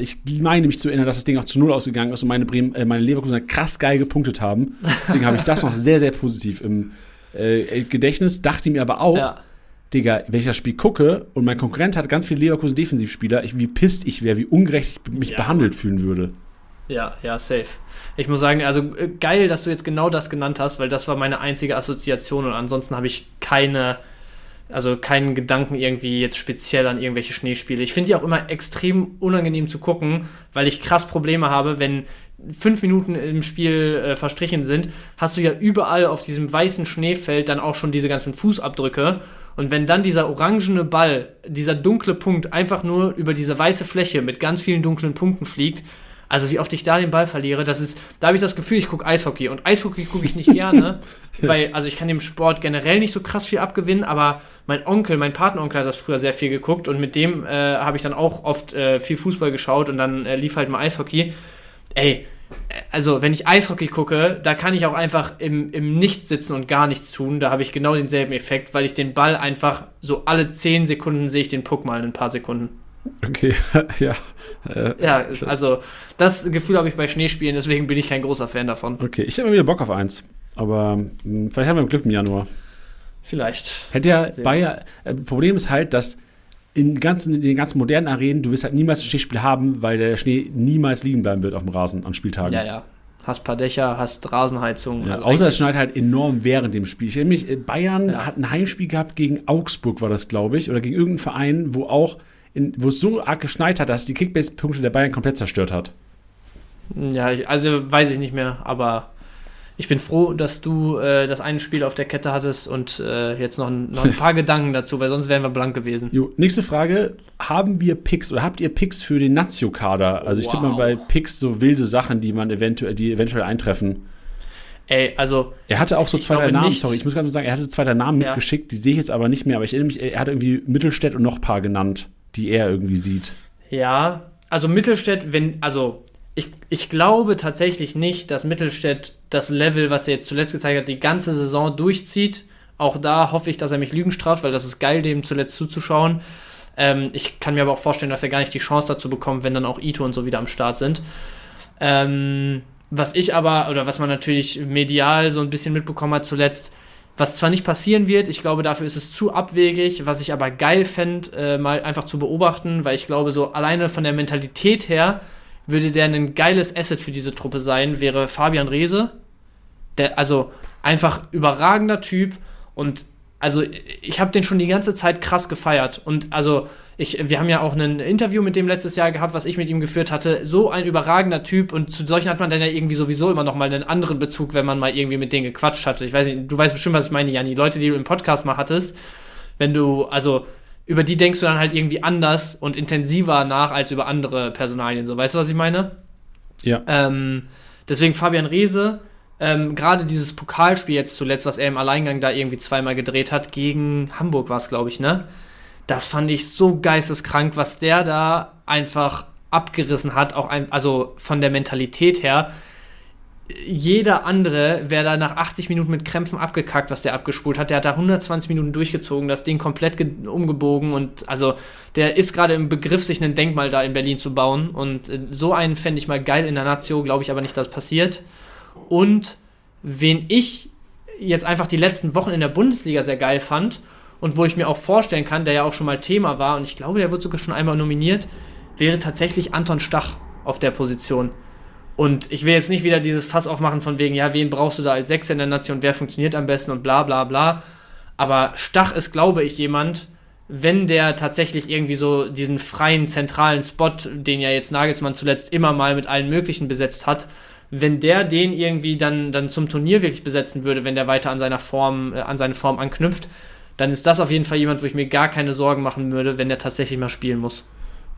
ich meine mich zu erinnern, dass das Ding auch zu Null ausgegangen ist und meine, Bremen, äh, meine Leverkusener krass geil gepunktet haben. Deswegen habe ich das noch sehr, sehr positiv im äh, Gedächtnis. Dachte mir aber auch, Ja. Digga, wenn ich das Spiel gucke und mein Konkurrent hat ganz viele Leverkusen-Defensivspieler, wie pisst ich wäre, wie ungerecht ich mich Ja. behandelt fühlen würde. Ja, ja, safe. Ich muss sagen, also äh, geil, dass du jetzt genau das genannt hast, weil das war meine einzige Assoziation und ansonsten habe ich keine, also keinen Gedanken irgendwie jetzt speziell an irgendwelche Schneespiele. Ich finde die auch immer extrem unangenehm zu gucken, weil ich krass Probleme habe, wenn fünf Minuten im Spiel äh, verstrichen sind, hast du ja überall auf diesem weißen Schneefeld dann auch schon diese ganzen Fußabdrücke. Und wenn dann dieser orangene Ball, dieser dunkle Punkt einfach nur über diese weiße Fläche mit ganz vielen dunklen Punkten fliegt, also wie oft ich da den Ball verliere, das ist, da habe ich das Gefühl, ich gucke Eishockey. Und Eishockey gucke ich nicht gerne, weil, also ich kann dem Sport generell nicht so krass viel abgewinnen, aber mein Onkel, mein Patenonkel hat das früher sehr viel geguckt und mit dem äh, habe ich dann auch oft äh, viel Fußball geschaut und dann äh, lief halt mal Eishockey. Ey, äh, also wenn ich Eishockey gucke, da kann ich auch einfach im, im Nichts sitzen und gar nichts tun. Da habe ich genau denselben Effekt, weil ich den Ball einfach so alle 10 Sekunden sehe ich den Puck mal in ein paar Sekunden. Okay, ja. Äh, Ja, ist, also das Gefühl habe ich bei Schneespielen, deswegen bin ich kein großer Fan davon. okay, ich hätte mal wieder Bock auf eins. Aber mh, vielleicht haben wir Glück im Januar. Vielleicht. Hätte ja Bayer. Äh, Problem ist halt, dass in, ganzen, in den ganzen modernen Arenen, du wirst halt niemals ein Schneespiel haben, weil der Schnee niemals liegen bleiben wird auf dem Rasen an Spieltagen. Ja, ja. Hast paar Dächer, hast Rasenheizung. Ja, also außer es schneit halt enorm während dem Spiel. Ich erinnere mich, äh, Bayern Ja. hat ein Heimspiel gehabt gegen Augsburg, war das, glaube ich, oder gegen irgendeinen Verein, wo auch, wo es so arg geschneit hat, dass die Kickbase-Punkte der Bayern komplett zerstört hat. Ja, ich, also weiß ich nicht mehr, aber ich bin froh, dass du äh, das eine Spiel auf der Kette hattest und äh, jetzt noch, ein- noch ein paar Gedanken dazu, weil sonst wären wir blank gewesen. Jo, nächste Frage. Haben wir Picks oder habt ihr Picks für den Nazio-Kader? Also ich tippe mal Wow. bei Picks so wilde Sachen, die man eventuell, die eventuell eintreffen. Ey, also, Er hatte auch so zwei, drei Namen, nicht. sorry, ich muss gerade nur sagen, er hatte zwei, drei Namen Ja. mitgeschickt, die sehe ich jetzt aber nicht mehr, aber ich erinnere mich, er hat irgendwie Mittelstädt und noch ein paar genannt, die er irgendwie sieht. ja, also Mittelstädt, wenn, also ich, ich glaube tatsächlich nicht, dass Mittelstädt das Level, was er jetzt zuletzt gezeigt hat, die ganze Saison durchzieht. Auch da hoffe ich, dass er mich Lügen straft, weil das ist geil, dem zuletzt zuzuschauen. Ähm, ich kann mir aber auch vorstellen, dass er gar nicht die Chance dazu bekommt, wenn dann auch Ito und so wieder am Start sind. Ähm, was ich aber, oder was man natürlich medial so ein bisschen mitbekommen hat zuletzt, was zwar nicht passieren wird, ich glaube, dafür ist es zu abwegig, was ich aber geil fände, äh, mal einfach zu beobachten, weil ich glaube, so alleine von der Mentalität her würde der ein geiles Asset für diese Truppe sein, wäre Fabian Reese. Der, also einfach überragender Typ und also ich habe den schon die ganze Zeit krass gefeiert und also ich, wir haben ja auch ein Interview mit dem letztes Jahr gehabt, was ich mit ihm geführt hatte. So ein überragender Typ und zu solchen hat man dann ja irgendwie sowieso immer noch mal einen anderen Bezug, wenn man mal irgendwie mit denen gequatscht hatte. Ich weiß nicht, du weißt bestimmt, was ich meine, Janni. Leute, die du im Podcast mal hattest, wenn du, also über die denkst du dann halt irgendwie anders und intensiver nach als über andere Personalien. So, weißt du, was ich meine? Ja. Ähm, deswegen Fabian Reese, ähm, gerade dieses Pokalspiel jetzt zuletzt, was er im Alleingang da irgendwie zweimal gedreht hat, gegen Hamburg war es, glaube ich, ne? Das fand ich so geisteskrank, was der da einfach abgerissen hat, auch ein, also von der Mentalität her. Jeder andere wäre da nach 80 Minuten mit Krämpfen abgekackt, was der abgespult hat. Der hat da 120 Minuten durchgezogen, das Ding komplett ge- umgebogen und also der ist gerade im Begriff, sich ein Denkmal da in Berlin zu bauen. Und äh, so einen fände ich mal geil in der Nazio, glaube ich aber nicht, dass passiert. Und wen ich jetzt einfach die letzten Wochen in der Bundesliga sehr geil fand und wo ich mir auch vorstellen kann, der ja auch schon mal Thema war und ich glaube, der wird sogar schon einmal nominiert, wäre tatsächlich Anton Stach auf der Position. Und ich will jetzt nicht wieder dieses Fass aufmachen von wegen, ja, wen brauchst du da als Sechser in der Nation, wer funktioniert am besten und bla bla bla. Aber Stach ist, glaube ich, jemand, wenn der tatsächlich irgendwie so diesen freien, zentralen Spot, den ja jetzt Nagelsmann zuletzt immer mal mit allen möglichen besetzt hat, wenn der den irgendwie dann, dann zum Turnier wirklich besetzen würde, wenn der weiter an seiner Form, äh, an seine Form anknüpft, dann ist das auf jeden Fall jemand, wo ich mir gar keine Sorgen machen würde, wenn der tatsächlich mal spielen muss.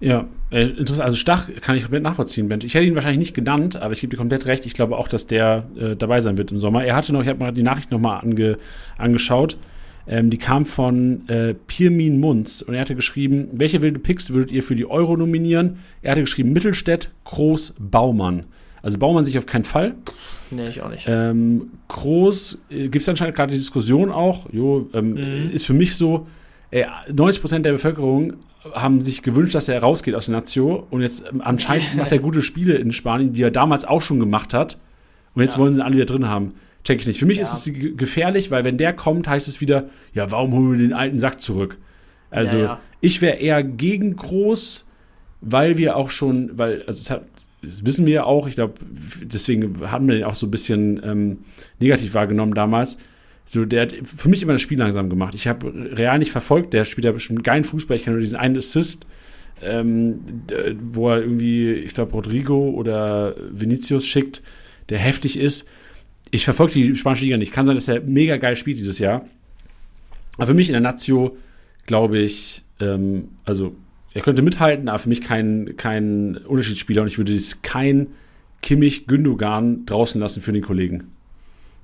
Ja, äh, interessant. Also Stach kann ich komplett nachvollziehen, Bent. Ich hätte ihn wahrscheinlich nicht genannt, aber ich gebe dir komplett recht. Ich glaube auch, dass der äh, dabei sein wird im Sommer. Er hatte noch, ich habe mal die Nachricht nochmal ange, angeschaut. Ähm, die kam von äh, Pirmin Munz und er hatte geschrieben, welche wilde Picks würdet ihr für die Euro nominieren? Er hatte geschrieben Mittelstädt, Groß, Baumann. Also Baumann sich auf keinen Fall. Nee, ich auch nicht. Ähm, Groß, äh, gibt es anscheinend gerade die Diskussion auch, jo, ähm, Mhm. ist für mich so, äh, 90% der Bevölkerung haben sich gewünscht, dass er rausgeht aus der Nazio und jetzt ähm, anscheinend macht er gute Spiele in Spanien, die er damals auch schon gemacht hat und jetzt Ja. wollen sie ihn alle wieder drin haben. Check ich nicht. Für mich Ja. ist es ge- gefährlich, weil wenn der kommt, heißt es wieder, ja, warum holen wir den alten Sack zurück? Also ja. ich wäre eher gegen Groß, weil wir auch schon, weil, also es hat, das wissen wir ja auch, ich glaube, deswegen haben wir den auch so ein bisschen ähm, negativ wahrgenommen damals. So, der hat für mich immer das Spiel langsam gemacht. Ich habe Real nicht verfolgt, der spielt ja bestimmt geilen Fußball. Ich kenne nur diesen einen Assist, ähm, wo er irgendwie, ich glaube, Rodrigo oder Vinicius schickt, der heftig ist. Ich verfolge die spanische Liga nicht. Kann sein, dass er mega geil spielt dieses Jahr. Aber für mich in der Nazio, glaube ich, ähm, also er könnte mithalten, aber für mich kein, kein Unterschiedsspieler und ich würde jetzt kein Kimmich Gündogan draußen lassen für den Kollegen.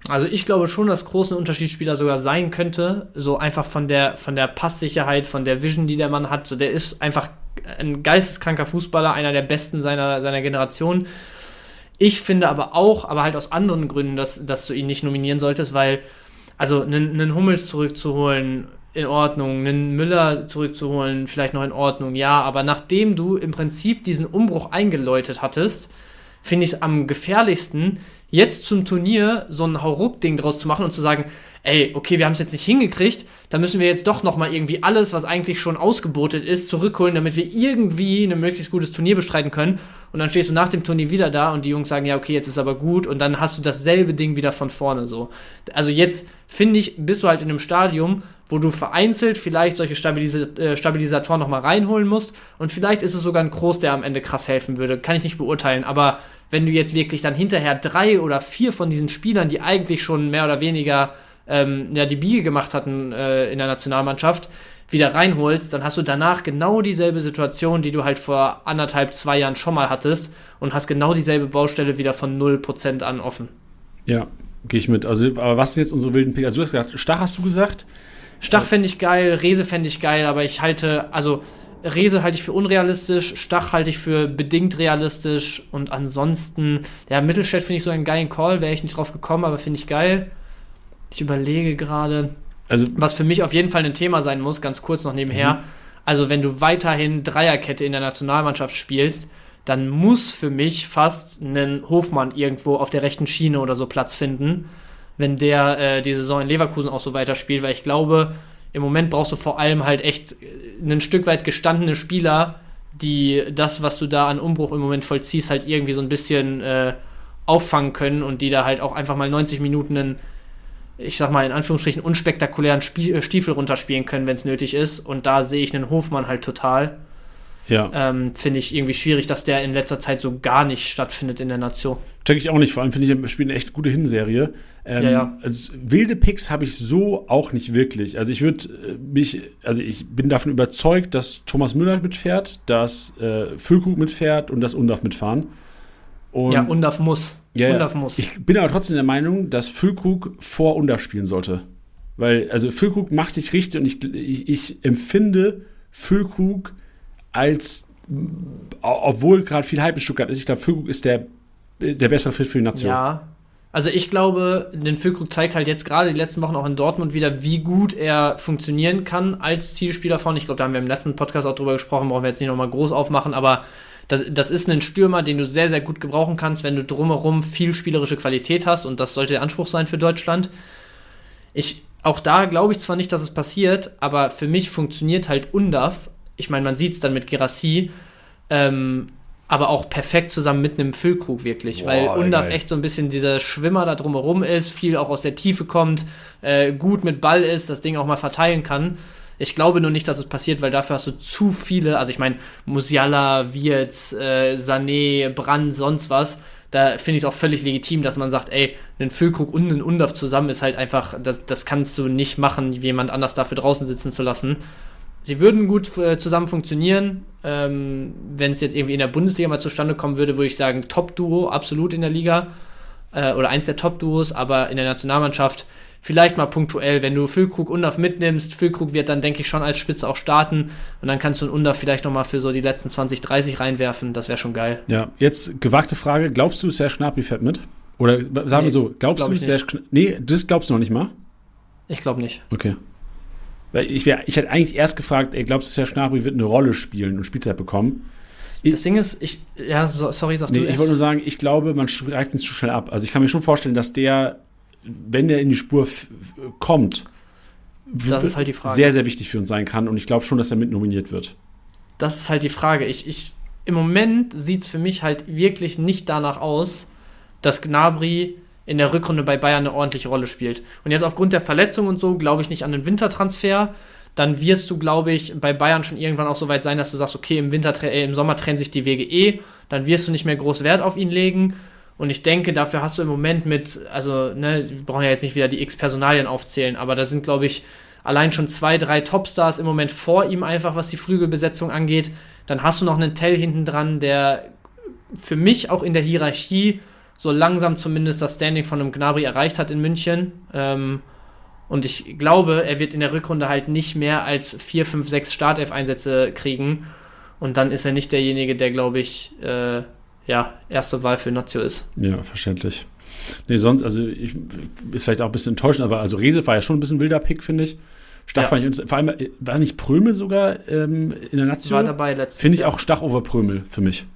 Also ich glaube schon, dass Groß ein Unterschiedsspieler sogar sein könnte. So einfach von der, von der Passsicherheit, von der Vision, die der Mann hat. So, der ist einfach ein geisteskranker Fußballer, einer der besten seiner, seiner Generation. Ich finde aber auch, aber halt aus anderen Gründen, dass, dass du ihn nicht nominieren solltest, weil, also einen, einen Hummels zurückzuholen, in Ordnung, einen Müller zurückzuholen, vielleicht noch in Ordnung, ja, aber nachdem du im Prinzip diesen Umbruch eingeläutet hattest, finde ich es am gefährlichsten, jetzt zum Turnier so ein Hauruck-Ding draus zu machen und zu sagen, ey, okay, wir haben es jetzt nicht hingekriegt, dann müssen wir jetzt doch nochmal irgendwie alles, was eigentlich schon ausgebotet ist, zurückholen, damit wir irgendwie ein möglichst gutes Turnier bestreiten können. Und dann stehst du nach dem Turnier wieder da und die Jungs sagen, ja, okay, jetzt ist aber gut und dann hast du dasselbe Ding wieder von vorne so. Also jetzt, finde ich, bist du halt in einem Stadium, wo du vereinzelt vielleicht solche Stabilisa äh, Stabilisatoren nochmal reinholen musst und vielleicht ist es sogar ein Groß, der am Ende krass helfen würde. Kann ich nicht beurteilen, aber wenn du jetzt wirklich dann hinterher drei oder vier von diesen Spielern, die eigentlich schon mehr oder weniger ähm, ja, die Biege gemacht hatten äh, in der Nationalmannschaft, wieder reinholst, dann hast du danach genau dieselbe Situation, die du halt vor anderthalb, zwei Jahren schon mal hattest und hast genau dieselbe Baustelle wieder von 0% an offen. Ja, gehe ich mit. Also, aber was sind jetzt unsere wilden Picks? Also, du hast gesagt, Stach hast du gesagt? Stach fände ich geil, Rese fände ich geil, aber ich halte, also Rese halte ich für unrealistisch, Stach halte ich für bedingt realistisch und ansonsten, ja, Mittelstädt finde ich so einen geilen Call, wäre ich nicht drauf gekommen, aber finde ich geil. Ich überlege gerade, Also, was für mich auf jeden Fall ein Thema sein muss, ganz kurz noch nebenher. Also, wenn du weiterhin Dreierkette in der Nationalmannschaft spielst, dann muss für mich fast ein Hofmann irgendwo auf der rechten Schiene oder so Platz finden, wenn der äh, die Saison in Leverkusen auch so weiterspielt, weil ich glaube, im Moment brauchst du vor allem halt echt äh, ein Stück weit gestandene Spieler, die das, was du da an Umbruch im Moment vollziehst, halt irgendwie so ein bisschen äh, auffangen können und die da halt auch einfach mal 90 Minuten einen ich sag mal in Anführungsstrichen, unspektakulären Spie äh, Stiefel runterspielen können, wenn es nötig ist. Und da sehe ich einen Hofmann halt total. Ja, Ähm, Finde ich irgendwie schwierig, dass der in letzter Zeit so gar nicht stattfindet in der Nation. check ich auch nicht. Vor allem finde ich, wir spielen eine echt gute Hinserie. Ähm, Ja, ja. Also, wilde Picks habe ich so auch nicht wirklich. Also, ich würde äh, mich, also, ich bin davon überzeugt, dass Thomas Müller mitfährt, dass äh, Füllkrug mitfährt und dass Undaf mitfahren. Und ja, Undaf muss. Ja. Undaf muss. Ich bin aber trotzdem der Meinung, dass Füllkrug vor Undaf spielen sollte. Weil, also Füllkrug macht sich richtig und ich, ich, ich empfinde Füllkrug als, obwohl gerade viel Hype in Stuttgart ist, ich glaube, Füllkrug ist der, der bessere Fit für die Nation. Ja. Also ich glaube, den Füllkrug zeigt halt jetzt gerade die letzten Wochen auch in Dortmund wieder, wie gut er funktionieren kann als Zielspieler von. Ich glaube, da haben wir im letzten Podcast auch drüber gesprochen, brauchen wir jetzt nicht nochmal groß aufmachen, aber das, das ist ein Stürmer, den du sehr, sehr gut gebrauchen kannst, wenn du drumherum viel spielerische Qualität hast und das sollte der Anspruch sein für Deutschland. Ich, auch da glaube ich zwar nicht, dass es passiert, aber für mich funktioniert halt Undaf. Ich meine, man sieht es dann mit Gerassi, ähm, aber auch perfekt zusammen mit einem Füllkrug wirklich, Boah, weil Undaf echt so ein bisschen dieser Schwimmer da drumherum ist, viel auch aus der Tiefe kommt, äh, gut mit Ball ist, das Ding auch mal verteilen kann. Ich glaube nur nicht, dass es passiert, weil dafür hast du zu viele, also ich meine, Musiala, Wirtz, äh, Sané, Brand, sonst was. Da finde ich es auch völlig legitim, dass man sagt, ey, einen Füllkrug und einen Undaf zusammen ist halt einfach, das, das kannst du nicht machen, jemand anders dafür draußen sitzen zu lassen. Sie würden gut äh, zusammen funktionieren. Ähm, Wenn es jetzt irgendwie in der Bundesliga mal zustande kommen würde, würde ich sagen, Top-Duo, absolut in der Liga. Äh, oder eins der Top-Duos, aber in der Nationalmannschaft vielleicht mal punktuell, wenn du Füllkrug Undaf mitnimmst. Füllkrug wird dann, denke ich, schon als Spitze auch starten. Und dann kannst du einen Undaf vielleicht nochmal für so die letzten 20, 30 reinwerfen. Das wäre schon geil. Ja, jetzt gewagte Frage. Glaubst du, Serge Gnabry fährt mit? Oder sagen Nee, wir so, glaubst glaub du, Serge Kn- Nee, das glaubst du noch nicht mal? Ich glaube nicht. Okay. Weil ich, wär, ich hätte eigentlich erst gefragt, ey, glaubst du, Serge Gnabry wird eine Rolle spielen und Spielzeit bekommen? Das Ding ist, ich, ja, so, sorry, sag Nee, du ich wollte nur sagen, ich glaube, man schreibt ihn zu schnell ab. Also ich kann mir schon vorstellen, dass der, wenn der in die Spur kommt, Das ist halt die Frage. sehr, sehr wichtig für uns sein kann. Und ich glaube schon, dass er mit nominiert wird. Das ist halt die Frage. Ich, ich, Im Moment sieht es für mich halt wirklich nicht danach aus, dass Gnabry in der Rückrunde bei Bayern eine ordentliche Rolle spielt. Und jetzt aufgrund der Verletzung und so glaube ich nicht an den Wintertransfer. Dann wirst du, glaube ich, bei Bayern schon irgendwann auch so weit sein, dass du sagst, okay, im, Winter, äh, im Sommer trennen sich die Wege eh. Dann wirst du nicht mehr groß Wert auf ihn legen. Und ich denke, dafür hast du im Moment mit, also, ne, wir brauchen ja jetzt nicht wieder die X-Personalien aufzählen, aber da sind, glaube ich, allein schon zwei, drei Topstars im Moment vor ihm einfach, was die Flügelbesetzung angeht. Dann hast du noch einen Tell hinten dran, der für mich auch in der Hierarchie so langsam zumindest das Standing von einem Gnabry erreicht hat in München. Ähm, und ich glaube, er wird in der Rückrunde halt nicht mehr als vier, fünf, sechs Startelf-Einsätze kriegen. Und dann ist er nicht derjenige, der, glaube ich, äh, ja, erste Wahl für Nazio ist. Ja, verständlich. Nee, sonst, also ich, ist vielleicht auch ein bisschen enttäuschend, aber also Rese war ja schon ein bisschen wilder Pick, finde ich. Stach Ja. ich, uns- vor allem war nicht Prömel sogar ähm, in der War Nation. dabei letztes Finde ich auch Stach over Prömel für mich.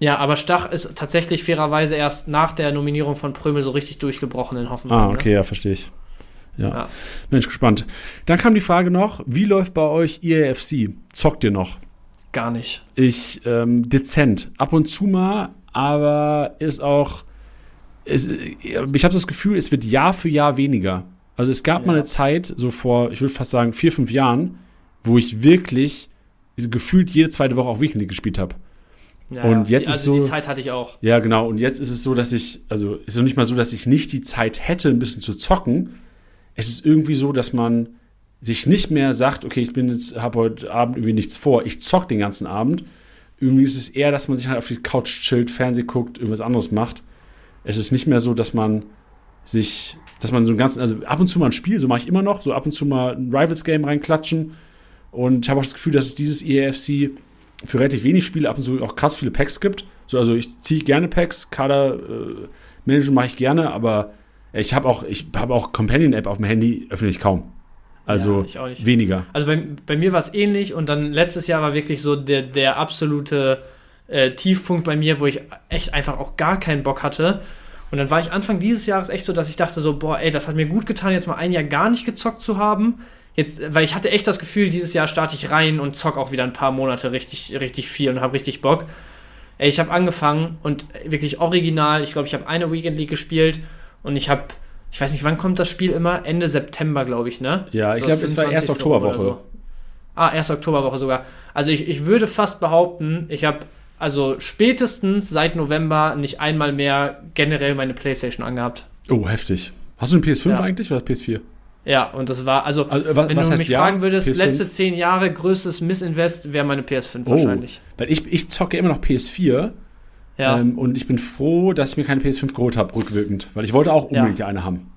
Ja, aber Stach ist tatsächlich fairerweise erst nach der Nominierung von Prömel so richtig durchgebrochen in Hoffenheim. Ah, ne? okay, ja, verstehe ich. Ja. Ja. Mensch, gespannt. Dann kam die Frage noch, wie läuft bei euch EAFC? Zockt ihr noch? Gar nicht. Ich, ähm, dezent. Ab und zu mal, aber ist auch, es, ich habe das Gefühl, es wird Jahr für Jahr weniger. Also es gab mal Ja. eine Zeit, so vor, ich würde fast sagen, vier, fünf Jahren, wo ich wirklich gefühlt jede zweite Woche auch Weekend gespielt habe. Ja, Und jetzt Die- ist also so- die Zeit hatte ich auch. Ja, genau. Und jetzt ist es so, dass ich, also ist es noch nicht mal so, dass ich nicht die Zeit hätte, ein bisschen zu zocken. Es ist irgendwie so, dass man sich nicht mehr sagt, okay, ich bin jetzt, habe heute Abend irgendwie nichts vor, ich zock den ganzen Abend. Irgendwie ist es eher, dass man sich halt auf die Couch chillt, Fernseh guckt, irgendwas anderes macht. Es ist nicht mehr so, dass man sich, dass man so einen ganzen, also ab und zu mal ein Spiel, so mache ich immer noch, so ab und zu mal ein Rivals-Game reinklatschen. Und ich habe auch das Gefühl, dass es dieses EAFC für relativ wenig Spiele ab und zu auch krass viele Packs gibt. So, also ich ziehe gerne Packs, Kader äh, managen mache ich gerne, aber ich habe auch, ich habe auch Companion-App auf dem Handy, öffne ich kaum. Also Ja, ich weniger. Also bei, bei mir war es ähnlich und dann letztes Jahr war wirklich so der, der absolute äh, Tiefpunkt bei mir, wo ich echt einfach auch gar keinen Bock hatte. Und dann war ich Anfang dieses Jahres echt so, dass ich dachte so, boah, ey, das hat mir gut getan, jetzt mal ein Jahr gar nicht gezockt zu haben. Jetzt, weil ich hatte echt das Gefühl, dieses Jahr starte ich rein und zock auch wieder ein paar Monate richtig, richtig viel und habe richtig Bock. Ey, ich habe angefangen und wirklich original, ich glaube, ich habe eine Weekend League gespielt und ich habe, ich weiß nicht, wann kommt das Spiel immer? Ende September, glaube ich, ne? Ja, ich So glaube, es war 25. erste Oktoberwoche. oder so. Ah, erste Oktoberwoche sogar. Also ich, ich würde fast behaupten, ich habe also spätestens seit November nicht einmal mehr generell meine Playstation angehabt. Oh, heftig. Hast du eine PS5 Ja. eigentlich oder PS4? Ja, und das war, also, Also, wa- wenn was du mich ja? fragen würdest, PS5? letzte zehn Jahre größtes Missinvest wäre meine PS5 Oh, wahrscheinlich. Weil ich, ich zocke immer noch PS4 Ja. ähm, und ich bin froh, dass ich mir keine PS5 geholt habe, rückwirkend. Weil ich wollte auch unbedingt Ja. eine haben.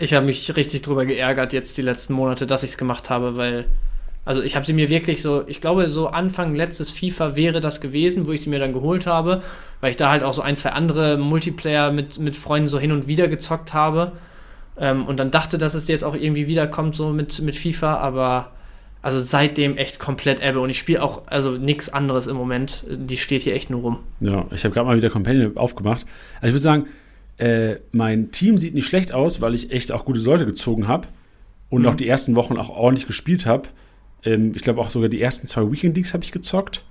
Ich habe mich richtig drüber geärgert jetzt die letzten Monate, dass ich es gemacht habe, weil, also ich habe sie mir wirklich so, ich glaube, so Anfang letztes FIFA wäre das gewesen, wo ich sie mir dann geholt habe, weil ich da halt auch so ein, zwei andere Multiplayer mit, mit Freunden so hin und wieder gezockt habe ähm, und dann dachte, dass es jetzt auch irgendwie wiederkommt, so mit, mit FIFA, aber also seitdem echt komplett Ebbe und ich spiele auch, also nichts anderes im Moment, die steht hier echt nur rum. Ja, ich habe gerade mal wieder Companion aufgemacht. Also ich würde sagen, äh, mein Team sieht nicht schlecht aus, weil ich echt auch gute Leute gezogen habe und Mhm. auch die ersten Wochen auch ordentlich gespielt habe. Ähm, ich glaube auch sogar die ersten zwei Weekend Leagues habe ich gezockt.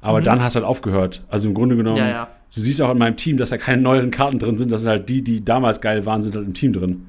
Aber Mhm. dann hast du halt aufgehört. Also im Grunde genommen, Ja, ja. du siehst auch in meinem Team, dass da keine neuen Karten drin sind. Das sind halt die, die damals geil waren, sind halt im Team drin.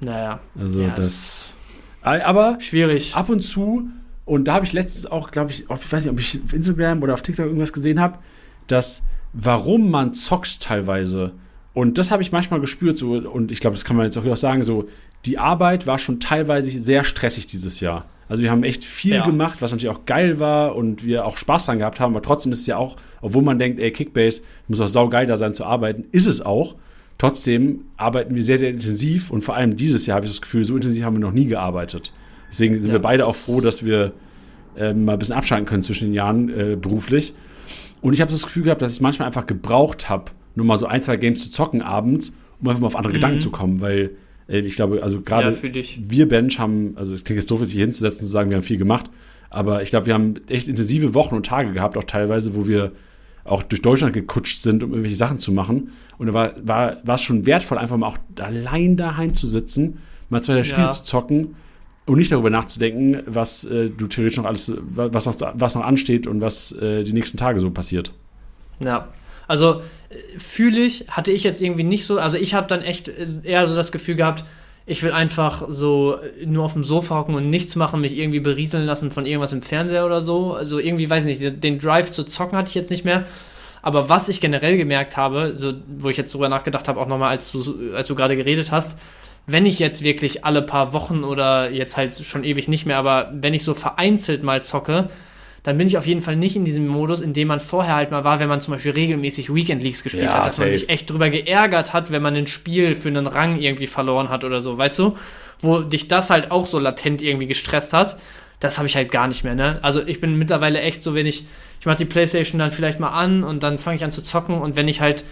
Naja. Also Ja, das. Aber Schwierig. ab und zu, und da habe ich letztens auch, glaube ich, ich weiß nicht, ob ich auf Instagram oder auf TikTok irgendwas gesehen habe, dass warum man zockt teilweise. Und das habe ich manchmal gespürt, so, und ich glaube, das kann man jetzt auch hier auch sagen, so, die Arbeit war schon teilweise sehr stressig dieses Jahr. Also wir haben echt viel Ja. gemacht, was natürlich auch geil war und wir auch Spaß dran gehabt haben, aber trotzdem ist es ja auch, obwohl man denkt, ey, Kickbase muss auch saugeil da sein zu arbeiten, ist es auch. Trotzdem arbeiten wir sehr, sehr intensiv und vor allem dieses Jahr habe ich das Gefühl, so intensiv haben wir noch nie gearbeitet. Deswegen sind Ja. wir beide auch froh, dass wir ähm, mal ein bisschen abschalten können zwischen den Jahren äh, beruflich. Und ich habe das Gefühl gehabt, dass ich manchmal einfach gebraucht habe, nur mal so ein, zwei Games zu zocken abends, um einfach mal auf andere Mhm. Gedanken zu kommen, weil äh, ich glaube, also Ja, gerade dich. wir Bench haben, also es klingt jetzt doof, sich hier hinzusetzen und zu sagen, wir haben viel gemacht, aber ich glaube, wir haben echt intensive Wochen und Tage gehabt, auch teilweise, wo wir auch durch Deutschland gekutscht sind, um irgendwelche Sachen zu machen. Und da war, war, war es schon wertvoll, einfach mal auch allein daheim zu sitzen, mal zwei, drei Spiele Ja. zu zocken und nicht darüber nachzudenken, was äh, du theoretisch noch alles, was noch, was noch ansteht und was äh, die nächsten Tage so passiert. Ja. Also äh, fühle ich, hatte ich jetzt irgendwie nicht so, also ich habe dann echt äh, eher so das Gefühl gehabt, ich will einfach so äh, nur auf dem Sofa hocken und nichts machen, mich irgendwie berieseln lassen von irgendwas im Fernseher oder so. Also irgendwie, weiß ich nicht, den Drive zu zocken hatte ich jetzt nicht mehr. Aber was ich generell gemerkt habe, so, wo ich jetzt drüber nachgedacht habe, auch nochmal, als du, als du gerade geredet hast, wenn ich jetzt wirklich alle paar Wochen oder jetzt halt schon ewig nicht mehr, aber wenn ich so vereinzelt mal zocke, dann bin ich auf jeden Fall nicht in diesem Modus, in dem man vorher halt mal war, wenn man zum Beispiel regelmäßig Weekend Leagues gespielt Ja, hat, dass man safe. sich echt drüber geärgert hat, wenn man ein Spiel für einen Rang irgendwie verloren hat oder so, weißt du? Wo dich das halt auch so latent irgendwie gestresst hat. Das habe ich halt gar nicht mehr, ne? Also ich bin mittlerweile echt so, wenn ich, ich mache die Playstation dann vielleicht mal an und dann fange ich an zu zocken und wenn ich halt,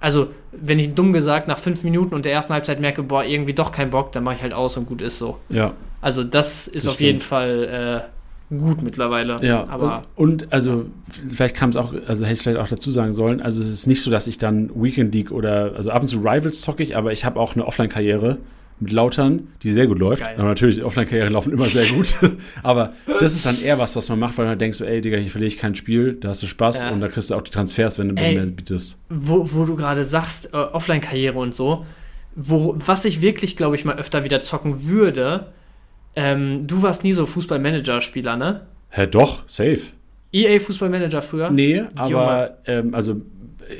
also wenn ich dumm gesagt nach fünf Minuten und der ersten Halbzeit merke, boah, irgendwie doch kein Bock, dann mache ich halt aus und gut ist so. Ja. Also das ist Das auf jeden stimmt. Fall äh, gut mittlerweile. Ja, aber und, und also vielleicht kam es auch, also hätte ich vielleicht auch dazu sagen sollen, also es ist nicht so, dass ich dann Weekend League oder, also ab und zu Rivals zocke ich, aber ich habe auch eine Offline-Karriere mit Lautern, die sehr gut läuft. Geil. Aber natürlich, Offline-Karrieren laufen immer sehr gut. aber das ist dann eher was, was man macht, weil man denkt so, ey, Digga, hier verliere ich kein Spiel, da hast du Spaß Ja. und da kriegst du auch die Transfers, wenn du Ey. mehr bietest. wo, wo du gerade sagst, äh, Offline-Karriere und so, wo, was ich wirklich, glaube ich, mal öfter wieder zocken würde, ähm, du warst nie so Fußball-Manager-Spieler, ne? Hä, doch, safe. EA Fußball-Manager früher? Nee, aber, ähm, also,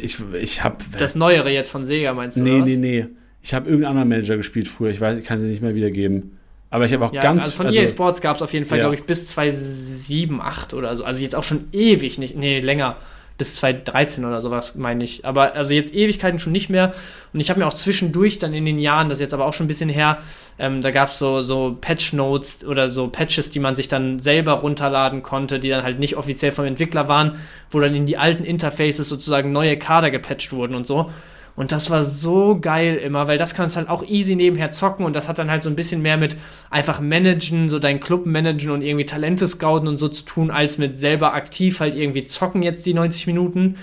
ich, ich habe Das Neuere jetzt von Sega meinst du? Nee, nee, nee. Ich habe irgendeinen anderen Manager gespielt früher. Ich weiß, ich kann sie nicht mehr wiedergeben. Aber ich habe auch Ja, ganz. also von EA Sports gab es auf jeden Fall, Ja. glaube ich, bis 2007, 8 oder so. Also jetzt auch schon ewig nicht, nee, länger. Bis 2013 oder sowas, meine ich. Aber also jetzt Ewigkeiten schon nicht mehr. Und ich habe mir auch zwischendurch dann in den Jahren, das ist jetzt aber auch schon ein bisschen her, ähm, da gab es so, so Patch-Notes oder so Patches, die man sich dann selber runterladen konnte, die dann halt nicht offiziell vom Entwickler waren, wo dann in die alten Interfaces sozusagen neue Kader gepatcht wurden und so. Und das war so geil immer, weil das kannst halt auch easy nebenher zocken und das hat dann halt so ein bisschen mehr mit einfach managen, so deinen Club managen und irgendwie Talente scouten und so zu tun, als mit selber aktiv halt irgendwie zocken jetzt die 90 Minuten.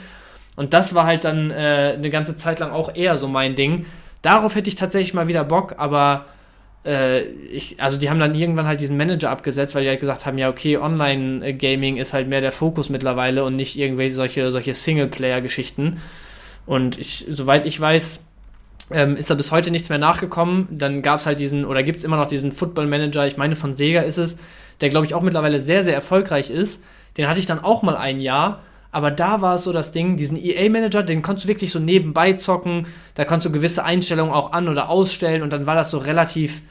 Und das war halt dann äh, eine ganze Zeit lang auch eher so mein Ding. Darauf hätte ich tatsächlich mal wieder Bock, aber äh, ich, also die haben dann irgendwann halt diesen Manager abgesetzt, weil die halt gesagt haben, ja, okay, Online-Gaming ist halt mehr der Fokus mittlerweile und nicht irgendwelche solche, solche Singleplayer-Geschichten. Und ich, soweit ich weiß, ähm, ist da bis heute nichts mehr nachgekommen. Dann gab es halt diesen, oder gibt es immer noch diesen Football Manager, ich meine von Sega ist es, der glaube ich auch mittlerweile sehr, sehr erfolgreich ist. Den hatte ich dann auch mal ein Jahr. Aber da war es so das Ding, diesen EA-Manager, den konntest du wirklich so nebenbei zocken. Da konntest du gewisse Einstellungen auch an- oder ausstellen und dann war das so relativ,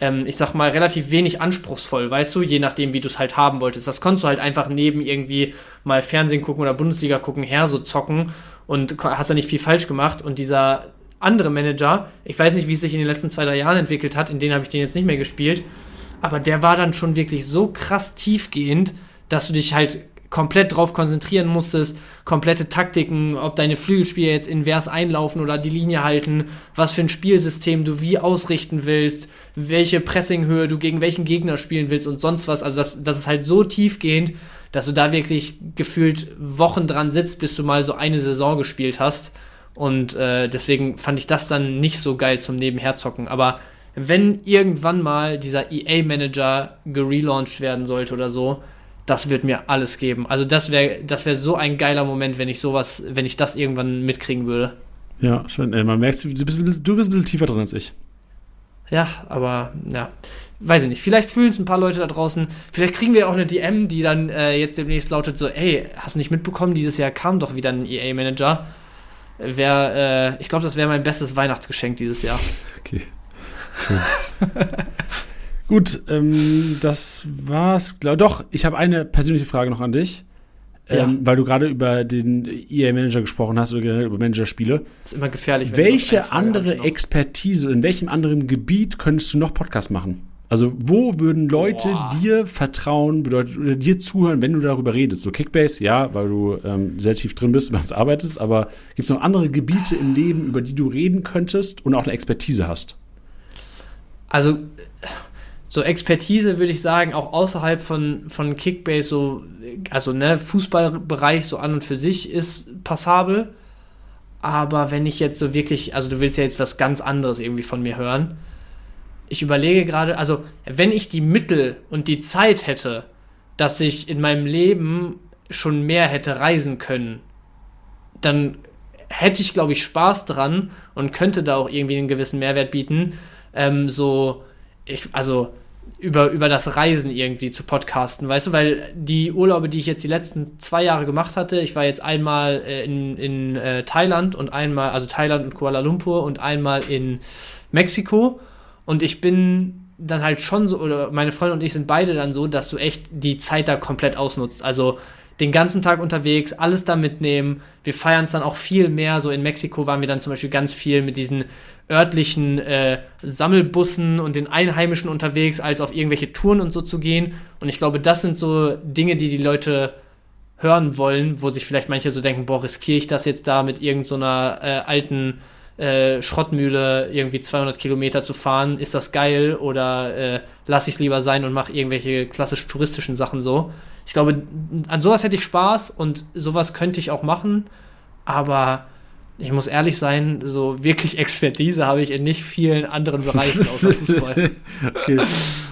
ähm, ich sag mal, relativ wenig anspruchsvoll, weißt du, je nachdem, wie du es halt haben wolltest. Das konntest du halt einfach neben irgendwie mal Fernsehen gucken oder Bundesliga gucken her so zocken und hast da nicht viel falsch gemacht. Und dieser andere Manager, ich weiß nicht, wie es sich in den letzten zwei, drei Jahren entwickelt hat, in denen habe ich den jetzt nicht mehr gespielt, aber der war dann schon wirklich so krass tiefgehend, dass du dich halt komplett drauf konzentrieren musstest, komplette Taktiken, ob deine Flügelspieler jetzt invers einlaufen oder die Linie halten, was für ein Spielsystem du wie ausrichten willst, welche Pressinghöhe du gegen welchen Gegner spielen willst und sonst was. Also das, das ist halt so tiefgehend, dass du da wirklich gefühlt Wochen dran sitzt, bis du mal so eine Saison gespielt hast. Und äh, deswegen fand ich das dann nicht so geil zum Nebenherzocken. Aber wenn irgendwann mal dieser EA-Manager gelauncht werden sollte oder so, das wird mir alles geben. Also das wäre das wär so ein geiler Moment, wenn ich sowas, wenn ich das irgendwann mitkriegen würde. Ja, schön. Äh, man merkt, du bist, du bist ein bisschen tiefer drin als ich. Ja, aber ja, weiß ich nicht. Vielleicht fühlen es ein paar Leute da draußen. Vielleicht kriegen wir auch eine DM, die dann äh, jetzt demnächst lautet so, ey, hast du nicht mitbekommen, dieses Jahr kam doch wieder ein EA-Manager. Wär, äh, ich glaube, das wäre mein bestes Weihnachtsgeschenk dieses Jahr. Okay. Schön. Gut, ähm, das war's. Glaub, doch, ich habe eine persönliche Frage noch an dich. Ähm, Ja. Weil du gerade über den EA-Manager gesprochen hast oder generell über Managerspiele. Das ist immer gefährlich. Welche andere. Expertise, in welchem anderen Gebiet könntest du noch Podcast machen? Also, wo würden Leute Boah. dir vertrauen, bedeutet, oder dir zuhören, wenn du darüber redest? So Kickbase, ja, weil du ähm, sehr tief drin bist was arbeitest, aber gibt es noch andere Gebiete im Leben, über die du reden könntest und auch eine Expertise hast? Also, so Expertise würde ich sagen, auch außerhalb von, von Kickbase, so, also ne, Fußballbereich so an und für sich ist passabel. Aber wenn ich jetzt so wirklich, also du willst ja jetzt was ganz anderes irgendwie von mir hören. Ich überlege gerade, also wenn ich die Mittel und die Zeit hätte, dass ich in meinem Leben schon mehr hätte reisen können, dann hätte ich, glaube ich, Spaß dran und könnte da auch irgendwie einen gewissen Mehrwert bieten. Ähm, so, ich, also über, über das Reisen irgendwie zu podcasten, weißt du, weil die Urlaube, die ich jetzt die letzten zwei Jahre gemacht hatte, ich war jetzt einmal äh, in, in äh, Thailand und einmal, also Thailand und Kuala Lumpur und einmal in Mexiko und ich bin dann halt schon so, oder meine Freundin und ich sind beide dann so, dass du echt die Zeit da komplett ausnutzt. Also den ganzen Tag unterwegs, alles da mitnehmen. Wir feiern es dann auch viel mehr. So in Mexiko waren wir dann zum Beispiel ganz viel mit diesen örtlichen äh, Sammelbussen und den Einheimischen unterwegs, als auf irgendwelche Touren und so zu gehen. Und ich glaube, das sind so Dinge, die die Leute hören wollen, wo sich vielleicht manche so denken, boah, riskiere ich das jetzt da mit irgendeiner so äh, alten äh, Schrottmühle irgendwie 200 Kilometer zu fahren, ist das geil oder äh, lasse ich es lieber sein und mache irgendwelche klassisch touristischen Sachen so. Ich glaube, an sowas hätte ich Spaß und sowas könnte ich auch machen, aber ich muss ehrlich sein, so wirklich Expertise habe ich in nicht vielen anderen Bereichen außer Fußball. okay.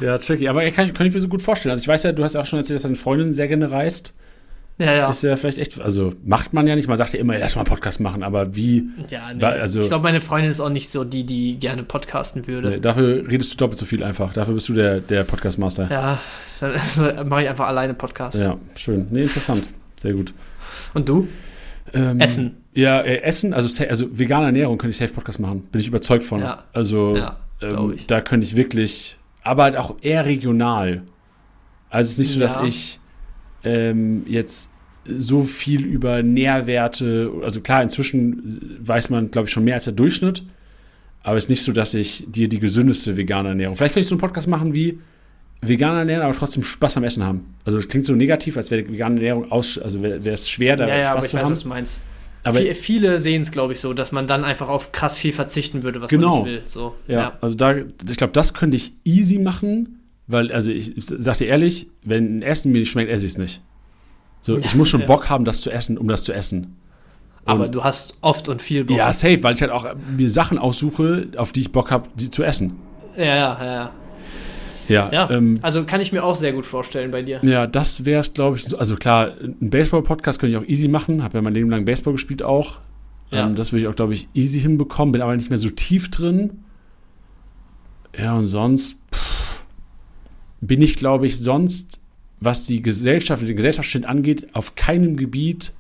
Ja, tricky. Aber kann, kann ich mir so gut vorstellen. Also ich weiß ja, du hast ja auch schon erzählt, dass deine Freundin sehr gerne reist. Ja, ja. Ist ja vielleicht echt, also macht man ja nicht, man sagt ja immer, lass mal einen Podcast machen, aber wie, ja nee. also- ich glaube, meine Freundin ist auch nicht so die, die gerne podcasten würde. nee, dafür redest du doppelt so viel einfach. Dafür bist du der, der Podcast-Master. Ja, dann mache ich einfach alleine Podcasts. Ja, schön. Nee, interessant. Sehr gut. Und du? Ähm, Essen. Ja, äh, Essen, also, also vegane Ernährung könnte ich safe Podcast machen. Bin ich überzeugt von. Ja. Also, Ja, ähm, ich. da könnte ich wirklich, aber halt auch eher regional. Also, es ist nicht so, dass ich ähm, jetzt so viel über Nährwerte, also klar, inzwischen weiß man, glaube ich, schon mehr als der Durchschnitt. Aber es ist nicht so, dass ich dir die gesündeste vegane Ernährung. Vielleicht könnte ich so einen Podcast machen wie vegan ernähren, aber trotzdem Spaß am Essen haben. Also das klingt so negativ, als wäre vegane Ernährung aus, also wäre es schwer, da ja, ja, Spaß aber ich zu weiß, haben. was du meinst. Aber Vie- viele sehen es, glaube ich, so, dass man dann einfach auf krass viel verzichten würde, was Genau. man nicht will. So, Ja, also da, ich glaube, das könnte ich easy machen, weil, also ich, ich sag dir ehrlich, wenn ein Essen mir nicht schmeckt, esse ich es nicht. So, ich muss schon. Bock haben, das zu essen, um das zu essen. Aber Und- du hast oft und viel Bock. Ja, safe, weil ich halt auch mir Sachen aussuche, auf die ich Bock habe, die zu essen. ja, ja. ja. Ja, ja. ähm, also kann ich mir auch sehr gut vorstellen bei dir. ja das wäre, glaube ich, so, also klar, ein Baseball-Podcast könnte ich auch easy machen, habe ja mein Leben lang Baseball gespielt auch. Ja. Ähm, das würde ich auch, glaube ich, easy hinbekommen, bin aber nicht mehr so tief drin. Ja, und sonst pff, bin ich, glaube ich, sonst, was die Gesellschaft, den Gesellschaftsschnitt angeht, auf keinem Gebiet,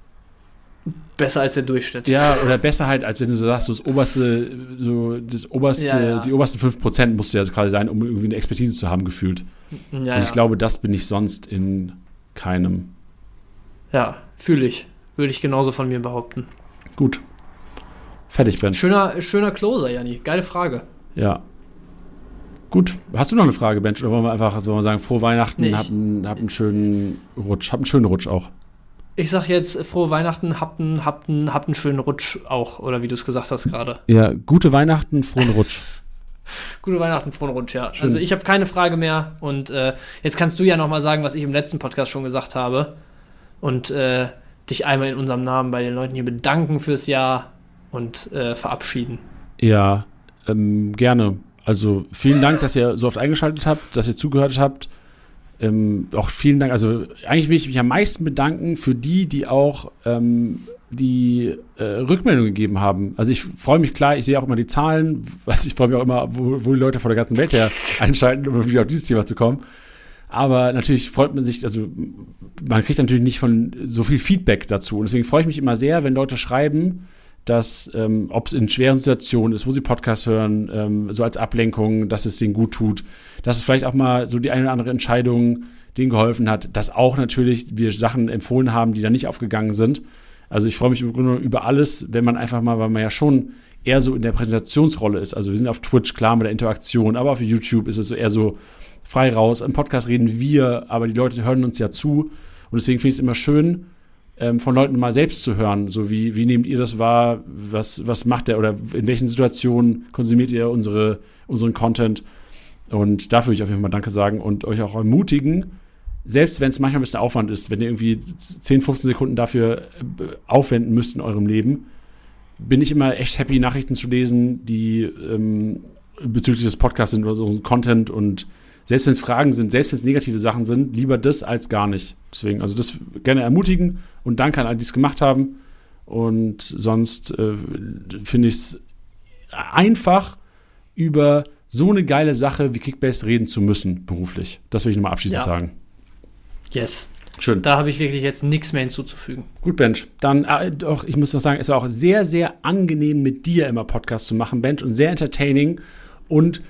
Besser als der Durchschnitt. ja, oder besser halt, als wenn du so sagst, so das oberste, so das oberste, Ja, ja. die obersten 5% musst du ja quasi sein, um irgendwie eine Expertise zu haben, gefühlt. ja, und ich glaube, das bin ich sonst in keinem. ja fühle ich. Würde ich genauso von mir behaupten. Gut. Fertig, Ben. Schöner, schöner Closer, Janni. Geile Frage. Ja. Gut. Hast du noch eine Frage, Bench? Oder wollen wir einfach sollen wir sagen, frohe Weihnachten, Nee, ich- hab, einen, hab einen schönen Rutsch. Hab einen schönen Rutsch auch. Ich sag jetzt frohe Weihnachten, habt einen, habt einen, habt einen schönen Rutsch auch, oder wie du es gesagt hast gerade. Ja, gute Weihnachten, frohen Rutsch. Gute Weihnachten, frohen Rutsch, ja. Schön. Also ich habe keine Frage mehr und äh, jetzt kannst du ja nochmal sagen, was ich im letzten Podcast schon gesagt habe und äh, dich einmal in unserem Namen bei den Leuten hier bedanken fürs Jahr und äh, verabschieden. Ja, ähm, gerne. Also vielen Dank, dass ihr so oft eingeschaltet habt, dass ihr zugehört habt. Ähm, auch vielen Dank. Also eigentlich will ich mich am meisten bedanken für die, die auch ähm, die äh, Rückmeldung gegeben haben. Also ich freue mich klar, ich sehe auch immer die Zahlen, was ich freue mich auch immer, wo, wo die Leute von der ganzen Welt her einschalten, um wieder auf dieses Thema zu kommen. Aber natürlich freut man sich, also man kriegt natürlich nicht von so viel Feedback dazu. Und deswegen freue ich mich immer sehr, wenn Leute schreiben, dass, ähm, ob es in schweren Situationen ist, wo sie Podcasts hören, ähm, so als Ablenkung, dass es denen gut tut, dass es vielleicht auch mal so die eine oder andere Entscheidung denen geholfen hat, dass auch natürlich wir Sachen empfohlen haben, die da nicht aufgegangen sind. Also ich freue mich im Grunde über alles, wenn man einfach mal, weil man ja schon eher so in der Präsentationsrolle ist. Also wir sind auf Twitch, klar mit der Interaktion, aber auf YouTube ist es so eher so frei raus. Im Podcast reden wir, aber die Leute hören uns ja zu. Und deswegen finde ich es immer schön, ähm, von Leuten mal selbst zu hören. So wie, wie nehmt ihr das wahr? Was, was macht er oder in welchen Situationen konsumiert ihr unsere, unseren Content? Und dafür würde ich auf jeden Fall mal Danke sagen und euch auch ermutigen, selbst wenn es manchmal ein bisschen Aufwand ist, wenn ihr irgendwie 10, 15 Sekunden dafür äh, aufwenden müsst in eurem Leben, bin ich immer echt happy, Nachrichten zu lesen, die ähm, bezüglich des Podcasts sind oder so Content und selbst wenn es Fragen sind, selbst wenn es negative Sachen sind, lieber das als gar nicht. Deswegen, also das gerne ermutigen und danke an alle, die es gemacht haben. Und sonst äh, finde ich es einfach, über so eine geile Sache wie Kickbase reden zu müssen, beruflich. Das will ich nochmal abschließend Ja. sagen. Yes. Schön. Da habe ich wirklich jetzt nichts mehr hinzuzufügen. Gut, Bench. Dann äh, doch, ich muss noch sagen, es war auch sehr, sehr angenehm, mit dir immer Podcast zu machen, Bench, und sehr entertaining. Und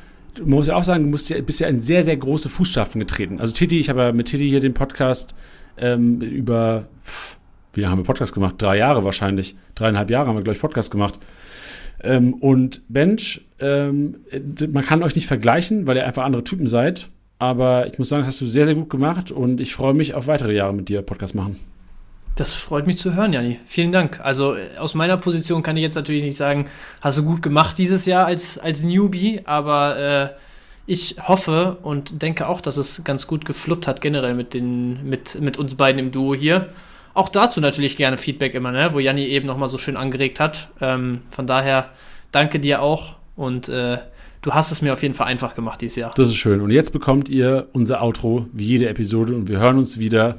man muss ja auch sagen, du musst ja, bist ja in sehr, sehr große Fußstapfen getreten. Also Titi, ich habe ja mit Titi hier den Podcast ähm, über, wie lange haben wir Podcast gemacht? Drei Jahre wahrscheinlich. Dreieinhalb Jahre haben wir, glaube ich, Podcast gemacht. Ähm, und Bench, ähm, äh, man kann euch nicht vergleichen, weil ihr einfach andere Typen seid. Aber ich muss sagen, das hast du sehr, sehr gut gemacht und ich freue mich auf weitere Jahre mit dir Podcast machen. Das freut mich zu hören, Janni. Vielen Dank. Also äh, aus meiner Position kann ich jetzt natürlich nicht sagen, hast du gut gemacht dieses Jahr als, als Newbie, aber äh, ich hoffe und denke auch, dass es ganz gut gefluppt hat generell mit, den, mit, mit uns beiden im Duo hier. Auch dazu natürlich gerne Feedback immer, ne? wo Janni eben nochmal so schön angeregt hat. Ähm, von daher danke dir auch und äh, du hast es mir auf jeden Fall einfach gemacht dieses Jahr. Das ist schön. Und jetzt bekommt ihr unser Outro wie jede Episode und wir hören uns wieder.